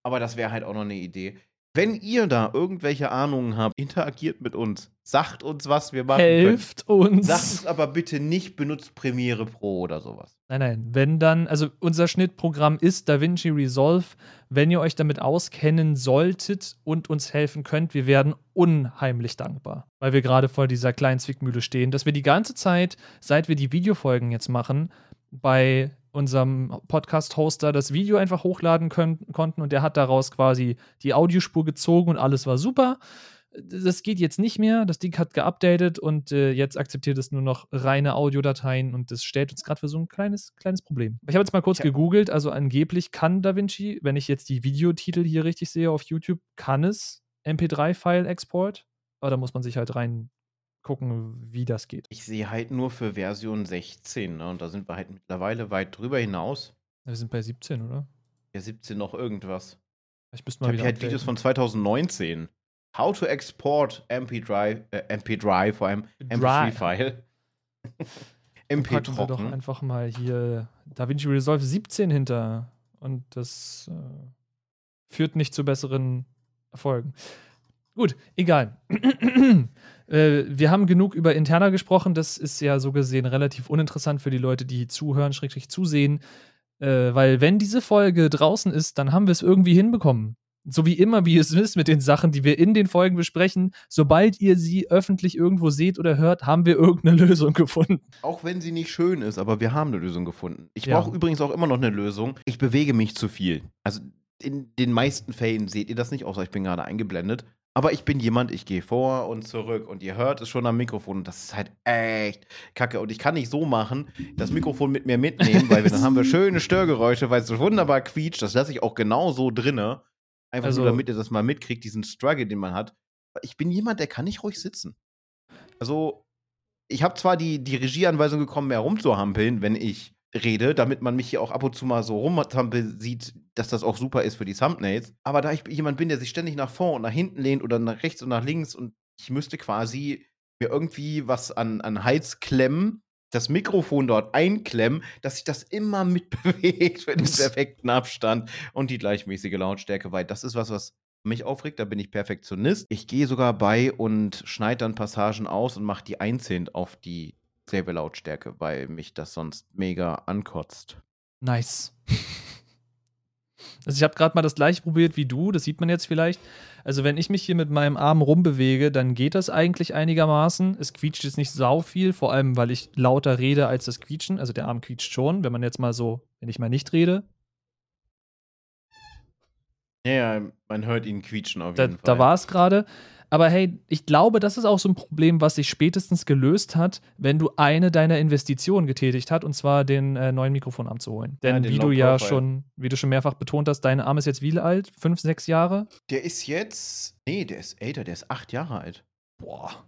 Speaker 2: Aber das wäre halt auch noch eine Idee. Wenn ihr da irgendwelche Ahnungen habt, interagiert mit uns. Sagt uns, was wir machen
Speaker 1: Helft
Speaker 2: können.
Speaker 1: uns.
Speaker 2: Sagt uns aber bitte nicht, benutzt Premiere Pro oder sowas.
Speaker 1: Nein, nein, wenn dann, also unser Schnittprogramm ist DaVinci Resolve. Wenn ihr euch damit auskennen solltet und uns helfen könnt, wir werden unheimlich dankbar, weil wir gerade vor dieser kleinen Zwickmühle stehen, dass wir die ganze Zeit, seit wir die Videofolgen jetzt machen, bei unserem Podcast-Hoster das Video einfach hochladen können, konnten und der hat daraus quasi die Audiospur gezogen und alles war super. Das geht jetzt nicht mehr. Das Ding hat geupdatet und äh, jetzt akzeptiert es nur noch reine Audiodateien und das stellt uns gerade für so ein kleines, kleines Problem. Ich habe jetzt mal kurz
Speaker 2: Ja.
Speaker 1: gegoogelt, also angeblich kann DaVinci, wenn ich jetzt die Videotitel hier richtig sehe auf YouTube, kann es MP3-File-Export, aber da muss man sich halt rein gucken, wie das geht.
Speaker 2: Ich sehe halt nur für Version 16, ne? Und da sind wir halt mittlerweile weit drüber hinaus.
Speaker 1: Wir sind bei 17, oder?
Speaker 2: Ja, 17 noch irgendwas.
Speaker 1: Ich
Speaker 2: Ich habe hier halt Videos von 2019. How to export MP3, äh, MP3 vor allem,
Speaker 1: Dry.
Speaker 2: MP3-File.
Speaker 1: Dann
Speaker 2: MP
Speaker 1: packen wir doch
Speaker 2: trocken.
Speaker 1: einfach mal hier DaVinci Resolve 17 hinter. Und das äh, führt nicht zu besseren Erfolgen. Gut, egal. Äh, wir haben genug über Interna gesprochen. Das ist ja so gesehen relativ uninteressant für die Leute, die zuhören, schrägstrich zusehen. Äh, weil wenn diese Folge draußen ist, dann haben wir es irgendwie hinbekommen. So wie immer, wie es ist mit den Sachen, die wir in den Folgen besprechen. Sobald ihr sie öffentlich irgendwo seht oder hört, haben wir irgendeine Lösung gefunden.
Speaker 2: Auch wenn sie nicht schön ist, aber wir haben eine Lösung gefunden. Ich
Speaker 1: Ja.
Speaker 2: brauche übrigens auch immer noch eine Lösung. Ich bewege mich zu viel. Also in den meisten Fällen seht ihr das nicht, außer ich bin gerade eingeblendet. Aber ich bin jemand, ich gehe vor und zurück und ihr hört es schon am Mikrofon und das ist halt echt kacke. Und ich kann nicht so machen, das Mikrofon mit mir mitnehmen, weil wir, dann haben wir schöne Störgeräusche, weil es so wunderbar quietscht. Das lasse ich auch genau so drinne. Einfach
Speaker 1: Also-
Speaker 2: nur, damit ihr das mal mitkriegt, diesen Struggle, den man hat. Ich bin jemand, der kann nicht ruhig sitzen. Also, ich habe zwar die, die Regieanweisung bekommen, mehr rumzuhampeln, wenn ich rede, damit man mich hier auch ab und zu mal so rumhampeln sieht, dass das auch super ist für die Thumbnails. Aber da ich jemand bin, der sich ständig nach vorn und nach hinten lehnt oder nach rechts und nach links und ich müsste quasi mir irgendwie was an, an Hals klemmen, das Mikrofon dort einklemmen, dass sich das immer mitbewegt für den perfekten Abstand und die gleichmäßige Lautstärke, weil das ist was, was mich aufregt, da bin ich Perfektionist. Ich gehe sogar bei und schneide dann Passagen aus und mache die einzeln auf dieselbe Lautstärke, weil mich das sonst mega ankotzt.
Speaker 1: Nice. Also ich habe gerade mal das gleiche probiert wie du, das sieht man jetzt vielleicht. Also wenn ich mich hier mit meinem Arm rumbewege, dann geht das eigentlich einigermaßen. Es quietscht jetzt nicht sau viel, vor allem weil ich lauter rede als das Quietschen. Also der Arm quietscht schon, wenn man jetzt mal so, wenn ich mal nicht rede.
Speaker 2: Ja, ja, man hört ihn quietschen auf
Speaker 1: Da,
Speaker 2: jeden Fall.
Speaker 1: da war es gerade. Aber hey, ich glaube, das ist auch so ein Problem, was sich spätestens gelöst hat, wenn du eine deiner Investitionen getätigt hast, und zwar den äh, neuen Mikrofonarm zu holen. Denn
Speaker 2: Ja,
Speaker 1: wie du ja schon, wie du schon mehrfach betont hast, dein Arm ist jetzt wie alt? Fünf, sechs Jahre?
Speaker 2: Der ist jetzt. Nee, der ist älter, der ist acht Jahre alt.
Speaker 1: Boah.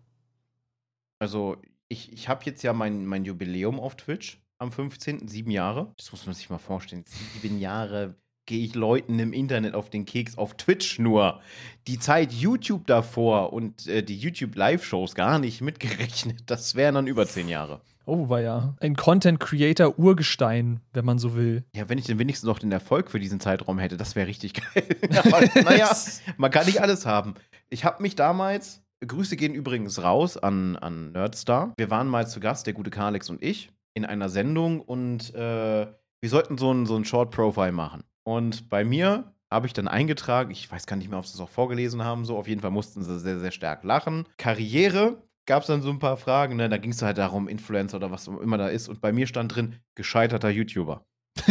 Speaker 2: Also, ich, ich habe jetzt ja mein, mein Jubiläum auf Twitch am 15. Sieben Jahre. Das muss man sich mal vorstellen. Sieben Jahre gehe ich Leuten im Internet auf den Keks, auf Twitch nur. Die Zeit YouTube davor und äh, die YouTube-Live-Shows gar nicht mitgerechnet. Das wären dann über zehn Jahre.
Speaker 1: Oh, war ja. Ein Content Creator Urgestein, wenn man so will.
Speaker 2: Ja, wenn ich denn wenigstens noch den Erfolg für diesen Zeitraum hätte, das wäre richtig geil. Aber, naja, man kann nicht alles haben. Ich habe mich damals, Grüße gehen übrigens raus an, an Nerdstar. Wir waren mal zu Gast, der gute Kalix und ich, in einer Sendung und äh, wir sollten so ein, so ein Short Profile machen. Und bei mir habe ich dann eingetragen, ich weiß gar nicht mehr, ob sie es auch vorgelesen haben, so auf jeden Fall mussten sie sehr, sehr stark lachen. Karriere gab es dann so ein paar Fragen, ne? da ging es halt darum, Influencer oder was immer da ist. Und bei mir stand drin, gescheiterter YouTuber.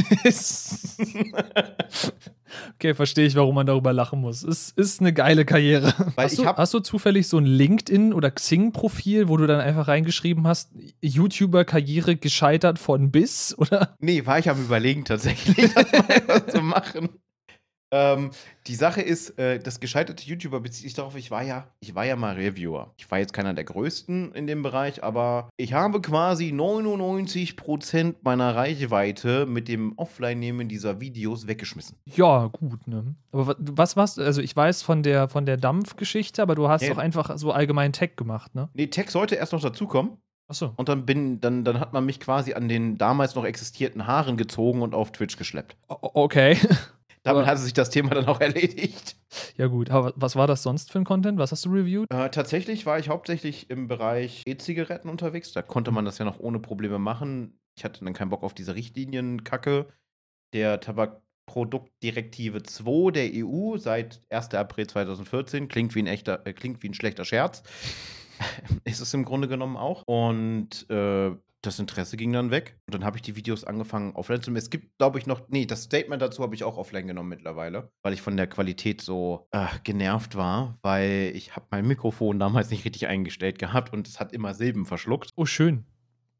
Speaker 1: okay, verstehe ich, warum man darüber lachen muss. Es ist eine geile Karriere. Hast, du, hast du zufällig so ein LinkedIn- oder Xing-Profil, wo du dann einfach reingeschrieben hast, YouTuber-Karriere gescheitert von bis? Oder?
Speaker 2: Nee, war ich am Überlegen tatsächlich, das mal zu machen. Ähm, die Sache ist, äh, das gescheiterte YouTuber bezieht sich darauf, ich war ja, ich war ja mal Reviewer. Ich war jetzt keiner der größten in dem Bereich, aber ich habe quasi 99% meiner Reichweite mit dem Offline-Nehmen dieser Videos weggeschmissen.
Speaker 1: Ja, gut, ne? Aber wa- was warst du? Also, ich weiß von der, von der Dampfgeschichte, aber du hast
Speaker 2: Ja.
Speaker 1: doch einfach so allgemein Tech gemacht, ne?
Speaker 2: Nee, Tech sollte erst noch dazukommen.
Speaker 1: Achso.
Speaker 2: Und dann bin, dann, dann hat man mich quasi an den damals noch existierten Haaren gezogen und auf Twitch geschleppt.
Speaker 1: Okay.
Speaker 2: Damit hatte sich das Thema dann auch erledigt.
Speaker 1: ja, gut. Aber was war das sonst für ein Content? Was hast du reviewed?
Speaker 2: Äh, tatsächlich war ich hauptsächlich im Bereich E-Zigaretten unterwegs. Da konnte man das ja noch ohne Probleme machen. Ich hatte dann keinen Bock auf diese Richtlinienkacke der Tabakproduktdirektive 2 der EU seit 1. April 2014. Klingt wie ein echter, äh, klingt wie ein schlechter Scherz. Ist es im Grunde genommen auch. Und äh, das Interesse ging dann weg. Und dann habe ich die Videos angefangen offline zu nehmen. Es gibt, glaube ich, noch, nee, das Statement dazu habe ich auch offline genommen mittlerweile, weil ich von der Qualität so äh, genervt war, weil ich habe mein Mikrofon damals nicht richtig eingestellt gehabt und es hat immer Silben verschluckt.
Speaker 1: Oh, schön.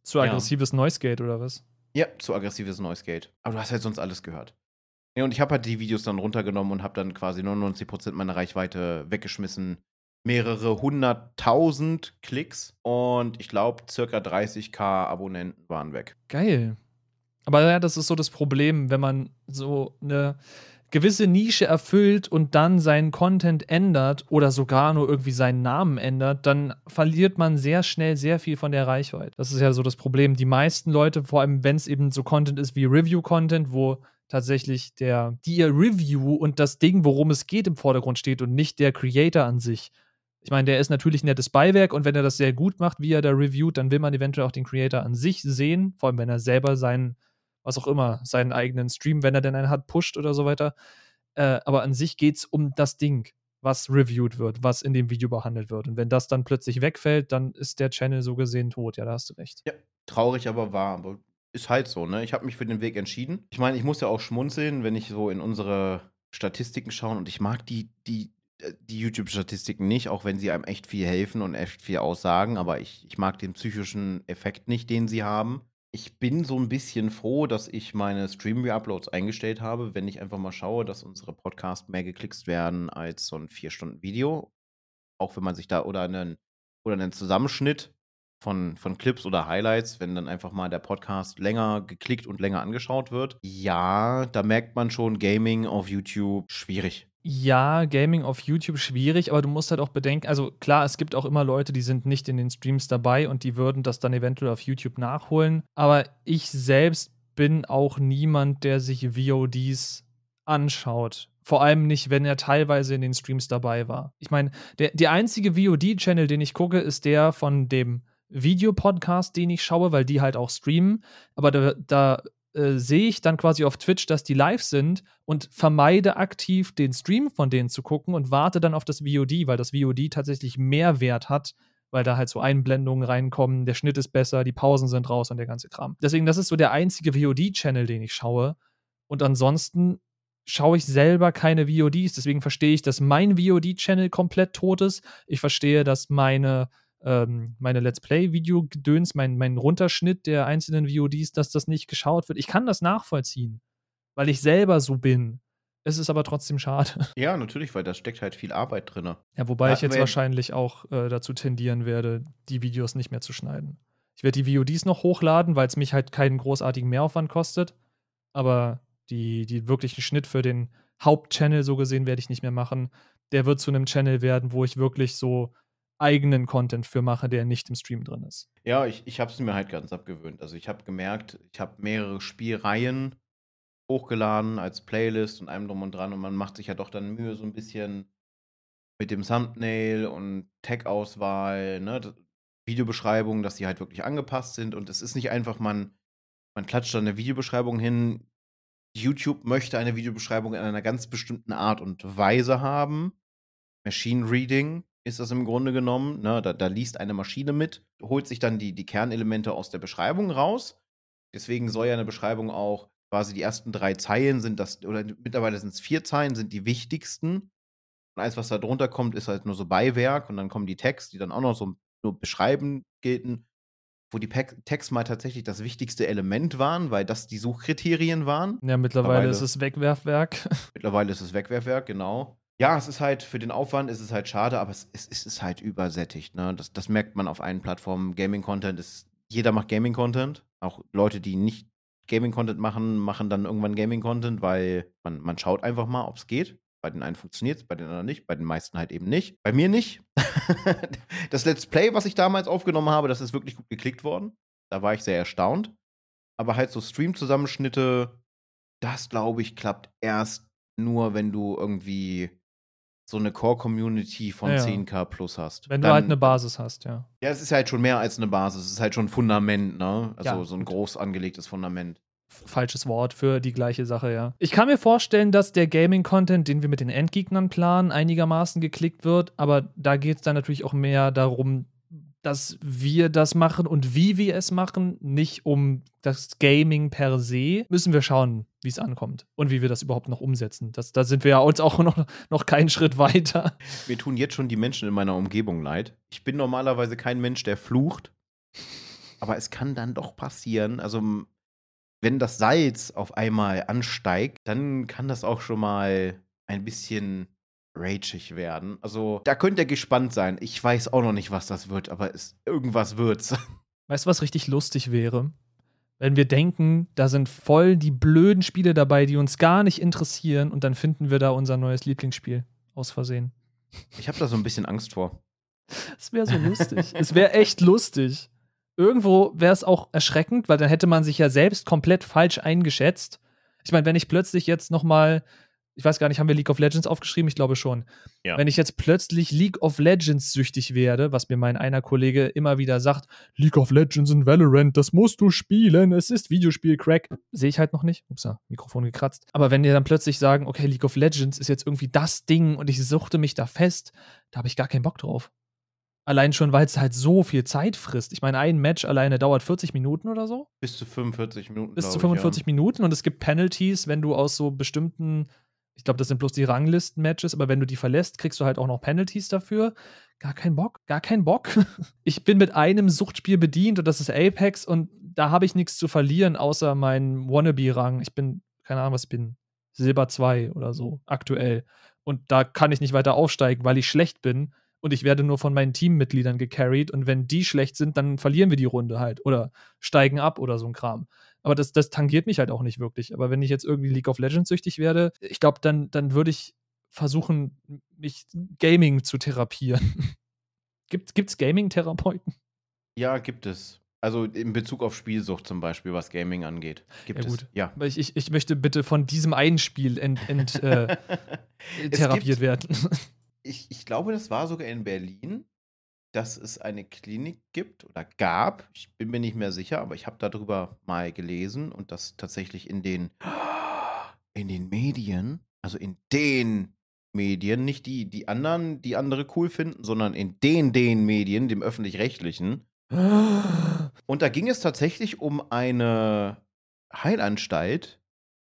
Speaker 1: Zu
Speaker 2: Ja.
Speaker 1: aggressives Noise Gate oder was?
Speaker 2: Ja, zu aggressives Noise Gate. Aber du hast halt sonst alles gehört. Ja, und ich habe halt die Videos dann runtergenommen und habe dann quasi 99% meiner Reichweite weggeschmissen. Mehrere hunderttausend Klicks und ich glaube, circa 30k Abonnenten waren weg.
Speaker 1: Geil. Aber ja, das ist so das Problem, wenn man so eine gewisse Nische erfüllt und dann seinen Content ändert oder sogar nur irgendwie seinen Namen ändert, dann verliert man sehr schnell sehr viel von der Reichweite. Das ist ja so das Problem. Die meisten Leute, vor allem wenn es eben so Content ist wie Review-Content, wo tatsächlich der, die Review und das Ding, worum es geht, im Vordergrund steht und nicht der Creator an sich. Ich meine, der ist natürlich ein nettes Beiwerk und wenn er das sehr gut macht, wie er da reviewt, dann will man eventuell auch den Creator an sich sehen, vor allem wenn er selber seinen was auch immer, seinen eigenen Stream, wenn er denn einen hat, pusht oder so weiter. Äh, aber an sich geht es um das Ding, was reviewed wird, was in dem Video behandelt wird. Und wenn das dann plötzlich wegfällt, dann ist der Channel so gesehen tot. Ja, da hast du recht.
Speaker 2: Ja, traurig, aber wahr. Aber ist halt so, ne? Ich habe mich für den Weg entschieden. Ich meine, ich muss ja auch schmunzeln, wenn ich so in unsere Statistiken schaue und ich mag die, die, die YouTube-Statistiken nicht, auch wenn sie einem echt viel helfen und echt viel aussagen, aber ich, ich mag den psychischen Effekt nicht, den sie haben. Ich bin so ein bisschen froh, dass ich meine Stream-Re-Uploads eingestellt habe, wenn ich einfach mal schaue, dass unsere Podcasts mehr geklickt werden als so ein 4-Stunden-Video. Auch wenn man sich da oder einen oder 'nen Zusammenschnitt von von Clips oder Highlights, wenn dann einfach mal der Podcast länger geklickt und länger angeschaut wird. Ja, da merkt man schon, Gaming auf YouTube schwierig
Speaker 1: ja, Gaming auf YouTube schwierig, aber du musst halt auch bedenken, also klar, es gibt auch immer Leute, die sind nicht in den Streams dabei und die würden das dann eventuell auf YouTube nachholen. Aber ich selbst bin auch niemand, der sich VODs anschaut. Vor allem nicht, wenn er teilweise in den Streams dabei war. Ich meine, der, der einzige VOD-Channel, den ich gucke, ist der von dem Videopodcast, den ich schaue, weil die halt auch streamen. Aber da, da äh, sehe ich dann quasi auf Twitch, dass die live sind und vermeide aktiv den Stream von denen zu gucken und warte dann auf das VOD, weil das VOD tatsächlich mehr Wert hat, weil da halt so Einblendungen reinkommen, der Schnitt ist besser, die Pausen sind raus und der ganze Kram. Deswegen, das ist so der einzige VOD-Channel, den ich schaue. Und ansonsten schaue ich selber keine VODs. Deswegen verstehe ich, dass mein VOD-Channel komplett tot ist. Ich verstehe, dass meine ähm, meine Let's Play-Video-Gedöns, mein, mein Runterschnitt der einzelnen VODs, dass das nicht geschaut wird. Ich kann das nachvollziehen, weil ich selber so bin. Es ist aber trotzdem schade.
Speaker 2: Ja, natürlich, weil da steckt halt viel Arbeit drin.
Speaker 1: Ja, wobei ja, ich jetzt wahrscheinlich auch äh, dazu tendieren werde, die Videos nicht mehr zu schneiden. Ich werde die VODs noch hochladen, weil es mich halt keinen großartigen Mehraufwand kostet. Aber die, die wirklichen Schnitt für den Hauptchannel, so gesehen, werde ich nicht mehr machen. Der wird zu einem Channel werden, wo ich wirklich so eigenen Content für mache, der nicht im Stream drin ist.
Speaker 2: Ja, ich, ich habe es mir halt ganz abgewöhnt. Also ich habe gemerkt, ich habe mehrere Spielreihen hochgeladen als Playlist und allem drum und dran und man macht sich ja doch dann Mühe so ein bisschen mit dem Thumbnail und Tag-Auswahl, ne, Videobeschreibungen, dass die halt wirklich angepasst sind und es ist nicht einfach, man, man klatscht dann eine Videobeschreibung hin. YouTube möchte eine Videobeschreibung in einer ganz bestimmten Art und Weise haben. Machine Reading ist das im Grunde genommen. Ne? Da, da, liest eine Maschine mit, holt sich dann die, die Kernelemente aus der Beschreibung raus. Deswegen soll ja eine Beschreibung auch quasi die ersten drei Zeilen sind das, oder mittlerweile sind es vier Zeilen, sind die wichtigsten. Und alles, was da drunter kommt, ist halt nur so Beiwerk und dann kommen die Texte, die dann auch noch so nur beschreiben gelten, wo die Texte mal tatsächlich das wichtigste Element waren, weil das die Suchkriterien waren.
Speaker 1: Ja, mittlerweile, mittlerweile ist es Wegwerfwerk.
Speaker 2: Mittlerweile ist es Wegwerfwerk, genau. Ja, es ist halt für den Aufwand ist es halt schade, aber es, es, es ist halt übersättigt. Ne? Das, das merkt man auf allen Plattformen. Gaming-Content ist, jeder macht Gaming-Content. Auch Leute, die nicht Gaming-Content machen, machen dann irgendwann Gaming-Content, weil man, man schaut einfach mal, ob es geht. Bei den einen funktioniert es, bei den anderen nicht, bei den meisten halt eben nicht. Bei mir nicht. das Let's Play, was ich damals aufgenommen habe, das ist wirklich gut geklickt worden. Da war ich sehr erstaunt. Aber halt so Stream-Zusammenschnitte, das glaube ich, klappt erst nur, wenn du irgendwie so eine Core-Community von ja. 10k plus hast.
Speaker 1: Wenn dann, du halt eine Basis hast, ja.
Speaker 2: Ja, es ist halt schon mehr als eine Basis. Es ist halt schon ein Fundament, ne? Also ja, so ein gut. groß angelegtes Fundament.
Speaker 1: Falsches Wort für die gleiche Sache, ja. Ich kann mir vorstellen, dass der Gaming-Content, den wir mit den Endgegnern planen, einigermaßen geklickt wird, aber da geht es dann natürlich auch mehr darum, dass wir das machen und wie wir es machen, nicht um das Gaming per se, müssen wir schauen, wie es ankommt und wie wir das überhaupt noch umsetzen. Das, da sind wir ja uns auch noch, noch keinen Schritt weiter.
Speaker 2: Mir tun jetzt schon die Menschen in meiner Umgebung leid. Ich bin normalerweise kein Mensch, der flucht, aber es kann dann doch passieren. Also, wenn das Salz auf einmal ansteigt, dann kann das auch schon mal ein bisschen rageig werden. Also, da könnt ihr gespannt sein. Ich weiß auch noch nicht, was das wird, aber es, irgendwas wird's.
Speaker 1: Weißt du, was richtig lustig wäre? Wenn wir denken, da sind voll die blöden Spiele dabei, die uns gar nicht interessieren und dann finden wir da unser neues Lieblingsspiel aus Versehen.
Speaker 2: Ich habe da so ein bisschen Angst vor.
Speaker 1: Es wäre so lustig. es wäre echt lustig. Irgendwo wäre es auch erschreckend, weil dann hätte man sich ja selbst komplett falsch eingeschätzt. Ich meine, wenn ich plötzlich jetzt noch mal ich weiß gar nicht, haben wir League of Legends aufgeschrieben? Ich glaube schon. Ja. Wenn ich jetzt plötzlich League of Legends süchtig werde, was mir mein einer Kollege immer wieder sagt, League of Legends und Valorant, das musst du spielen, es ist Videospiel-Crack. Sehe ich halt noch nicht. Ups, Mikrofon gekratzt. Aber wenn die dann plötzlich sagen, okay, League of Legends ist jetzt irgendwie das Ding und ich suchte mich da fest, da habe ich gar keinen Bock drauf. Allein schon, weil es halt so viel Zeit frisst. Ich meine, ein Match alleine dauert 40 Minuten oder so.
Speaker 2: Bis zu 45 Minuten.
Speaker 1: Bis zu 45 ich, ja. Minuten und es gibt Penalties, wenn du aus so bestimmten ich glaube, das sind bloß die Ranglisten-Matches, aber wenn du die verlässt, kriegst du halt auch noch Penalties dafür. Gar kein Bock, gar kein Bock. ich bin mit einem Suchtspiel bedient und das ist Apex und da habe ich nichts zu verlieren, außer meinen Wannabe-Rang. Ich bin, keine Ahnung, was ich bin, Silber 2 oder so, aktuell. Und da kann ich nicht weiter aufsteigen, weil ich schlecht bin und ich werde nur von meinen Teammitgliedern gecarried und wenn die schlecht sind, dann verlieren wir die Runde halt oder steigen ab oder so ein Kram. Aber das, das tangiert mich halt auch nicht wirklich. Aber wenn ich jetzt irgendwie League of Legends süchtig werde, ich glaube, dann, dann würde ich versuchen, mich Gaming zu therapieren. Gibt es Gaming-Therapeuten?
Speaker 2: Ja, gibt es. Also in Bezug auf Spielsucht zum Beispiel, was Gaming angeht. Gibt
Speaker 1: ja, gut. es. Ja. Ich, ich, ich möchte bitte von diesem einen Spiel ent, ent, äh, therapiert gibt, werden.
Speaker 2: Ich, ich glaube, das war sogar in Berlin dass es eine Klinik gibt oder gab. Ich bin mir nicht mehr sicher, aber ich habe darüber mal gelesen und das tatsächlich in den, in den Medien, also in den Medien, nicht die, die anderen, die andere cool finden, sondern in den, den Medien, dem öffentlich-rechtlichen. Und da ging es tatsächlich um eine Heilanstalt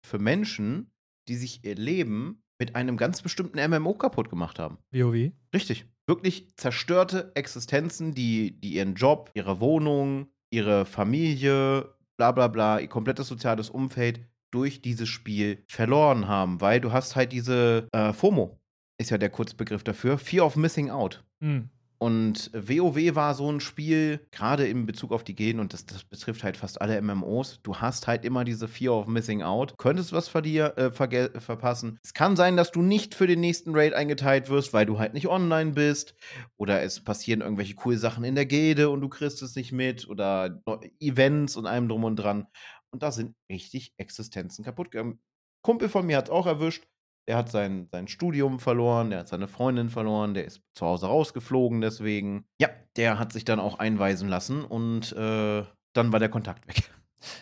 Speaker 2: für Menschen, die sich ihr Leben mit einem ganz bestimmten MMO kaputt gemacht haben.
Speaker 1: WoW?
Speaker 2: Richtig wirklich zerstörte Existenzen, die, die ihren Job, ihre Wohnung, ihre Familie, bla bla bla, ihr komplettes soziales Umfeld durch dieses Spiel verloren haben, weil du hast halt diese äh, FOMO, ist ja der Kurzbegriff dafür, Fear of Missing Out. Mhm. Und WoW war so ein Spiel, gerade in Bezug auf die Genen, und das, das, betrifft halt fast alle MMOs, du hast halt immer diese Fear of Missing Out. Könntest was dir, äh, verpassen. Es kann sein, dass du nicht für den nächsten Raid eingeteilt wirst, weil du halt nicht online bist. Oder es passieren irgendwelche cool Sachen in der Gilde und du kriegst es nicht mit. Oder Events und allem drum und dran. Und da sind richtig Existenzen kaputt gegangen. Kumpel von mir hat es auch erwischt. Der hat sein, sein Studium verloren, der hat seine Freundin verloren, der ist zu Hause rausgeflogen deswegen. Ja, der hat sich dann auch einweisen lassen und äh, dann war der Kontakt weg.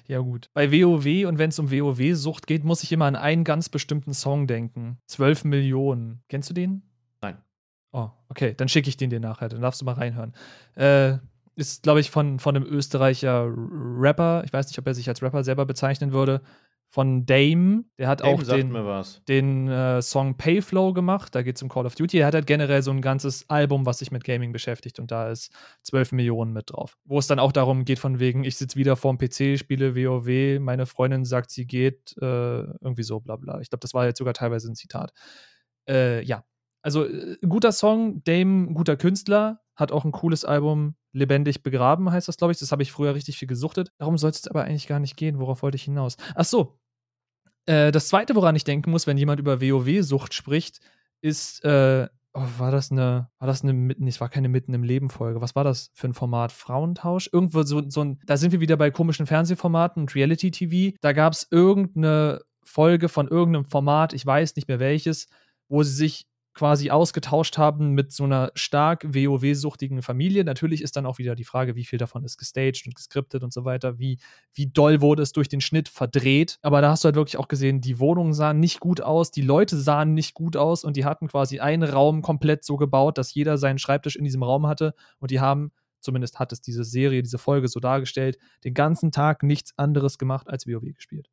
Speaker 1: Ja, gut. Bei WoW und wenn es um WoW-Sucht geht, muss ich immer an einen ganz bestimmten Song denken. 12 Millionen. Kennst du den?
Speaker 2: Nein.
Speaker 1: Oh, okay. Dann schicke ich den dir nachher. Dann darfst du mal reinhören. Äh, ist, glaube ich, von, von einem Österreicher Rapper. Ich weiß nicht, ob er sich als Rapper selber bezeichnen würde von Dame. Der hat Dame auch den, den äh, Song Payflow gemacht. Da geht es um Call of Duty. Er hat halt generell so ein ganzes Album, was sich mit Gaming beschäftigt. Und da ist 12 Millionen mit drauf. Wo es dann auch darum geht, von wegen, ich sitze wieder vorm PC, spiele WoW. Meine Freundin sagt, sie geht. Äh, irgendwie so, bla bla. Ich glaube, das war jetzt sogar teilweise ein Zitat. Äh, ja. Also, äh, guter Song. Dame, guter Künstler. Hat auch ein cooles Album. Lebendig begraben heißt das, glaube ich. Das habe ich früher richtig viel gesuchtet. Darum soll es aber eigentlich gar nicht gehen. Worauf wollte ich hinaus? Ach so, äh, das zweite, woran ich denken muss, wenn jemand über WoW-Sucht spricht, ist, äh, oh, war das eine, war das eine, nee, es war keine Mitten im Leben-Folge. Was war das für ein Format? Frauentausch? Irgendwo so, so ein, da sind wir wieder bei komischen Fernsehformaten und Reality-TV. Da gab es irgendeine Folge von irgendeinem Format, ich weiß nicht mehr welches, wo sie sich quasi ausgetauscht haben mit so einer stark WoW-suchtigen Familie. Natürlich ist dann auch wieder die Frage, wie viel davon ist gestaged und geskriptet und so weiter, wie, wie doll wurde es durch den Schnitt verdreht. Aber da hast du halt wirklich auch gesehen, die Wohnungen sahen nicht gut aus, die Leute sahen nicht gut aus und die hatten quasi einen Raum komplett so gebaut, dass jeder seinen Schreibtisch in diesem Raum hatte und die haben zumindest hat es diese Serie, diese Folge so dargestellt, den ganzen Tag nichts anderes gemacht als WoW gespielt.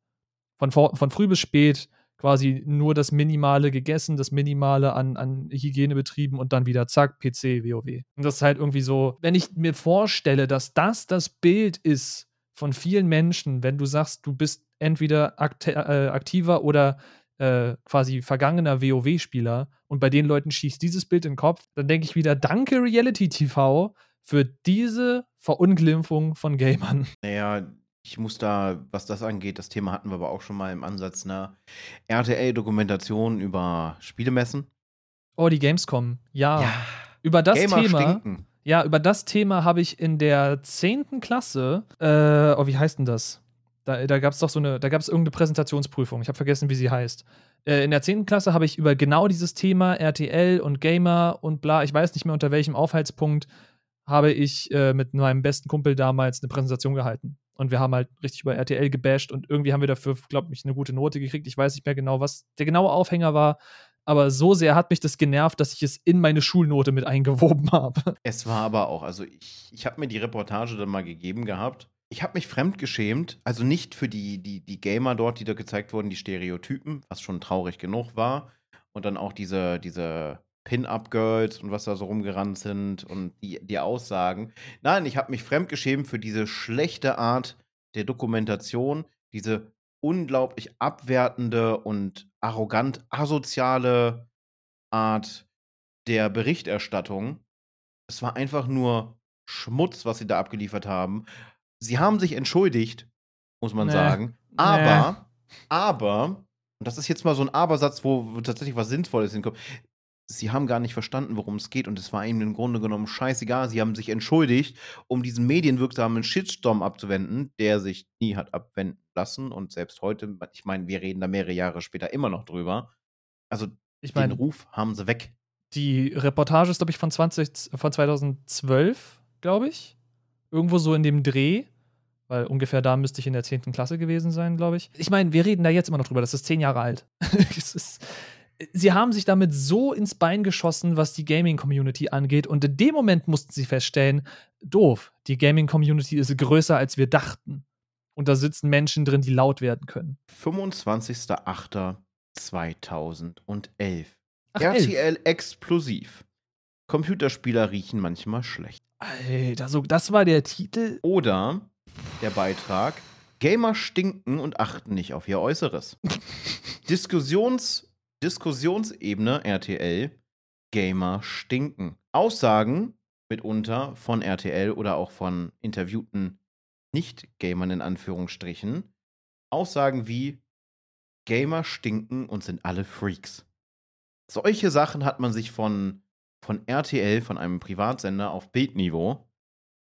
Speaker 1: Von, von früh bis spät quasi nur das Minimale gegessen, das Minimale an, an Hygiene betrieben und dann wieder zack, PC, WoW. Und das ist halt irgendwie so, wenn ich mir vorstelle, dass das das Bild ist von vielen Menschen, wenn du sagst, du bist entweder akti äh, aktiver oder äh, quasi vergangener WoW-Spieler und bei den Leuten schießt dieses Bild in den Kopf, dann denke ich wieder, danke Reality TV für diese Verunglimpfung von Gamern.
Speaker 2: Naja, ich muss da, was das angeht, das Thema hatten wir aber auch schon mal im Ansatz, ne? RTL-Dokumentation über Spielemessen.
Speaker 1: Oh, die Gamescom. Ja. ja. Über das Gamer Thema. Stinken. Ja, über das Thema habe ich in der 10. Klasse, äh, oh, wie heißt denn das? Da, da gab es doch so eine, da gab es irgendeine Präsentationsprüfung. Ich habe vergessen, wie sie heißt. Äh, in der 10. Klasse habe ich über genau dieses Thema RTL und Gamer und bla, ich weiß nicht mehr unter welchem Aufhaltspunkt, habe ich äh, mit meinem besten Kumpel damals eine Präsentation gehalten. Und wir haben halt richtig über RTL gebasht und irgendwie haben wir dafür, glaube ich, eine gute Note gekriegt. Ich weiß nicht mehr genau, was der genaue Aufhänger war. Aber so sehr hat mich das genervt, dass ich es in meine Schulnote mit eingewoben habe.
Speaker 2: Es war aber auch, also ich, ich habe mir die Reportage dann mal gegeben gehabt. Ich habe mich fremdgeschämt, also nicht für die, die, die Gamer dort, die da gezeigt wurden, die Stereotypen, was schon traurig genug war. Und dann auch diese, diese Pin-Up-Girls und was da so rumgerannt sind und die, die Aussagen. Nein, ich habe mich fremdgeschämt für diese schlechte Art der Dokumentation, diese unglaublich abwertende und arrogant asoziale Art der Berichterstattung. Es war einfach nur Schmutz, was sie da abgeliefert haben. Sie haben sich entschuldigt, muss man nee. sagen. Aber, nee. aber, und das ist jetzt mal so ein Abersatz, wo tatsächlich was Sinnvolles hinkommt sie haben gar nicht verstanden, worum es geht und es war ihnen im Grunde genommen scheißegal. Sie haben sich entschuldigt, um diesen medienwirksamen Shitstorm abzuwenden, der sich nie hat abwenden lassen und selbst heute, ich meine, wir reden da mehrere Jahre später immer noch drüber. Also ich mein, den Ruf haben sie weg.
Speaker 1: Die Reportage ist, glaube ich, von, 20, von 2012, glaube ich. Irgendwo so in dem Dreh. Weil ungefähr da müsste ich in der 10. Klasse gewesen sein, glaube ich. Ich meine, wir reden da jetzt immer noch drüber. Das ist zehn Jahre alt. es ist, sie haben sich damit so ins Bein geschossen, was die Gaming-Community angeht. Und in dem Moment mussten sie feststellen, doof, die Gaming-Community ist größer, als wir dachten. Und da sitzen Menschen drin, die laut werden können.
Speaker 2: 25.08.2011. RTL explosiv. Computerspieler riechen manchmal schlecht.
Speaker 1: Alter, so, das war der Titel.
Speaker 2: Oder der Beitrag: Gamer stinken und achten nicht auf ihr Äußeres. Diskussions- Diskussionsebene RTL, Gamer stinken. Aussagen mitunter von RTL oder auch von interviewten Nicht-Gamern in Anführungsstrichen. Aussagen wie Gamer stinken und sind alle Freaks. Solche Sachen hat man sich von, von RTL, von einem Privatsender auf Bildniveau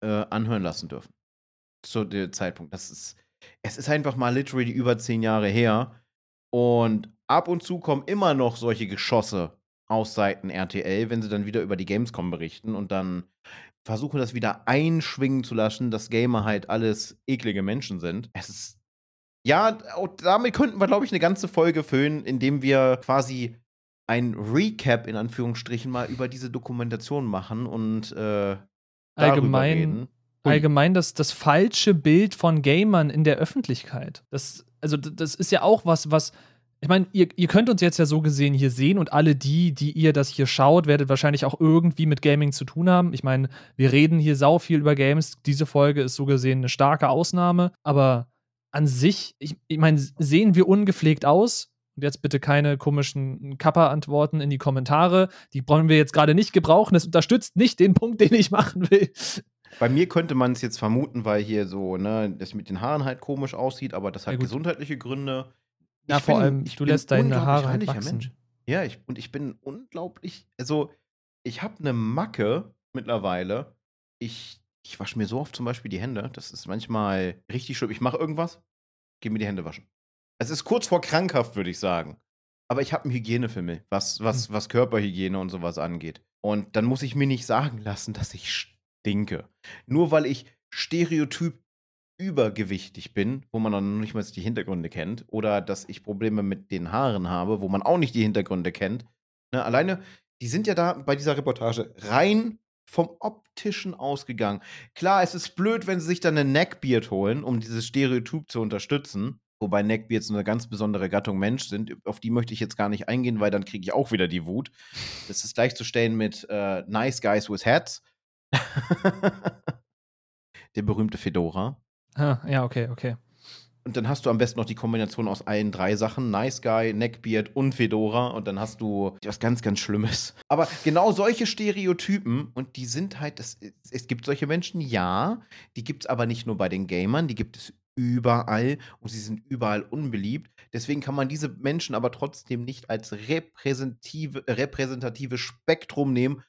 Speaker 2: äh, anhören lassen dürfen. Zu dem Zeitpunkt. Das ist, es ist einfach mal literally über zehn Jahre her. Und ab und zu kommen immer noch solche Geschosse aus Seiten RTL, wenn sie dann wieder über die Gamescom berichten und dann versuchen, das wieder einschwingen zu lassen, dass Gamer halt alles eklige Menschen sind. Es ist. Ja, damit könnten wir, glaube ich, eine ganze Folge füllen, indem wir quasi ein Recap in Anführungsstrichen mal über diese Dokumentation machen und äh,
Speaker 1: allgemein, reden. allgemein das, das falsche Bild von Gamern in der Öffentlichkeit. Das, also, das ist ja auch was, was ich meine, ihr, ihr, könnt uns jetzt ja so gesehen hier sehen und alle die, die ihr das hier schaut, werdet wahrscheinlich auch irgendwie mit Gaming zu tun haben. Ich meine, wir reden hier sau viel über Games. Diese Folge ist so gesehen eine starke Ausnahme. Aber an sich, ich, ich meine, sehen wir ungepflegt aus? Und jetzt bitte keine komischen Kappa-Antworten in die Kommentare. Die wollen wir jetzt gerade nicht gebrauchen. Das unterstützt nicht den Punkt, den ich machen will.
Speaker 2: Bei mir könnte man es jetzt vermuten, weil hier so, ne, das mit den Haaren halt komisch aussieht, aber das hat ja, gesundheitliche Gründe.
Speaker 1: Ja, vor bin, allem, du lässt deine Haare halt wachsen. Mensch.
Speaker 2: Ja, ich, und ich bin unglaublich, also ich habe eine Macke mittlerweile. Ich, ich wasche mir so oft zum Beispiel die Hände. Das ist manchmal richtig schlimm. Ich mache irgendwas, gehe mir die Hände waschen. Es ist kurz vor krankhaft, würde ich sagen. Aber ich habe einen Hygienefimmel, was, was, hm. was Körperhygiene und sowas angeht. Und dann muss ich mir nicht sagen lassen, dass ich stinke. Nur weil ich stereotyp übergewichtig bin, wo man dann noch nicht mal die Hintergründe kennt, oder dass ich Probleme mit den Haaren habe, wo man auch nicht die Hintergründe kennt. Ne, alleine, die sind ja da bei dieser Reportage rein vom optischen ausgegangen. Klar, es ist blöd, wenn sie sich dann eine Neckbeard holen, um dieses Stereotyp zu unterstützen. Wobei Neckbeards eine ganz besondere Gattung Mensch sind. Auf die möchte ich jetzt gar nicht eingehen, weil dann kriege ich auch wieder die Wut. Das ist gleichzustellen mit äh, Nice Guys with Hats. Der berühmte Fedora.
Speaker 1: Ah, ja, okay, okay.
Speaker 2: Und dann hast du am besten noch die Kombination aus allen drei Sachen: Nice Guy, Neckbeard und Fedora. Und dann hast du was ganz, ganz Schlimmes. Aber genau solche Stereotypen, und die sind halt, das, es gibt solche Menschen, ja. Die gibt es aber nicht nur bei den Gamern, die gibt es überall und sie sind überall unbeliebt. Deswegen kann man diese Menschen aber trotzdem nicht als repräsentative, repräsentative Spektrum nehmen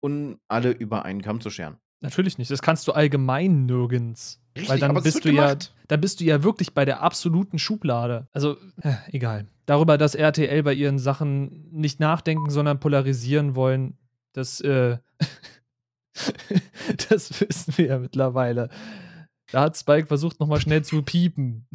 Speaker 2: und alle über einen Kamm zu scheren.
Speaker 1: Natürlich nicht. Das kannst du allgemein nirgends.
Speaker 2: Richtig,
Speaker 1: Weil dann bist du ja,
Speaker 2: gemacht.
Speaker 1: dann bist du ja wirklich bei der absoluten Schublade. Also, äh, egal. Darüber, dass RTL bei ihren Sachen nicht nachdenken, sondern polarisieren wollen, das, äh, das wissen wir ja mittlerweile. Da hat Spike versucht, nochmal schnell zu piepen.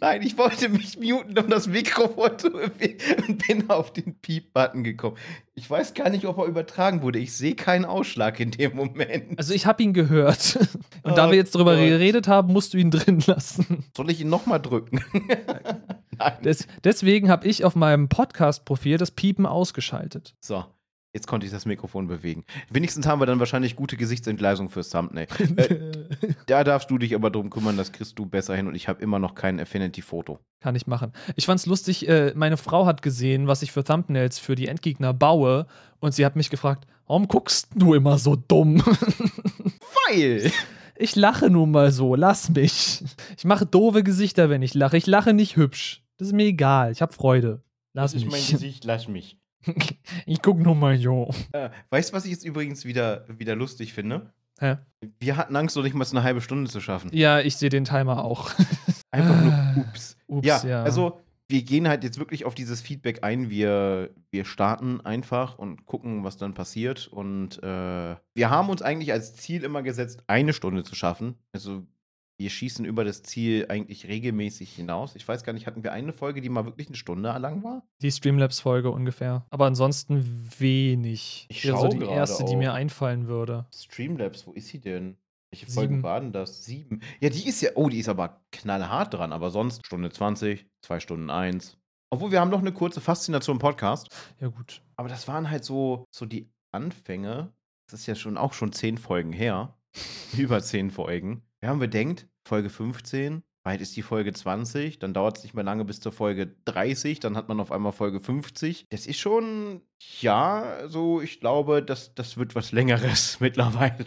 Speaker 2: Nein, ich wollte mich muten, um das Mikrofon zu bewegen und bin auf den Piep-Button gekommen. Ich weiß gar nicht, ob er übertragen wurde. Ich sehe keinen Ausschlag in dem Moment.
Speaker 1: Also, ich habe ihn gehört. Und da
Speaker 2: Oh
Speaker 1: wir jetzt drüber
Speaker 2: Gott.
Speaker 1: geredet haben, musst du ihn drin lassen.
Speaker 2: Soll ich ihn nochmal drücken? Nein.
Speaker 1: Des, deswegen habe ich auf meinem Podcast-Profil das Piepen ausgeschaltet.
Speaker 2: So, jetzt konnte ich das Mikrofon bewegen. Wenigstens haben wir dann wahrscheinlich gute Gesichtsentgleisung fürs Thumbnail. Äh, da darfst du dich aber drum kümmern, das kriegst du besser hin und ich habe immer noch kein Affinity-Foto.
Speaker 1: Kann ich machen. Ich fand's lustig, äh, meine Frau hat gesehen, was ich für Thumbnails für die Endgegner baue und sie hat mich gefragt, warum guckst du immer so dumm?
Speaker 2: Weil!
Speaker 1: Ich lache nun mal so, lass mich. Ich mache doofe Gesichter, wenn ich lache. Ich lache nicht hübsch. Das ist mir egal, ich habe Freude. Lass
Speaker 2: Das ist
Speaker 1: mich.
Speaker 2: mein Gesicht, lass mich.
Speaker 1: ich guck nur mal so.
Speaker 2: Äh, weißt du, was ich jetzt übrigens wieder, wieder lustig finde?
Speaker 1: Hä?
Speaker 2: Wir hatten Angst, noch nicht mal eine halbe Stunde zu schaffen.
Speaker 1: Ja, ich sehe den Timer auch.
Speaker 2: Einfach nur, ups.
Speaker 1: Ups,
Speaker 2: ja,
Speaker 1: ja.
Speaker 2: also wir gehen halt jetzt wirklich auf dieses Feedback ein. Wir, wir starten einfach und gucken, was dann passiert. Und äh, wir haben uns eigentlich als Ziel immer gesetzt, eine Stunde zu schaffen. Also wir schießen über das Ziel eigentlich regelmäßig hinaus. Ich weiß gar nicht, hatten wir eine Folge, die mal wirklich eine Stunde lang war?
Speaker 1: Die Streamlabs-Folge ungefähr. Aber ansonsten wenig.
Speaker 2: Ich
Speaker 1: Wäre so
Speaker 2: schau
Speaker 1: die erste, die
Speaker 2: auch.
Speaker 1: mir einfallen würde.
Speaker 2: Streamlabs, wo ist sie denn? Welche Folge
Speaker 1: Sieben.
Speaker 2: war denn das? Sieben. Ja, die ist ja, oh, die ist aber knallhart dran, aber sonst Stunde 20, 2 Stunden 1. Obwohl, wir haben noch eine kurze Faszination Podcast.
Speaker 1: Ja, gut.
Speaker 2: Aber das waren halt so, so die Anfänge. Das ist ja schon auch schon zehn Folgen her. Über zehn Folgen. Wir haben bedenkt, Folge 15, bald ist die Folge 20, dann dauert es nicht mehr lange bis zur Folge 30, dann hat man auf einmal Folge 50. Das ist schon, ja, so, ich glaube, das, das wird was Längeres mittlerweile.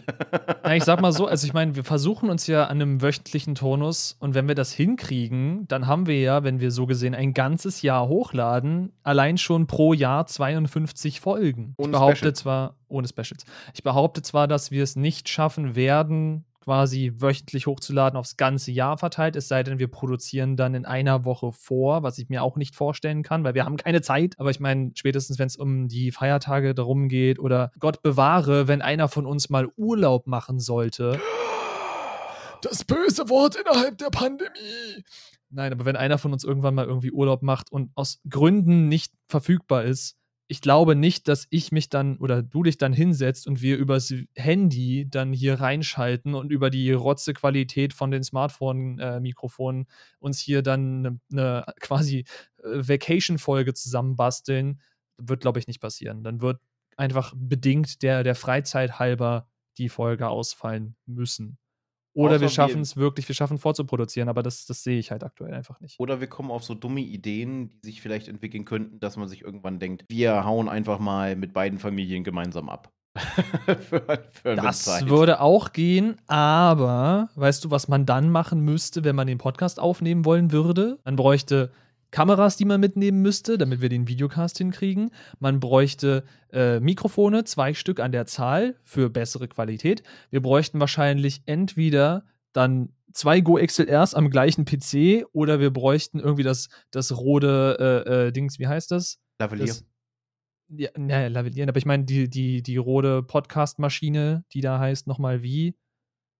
Speaker 1: Ja, ich sag mal so, also ich meine, wir versuchen uns ja an einem wöchentlichen Tonus und wenn wir das hinkriegen, dann haben wir ja, wenn wir so gesehen ein ganzes Jahr hochladen, allein schon pro Jahr 52 Folgen. ich
Speaker 2: Ohne
Speaker 1: behaupte
Speaker 2: Special.
Speaker 1: zwar, ohne Specials, ich behaupte zwar, dass wir es nicht schaffen werden, quasi wöchentlich hochzuladen aufs ganze Jahr verteilt, es sei denn, wir produzieren dann in einer Woche vor, was ich mir auch nicht vorstellen kann, weil wir haben keine Zeit. Aber ich meine, spätestens wenn es um die Feiertage darum geht oder Gott bewahre, wenn einer von uns mal Urlaub machen sollte. Das böse Wort innerhalb der Pandemie. Nein, aber wenn einer von uns irgendwann mal irgendwie Urlaub macht und aus Gründen nicht verfügbar ist, ich glaube nicht, dass ich mich dann oder du dich dann hinsetzt und wir übers Handy dann hier reinschalten und über die Rotze-Qualität von den Smartphone-Mikrofonen uns hier dann eine ne quasi äh, Vacation-Folge zusammenbasteln. Wird, glaube ich, nicht passieren. Dann wird einfach bedingt der, der Freizeit halber die Folge ausfallen müssen. Oder
Speaker 2: Außer
Speaker 1: wir schaffen es wirklich, wir schaffen vorzuproduzieren, aber das, das sehe ich halt aktuell einfach nicht.
Speaker 2: Oder wir kommen auf so dumme Ideen, die sich vielleicht entwickeln könnten, dass man sich irgendwann denkt, wir hauen einfach mal mit beiden Familien gemeinsam ab. für, für
Speaker 1: Das
Speaker 2: Zeit.
Speaker 1: würde auch gehen, aber weißt du, was man dann machen müsste, wenn man den Podcast aufnehmen wollen würde? Man bräuchte Kameras, die man mitnehmen müsste, damit wir den Videocast hinkriegen. Man bräuchte äh, Mikrofone, zwei Stück an der Zahl für bessere Qualität. Wir bräuchten wahrscheinlich entweder dann zwei Go XLRs am gleichen PC oder wir bräuchten irgendwie das, das rote äh, äh, Dings, wie heißt das?
Speaker 2: Lavalier.
Speaker 1: Das, ja, naja, lavellieren, aber ich meine, die, die, die rote Podcast-Maschine, die da heißt nochmal wie?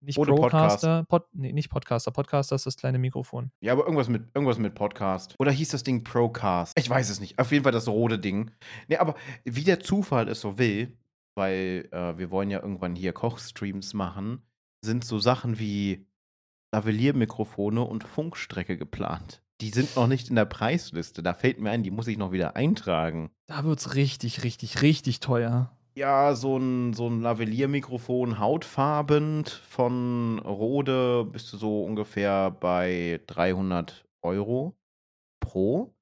Speaker 1: Nicht
Speaker 2: Rode
Speaker 1: Procaster, Pod, nee, nicht Podcaster. Podcaster ist das kleine Mikrofon.
Speaker 2: Ja, aber irgendwas mit, irgendwas mit Podcast. Oder hieß das Ding Procast? Ich weiß es nicht. Auf jeden Fall das rote Ding. Nee, aber wie der Zufall es so will, weil äh, wir wollen ja irgendwann hier Kochstreams machen, sind so Sachen wie Lavalier-Mikrofone und Funkstrecke geplant. Die sind noch nicht in der Preisliste. Da fällt mir ein, die muss ich noch wieder eintragen.
Speaker 1: Da wird's richtig, richtig, richtig teuer.
Speaker 2: Ja, so ein, so ein Lavalier-Mikrofon hautfarbend von Rode bist du so ungefähr bei 300 Euro pro.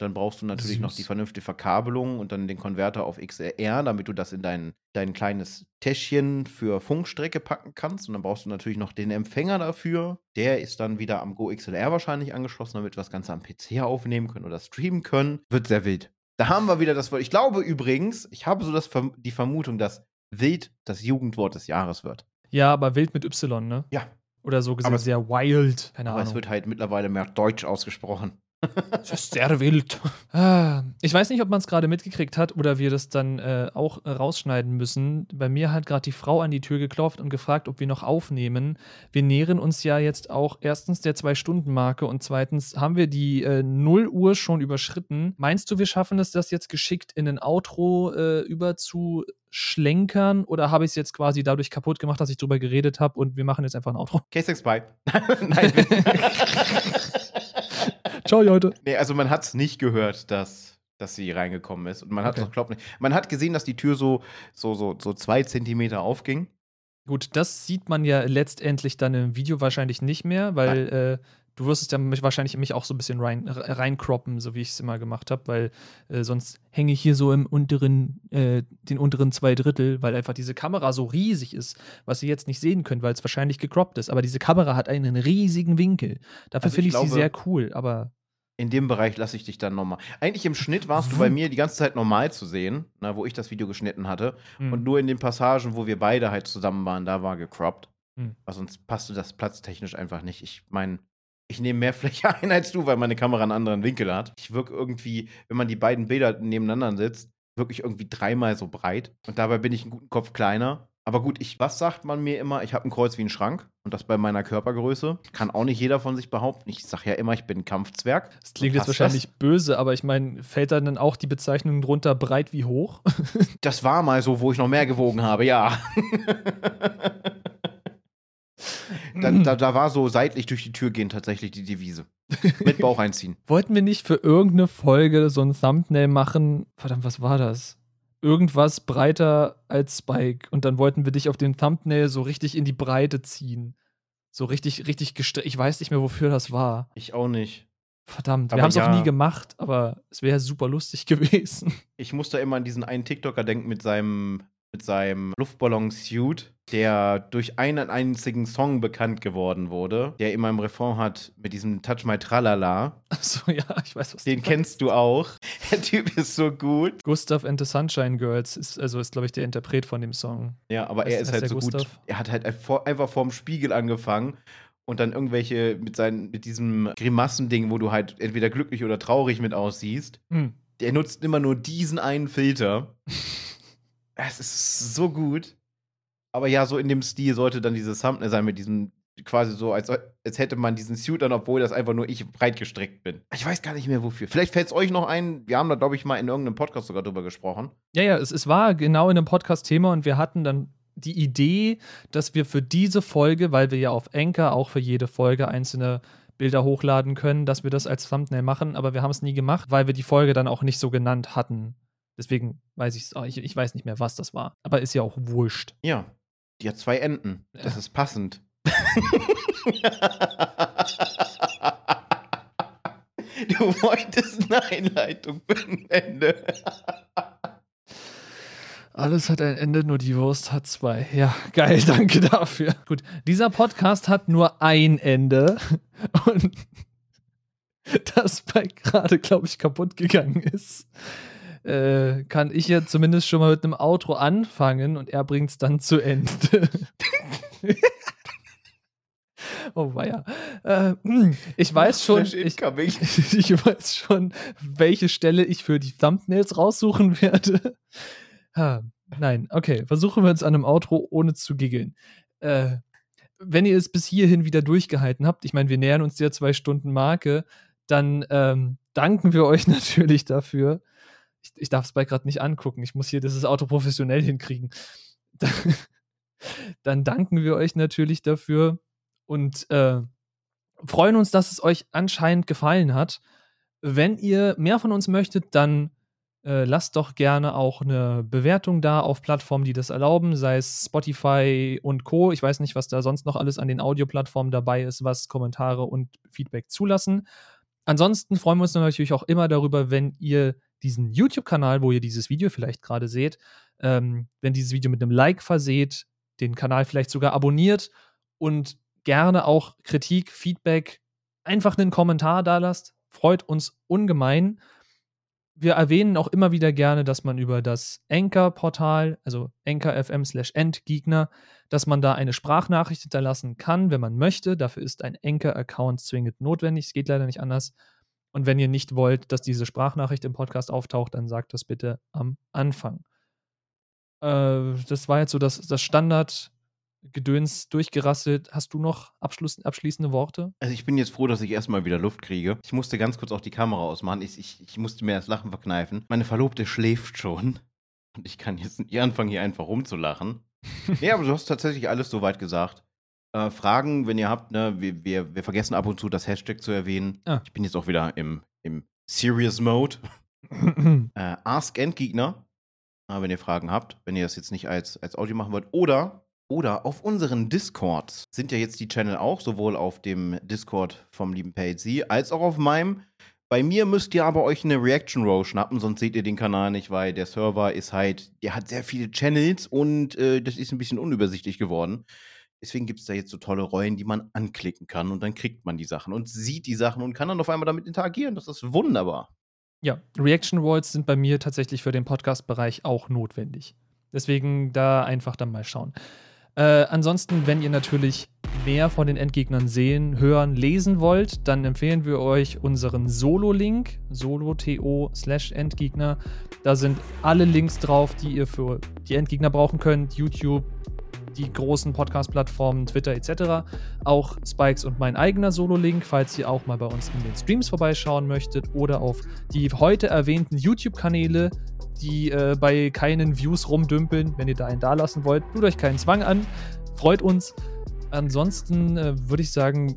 Speaker 2: Dann brauchst du natürlich noch die
Speaker 1: Süß.
Speaker 2: vernünftige Verkabelung und dann den Konverter auf XLR, damit du das in dein, dein kleines Täschchen für Funkstrecke packen kannst. Und dann brauchst du natürlich noch den Empfänger dafür. Der ist dann wieder am Go XLR wahrscheinlich angeschlossen, damit wir das Ganze am PC aufnehmen können oder streamen können. Wird sehr wild. Da haben wir wieder das Wort. Ich glaube übrigens, ich habe so das, die Vermutung, dass wild das Jugendwort des Jahres wird.
Speaker 1: Ja, aber wild mit Y, ne?
Speaker 2: Ja,
Speaker 1: Oder so gesehen
Speaker 2: Aber
Speaker 1: sehr wild. Keine
Speaker 2: aber
Speaker 1: Ahnung.
Speaker 2: es wird halt mittlerweile mehr Deutsch ausgesprochen.
Speaker 1: Das ist sehr wild. Ah, Ich weiß nicht, ob man es gerade mitgekriegt hat oder wir das dann äh, auch rausschneiden müssen. Bei mir hat gerade die Frau an die Tür geklopft und gefragt, ob wir noch aufnehmen. Wir nähern uns ja jetzt auch erstens der Zwei-Stunden-Marke und zweitens haben wir die äh, 0 Uhr schon überschritten. Meinst du, wir schaffen es, das jetzt geschickt in ein Outro äh, überzuschlenkern oder habe ich es jetzt quasi dadurch kaputt gemacht, dass ich drüber geredet habe und wir machen jetzt einfach ein Outro?
Speaker 2: K6 Bye. Nein.
Speaker 1: Ciao, Leute.
Speaker 2: nee, also man hat es nicht gehört, dass, dass sie reingekommen ist. Und man hat
Speaker 1: Okay.
Speaker 2: nicht. Man hat gesehen, dass die Tür so, so, so, so zwei Zentimeter aufging.
Speaker 1: Gut, das sieht man ja letztendlich dann im Video wahrscheinlich nicht mehr, weil äh, du wirst es ja mich wahrscheinlich mich auch so ein bisschen rein, r- reinkroppen, so wie ich es immer gemacht habe, weil äh, sonst hänge ich hier so im unteren, äh, den unteren zwei Drittel, weil einfach diese Kamera so riesig ist, was ihr jetzt nicht sehen könnt, weil es wahrscheinlich gecroppt ist. Aber diese Kamera hat einen riesigen Winkel. Dafür
Speaker 2: Also
Speaker 1: finde
Speaker 2: ich
Speaker 1: ich, sie
Speaker 2: glaube-
Speaker 1: sehr cool, aber
Speaker 2: In dem Bereich lasse ich dich dann nochmal. Eigentlich im Schnitt warst du bei mir die ganze Zeit normal zu sehen, na, wo ich das Video geschnitten hatte.
Speaker 1: hm,
Speaker 2: Und nur in den Passagen, wo wir beide halt zusammen waren, da war gecroppt.
Speaker 1: Hm.
Speaker 2: Weil sonst passte das platztechnisch einfach nicht. Ich meine, ich nehme mehr Fläche ein als du, weil meine Kamera einen anderen Winkel hat. Ich wirke irgendwie, wenn man die beiden Bilder nebeneinander setzt, wirklich irgendwie dreimal so breit. Und dabei bin ich einen guten Kopf kleiner. Aber gut, ich, was sagt man mir immer? Ich habe ein Kreuz wie ein Schrank. Und das bei meiner Körpergröße. Kann auch nicht jeder von sich behaupten. Ich sage ja immer, ich bin ein Kampfzwerg.
Speaker 1: das klingt jetzt wahrscheinlich böse, aber ich meine, fällt da dann auch die Bezeichnung drunter breit wie hoch?
Speaker 2: Das war mal so, wo ich noch mehr gewogen habe, ja. da, da, da war so seitlich durch die Tür gehen tatsächlich die Devise. Mit Bauch einziehen.
Speaker 1: Wollten wir nicht für irgendeine Folge so ein Thumbnail machen? Verdammt, was war das? Irgendwas breiter als Spike. Und dann wollten wir dich auf dem Thumbnail so richtig in die Breite ziehen. So richtig, richtig gestreckt. Ich weiß nicht mehr, wofür das war.
Speaker 2: Ich auch nicht.
Speaker 1: Verdammt,
Speaker 2: Aber
Speaker 1: wir haben es
Speaker 2: ja.
Speaker 1: auch nie gemacht, aber es wäre super lustig gewesen.
Speaker 2: Ich muss da immer an diesen einen TikToker denken mit seinem, mit seinem Luftballon-Suit, der durch einen einzigen Song bekannt geworden wurde, der immer im Refrain hat mit diesem Touch My Tralala.
Speaker 1: Achso, ja, ich weiß, was
Speaker 2: Den
Speaker 1: du
Speaker 2: kennst du auch. Der Typ ist so gut.
Speaker 1: Gustav and the Sunshine Girls ist, also ist, glaube ich, der Interpret von dem Song.
Speaker 2: Ja, aber er
Speaker 1: Heißt-
Speaker 2: ist halt so gut.
Speaker 1: Gustav?
Speaker 2: Er hat halt einfach vorm Spiegel angefangen und dann irgendwelche mit seinen, mit diesem Grimassending, wo du halt entweder glücklich oder traurig mit aussiehst.
Speaker 1: Hm.
Speaker 2: Der nutzt immer nur diesen einen Filter. Es ist so gut. Aber ja, so in dem Stil sollte dann dieses Thumbnail sein mit diesem quasi so, als, als hätte man diesen Suit an, obwohl das einfach nur ich breit gestreckt bin. Ich weiß gar nicht mehr wofür. Vielleicht fällt es euch noch ein. Wir haben da, glaube ich, mal in irgendeinem Podcast sogar drüber gesprochen.
Speaker 1: Ja, ja, es, es war genau in einem Podcast-Thema und wir hatten dann die Idee, dass wir für diese Folge, weil wir ja auf Anchor auch für jede Folge einzelne Bilder hochladen können, dass wir das als Thumbnail machen, aber wir haben es nie gemacht, weil wir die Folge dann auch nicht so genannt hatten. Deswegen weiß ich's auch, ich ich weiß nicht mehr, was das war. Aber ist ja auch wurscht.
Speaker 2: Ja, die hat zwei Enden. Das ist passend. du wolltest eine Einleitung für ein Ende.
Speaker 1: Alles hat ein Ende, nur die Wurst hat zwei. Ja, geil, danke dafür. Gut, dieser Podcast hat nur ein Ende und das bei gerade, glaube ich, kaputt gegangen ist. Äh, kann ich ja zumindest schon mal mit einem Outro anfangen und er bringt es dann zu Ende. oh weia. Äh, ich weiß schon, ich, ich weiß schon, welche Stelle ich für die Thumbnails raussuchen werde. Ha, nein, okay. Versuchen wir uns an einem Outro ohne zu giggeln. Äh, wenn ihr es bis hierhin wieder durchgehalten habt, ich meine, wir nähern uns der zwei Stunden Marke, dann ähm, danken wir euch natürlich dafür. Ich, ich darf es bei gerade nicht angucken. Ich muss hier dieses Auto professionell hinkriegen. Dann, dann danken wir euch natürlich dafür und äh, freuen uns, dass es euch anscheinend gefallen hat. Wenn ihr mehr von uns möchtet, dann äh, lasst doch gerne auch eine Bewertung da auf Plattformen, die das erlauben, sei es Spotify und Co. Ich weiß nicht, was da sonst noch alles an den Audioplattformen dabei ist, was Kommentare und Feedback zulassen. Ansonsten freuen wir uns natürlich auch immer darüber, wenn ihr diesen YouTube-Kanal, wo ihr dieses Video vielleicht gerade seht, ähm, wenn dieses Video mit einem Like verseht, den Kanal vielleicht sogar abonniert und gerne auch Kritik, Feedback, einfach einen Kommentar da lasst. Freut uns ungemein. Wir erwähnen auch immer wieder gerne, dass man über das Anchor-Portal, also anchor.fm slash endgegner, dass man da eine Sprachnachricht hinterlassen kann, wenn man möchte. Dafür ist ein Anchor-Account zwingend notwendig. Es geht leider nicht anders. Und wenn ihr nicht wollt, dass diese Sprachnachricht im Podcast auftaucht, dann sagt das bitte am Anfang. Äh, das war jetzt so das, das Standard-Gedöns durchgerasselt. Hast du noch abschluss, abschließende Worte?
Speaker 2: Also ich bin jetzt froh, dass ich erstmal wieder Luft kriege. Ich musste ganz kurz auch die Kamera ausmachen. Ich, ich, ich musste mir das Lachen verkneifen. Meine Verlobte schläft schon. Und ich kann jetzt nicht anfangen, hier einfach rumzulachen. nee, aber du hast tatsächlich alles soweit gesagt. Äh, Fragen, wenn ihr habt, ne, wir, wir, wir vergessen ab und zu das Hashtag zu erwähnen.
Speaker 1: Ah.
Speaker 2: Ich bin jetzt auch wieder im, im Serious Mode. äh, Ask Endgegner, äh, wenn ihr Fragen habt, wenn ihr das jetzt nicht als, als Audio machen wollt. Oder, oder auf unseren Discords sind ja jetzt die Channel auch, sowohl auf dem Discord vom lieben PLC als auch auf meinem. Bei mir müsst ihr aber euch eine Reaction Row schnappen, sonst seht ihr den Kanal nicht, weil der Server ist halt, der hat sehr viele Channels und äh, das ist ein bisschen unübersichtlich geworden. Deswegen gibt es da jetzt so tolle Rollen, die man anklicken kann und dann kriegt man die Sachen und sieht die Sachen und kann dann auf einmal damit interagieren. Das ist wunderbar.
Speaker 1: Ja, Reaction Rolls sind bei mir tatsächlich für den Podcast-Bereich auch notwendig. Deswegen da einfach dann mal schauen. Äh, ansonsten, wenn ihr natürlich mehr von den Endgegnern sehen, hören, lesen wollt, dann empfehlen wir euch unseren Solo-Link, solo.to slash Endgegner. Da sind alle Links drauf, die ihr für die Endgegner brauchen könnt. YouTube, die großen Podcast-Plattformen, Twitter etc. Auch Spikes und mein eigener Solo-Link, falls ihr auch mal bei uns in den Streams vorbeischauen möchtet oder auf die heute erwähnten YouTube-Kanäle, die äh, bei keinen Views rumdümpeln. Wenn ihr da einen dalassen wollt, tut euch keinen Zwang an. Freut uns. Ansonsten äh, würde ich sagen,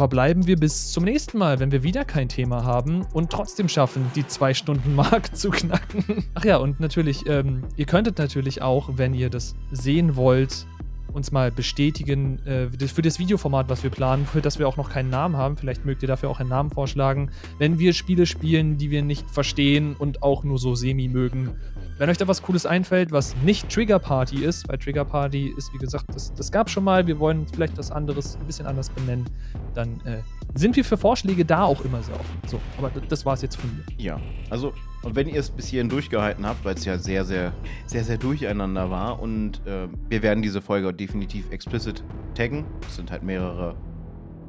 Speaker 1: verbleiben wir bis zum nächsten Mal, wenn wir wieder kein Thema haben und trotzdem schaffen, die zwei Stunden Mark zu knacken. Ach ja, und natürlich, ähm, ihr könntet natürlich auch, wenn ihr das sehen wollt, uns mal bestätigen äh, für das Videoformat, was wir planen, für das wir auch noch keinen Namen haben. Vielleicht mögt ihr dafür auch einen Namen vorschlagen. Wenn wir Spiele spielen, die wir nicht verstehen und auch nur so semi mögen. Wenn euch da was Cooles einfällt, was nicht Trigger Party ist, weil Trigger Party ist, wie gesagt, das, das gab schon mal, wir wollen vielleicht das anderes, ein bisschen anders benennen, dann äh, sind wir für Vorschläge da auch immer sehr offen. So, aber das war es jetzt von mir.
Speaker 2: Ja, also, und wenn ihr es bis hierhin durchgehalten habt, weil es ja sehr, sehr, sehr, sehr durcheinander war und äh, wir werden diese Folge definitiv explicit taggen. Es sind halt mehrere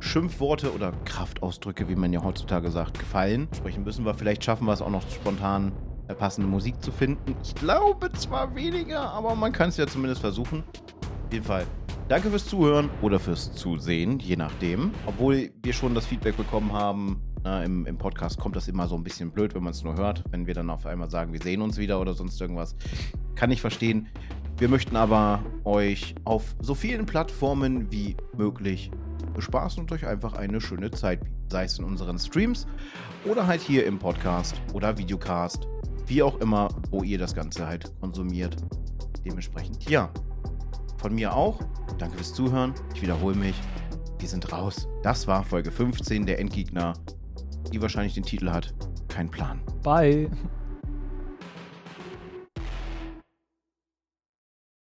Speaker 2: Schimpfworte oder Kraftausdrücke, wie man ja heutzutage sagt, gefallen. Sprechen müssen wir. Vielleicht schaffen wir es auch noch spontan äh, passende Musik zu finden. Ich glaube zwar weniger, aber man kann es ja zumindest versuchen. Auf jeden Fall. Danke fürs Zuhören oder fürs Zusehen, je nachdem. Obwohl wir schon das Feedback bekommen haben, na, im, im Podcast kommt das immer so ein bisschen blöd, wenn man es nur hört. Wenn wir dann auf einmal sagen, wir sehen uns wieder oder sonst irgendwas. Kann ich verstehen. Wir möchten aber euch auf so vielen Plattformen wie möglich bespaßen und euch einfach eine schöne Zeit bieten. Sei es in unseren Streams oder halt hier im Podcast oder Videocast. Wie auch immer, wo ihr das Ganze halt konsumiert. Dementsprechend, ja. Von mir auch. Danke fürs Zuhören. Ich wiederhole mich. Wir sind raus. Das war Folge 15 der Endgegner, die wahrscheinlich den Titel hat. Kein Plan.
Speaker 1: Bye.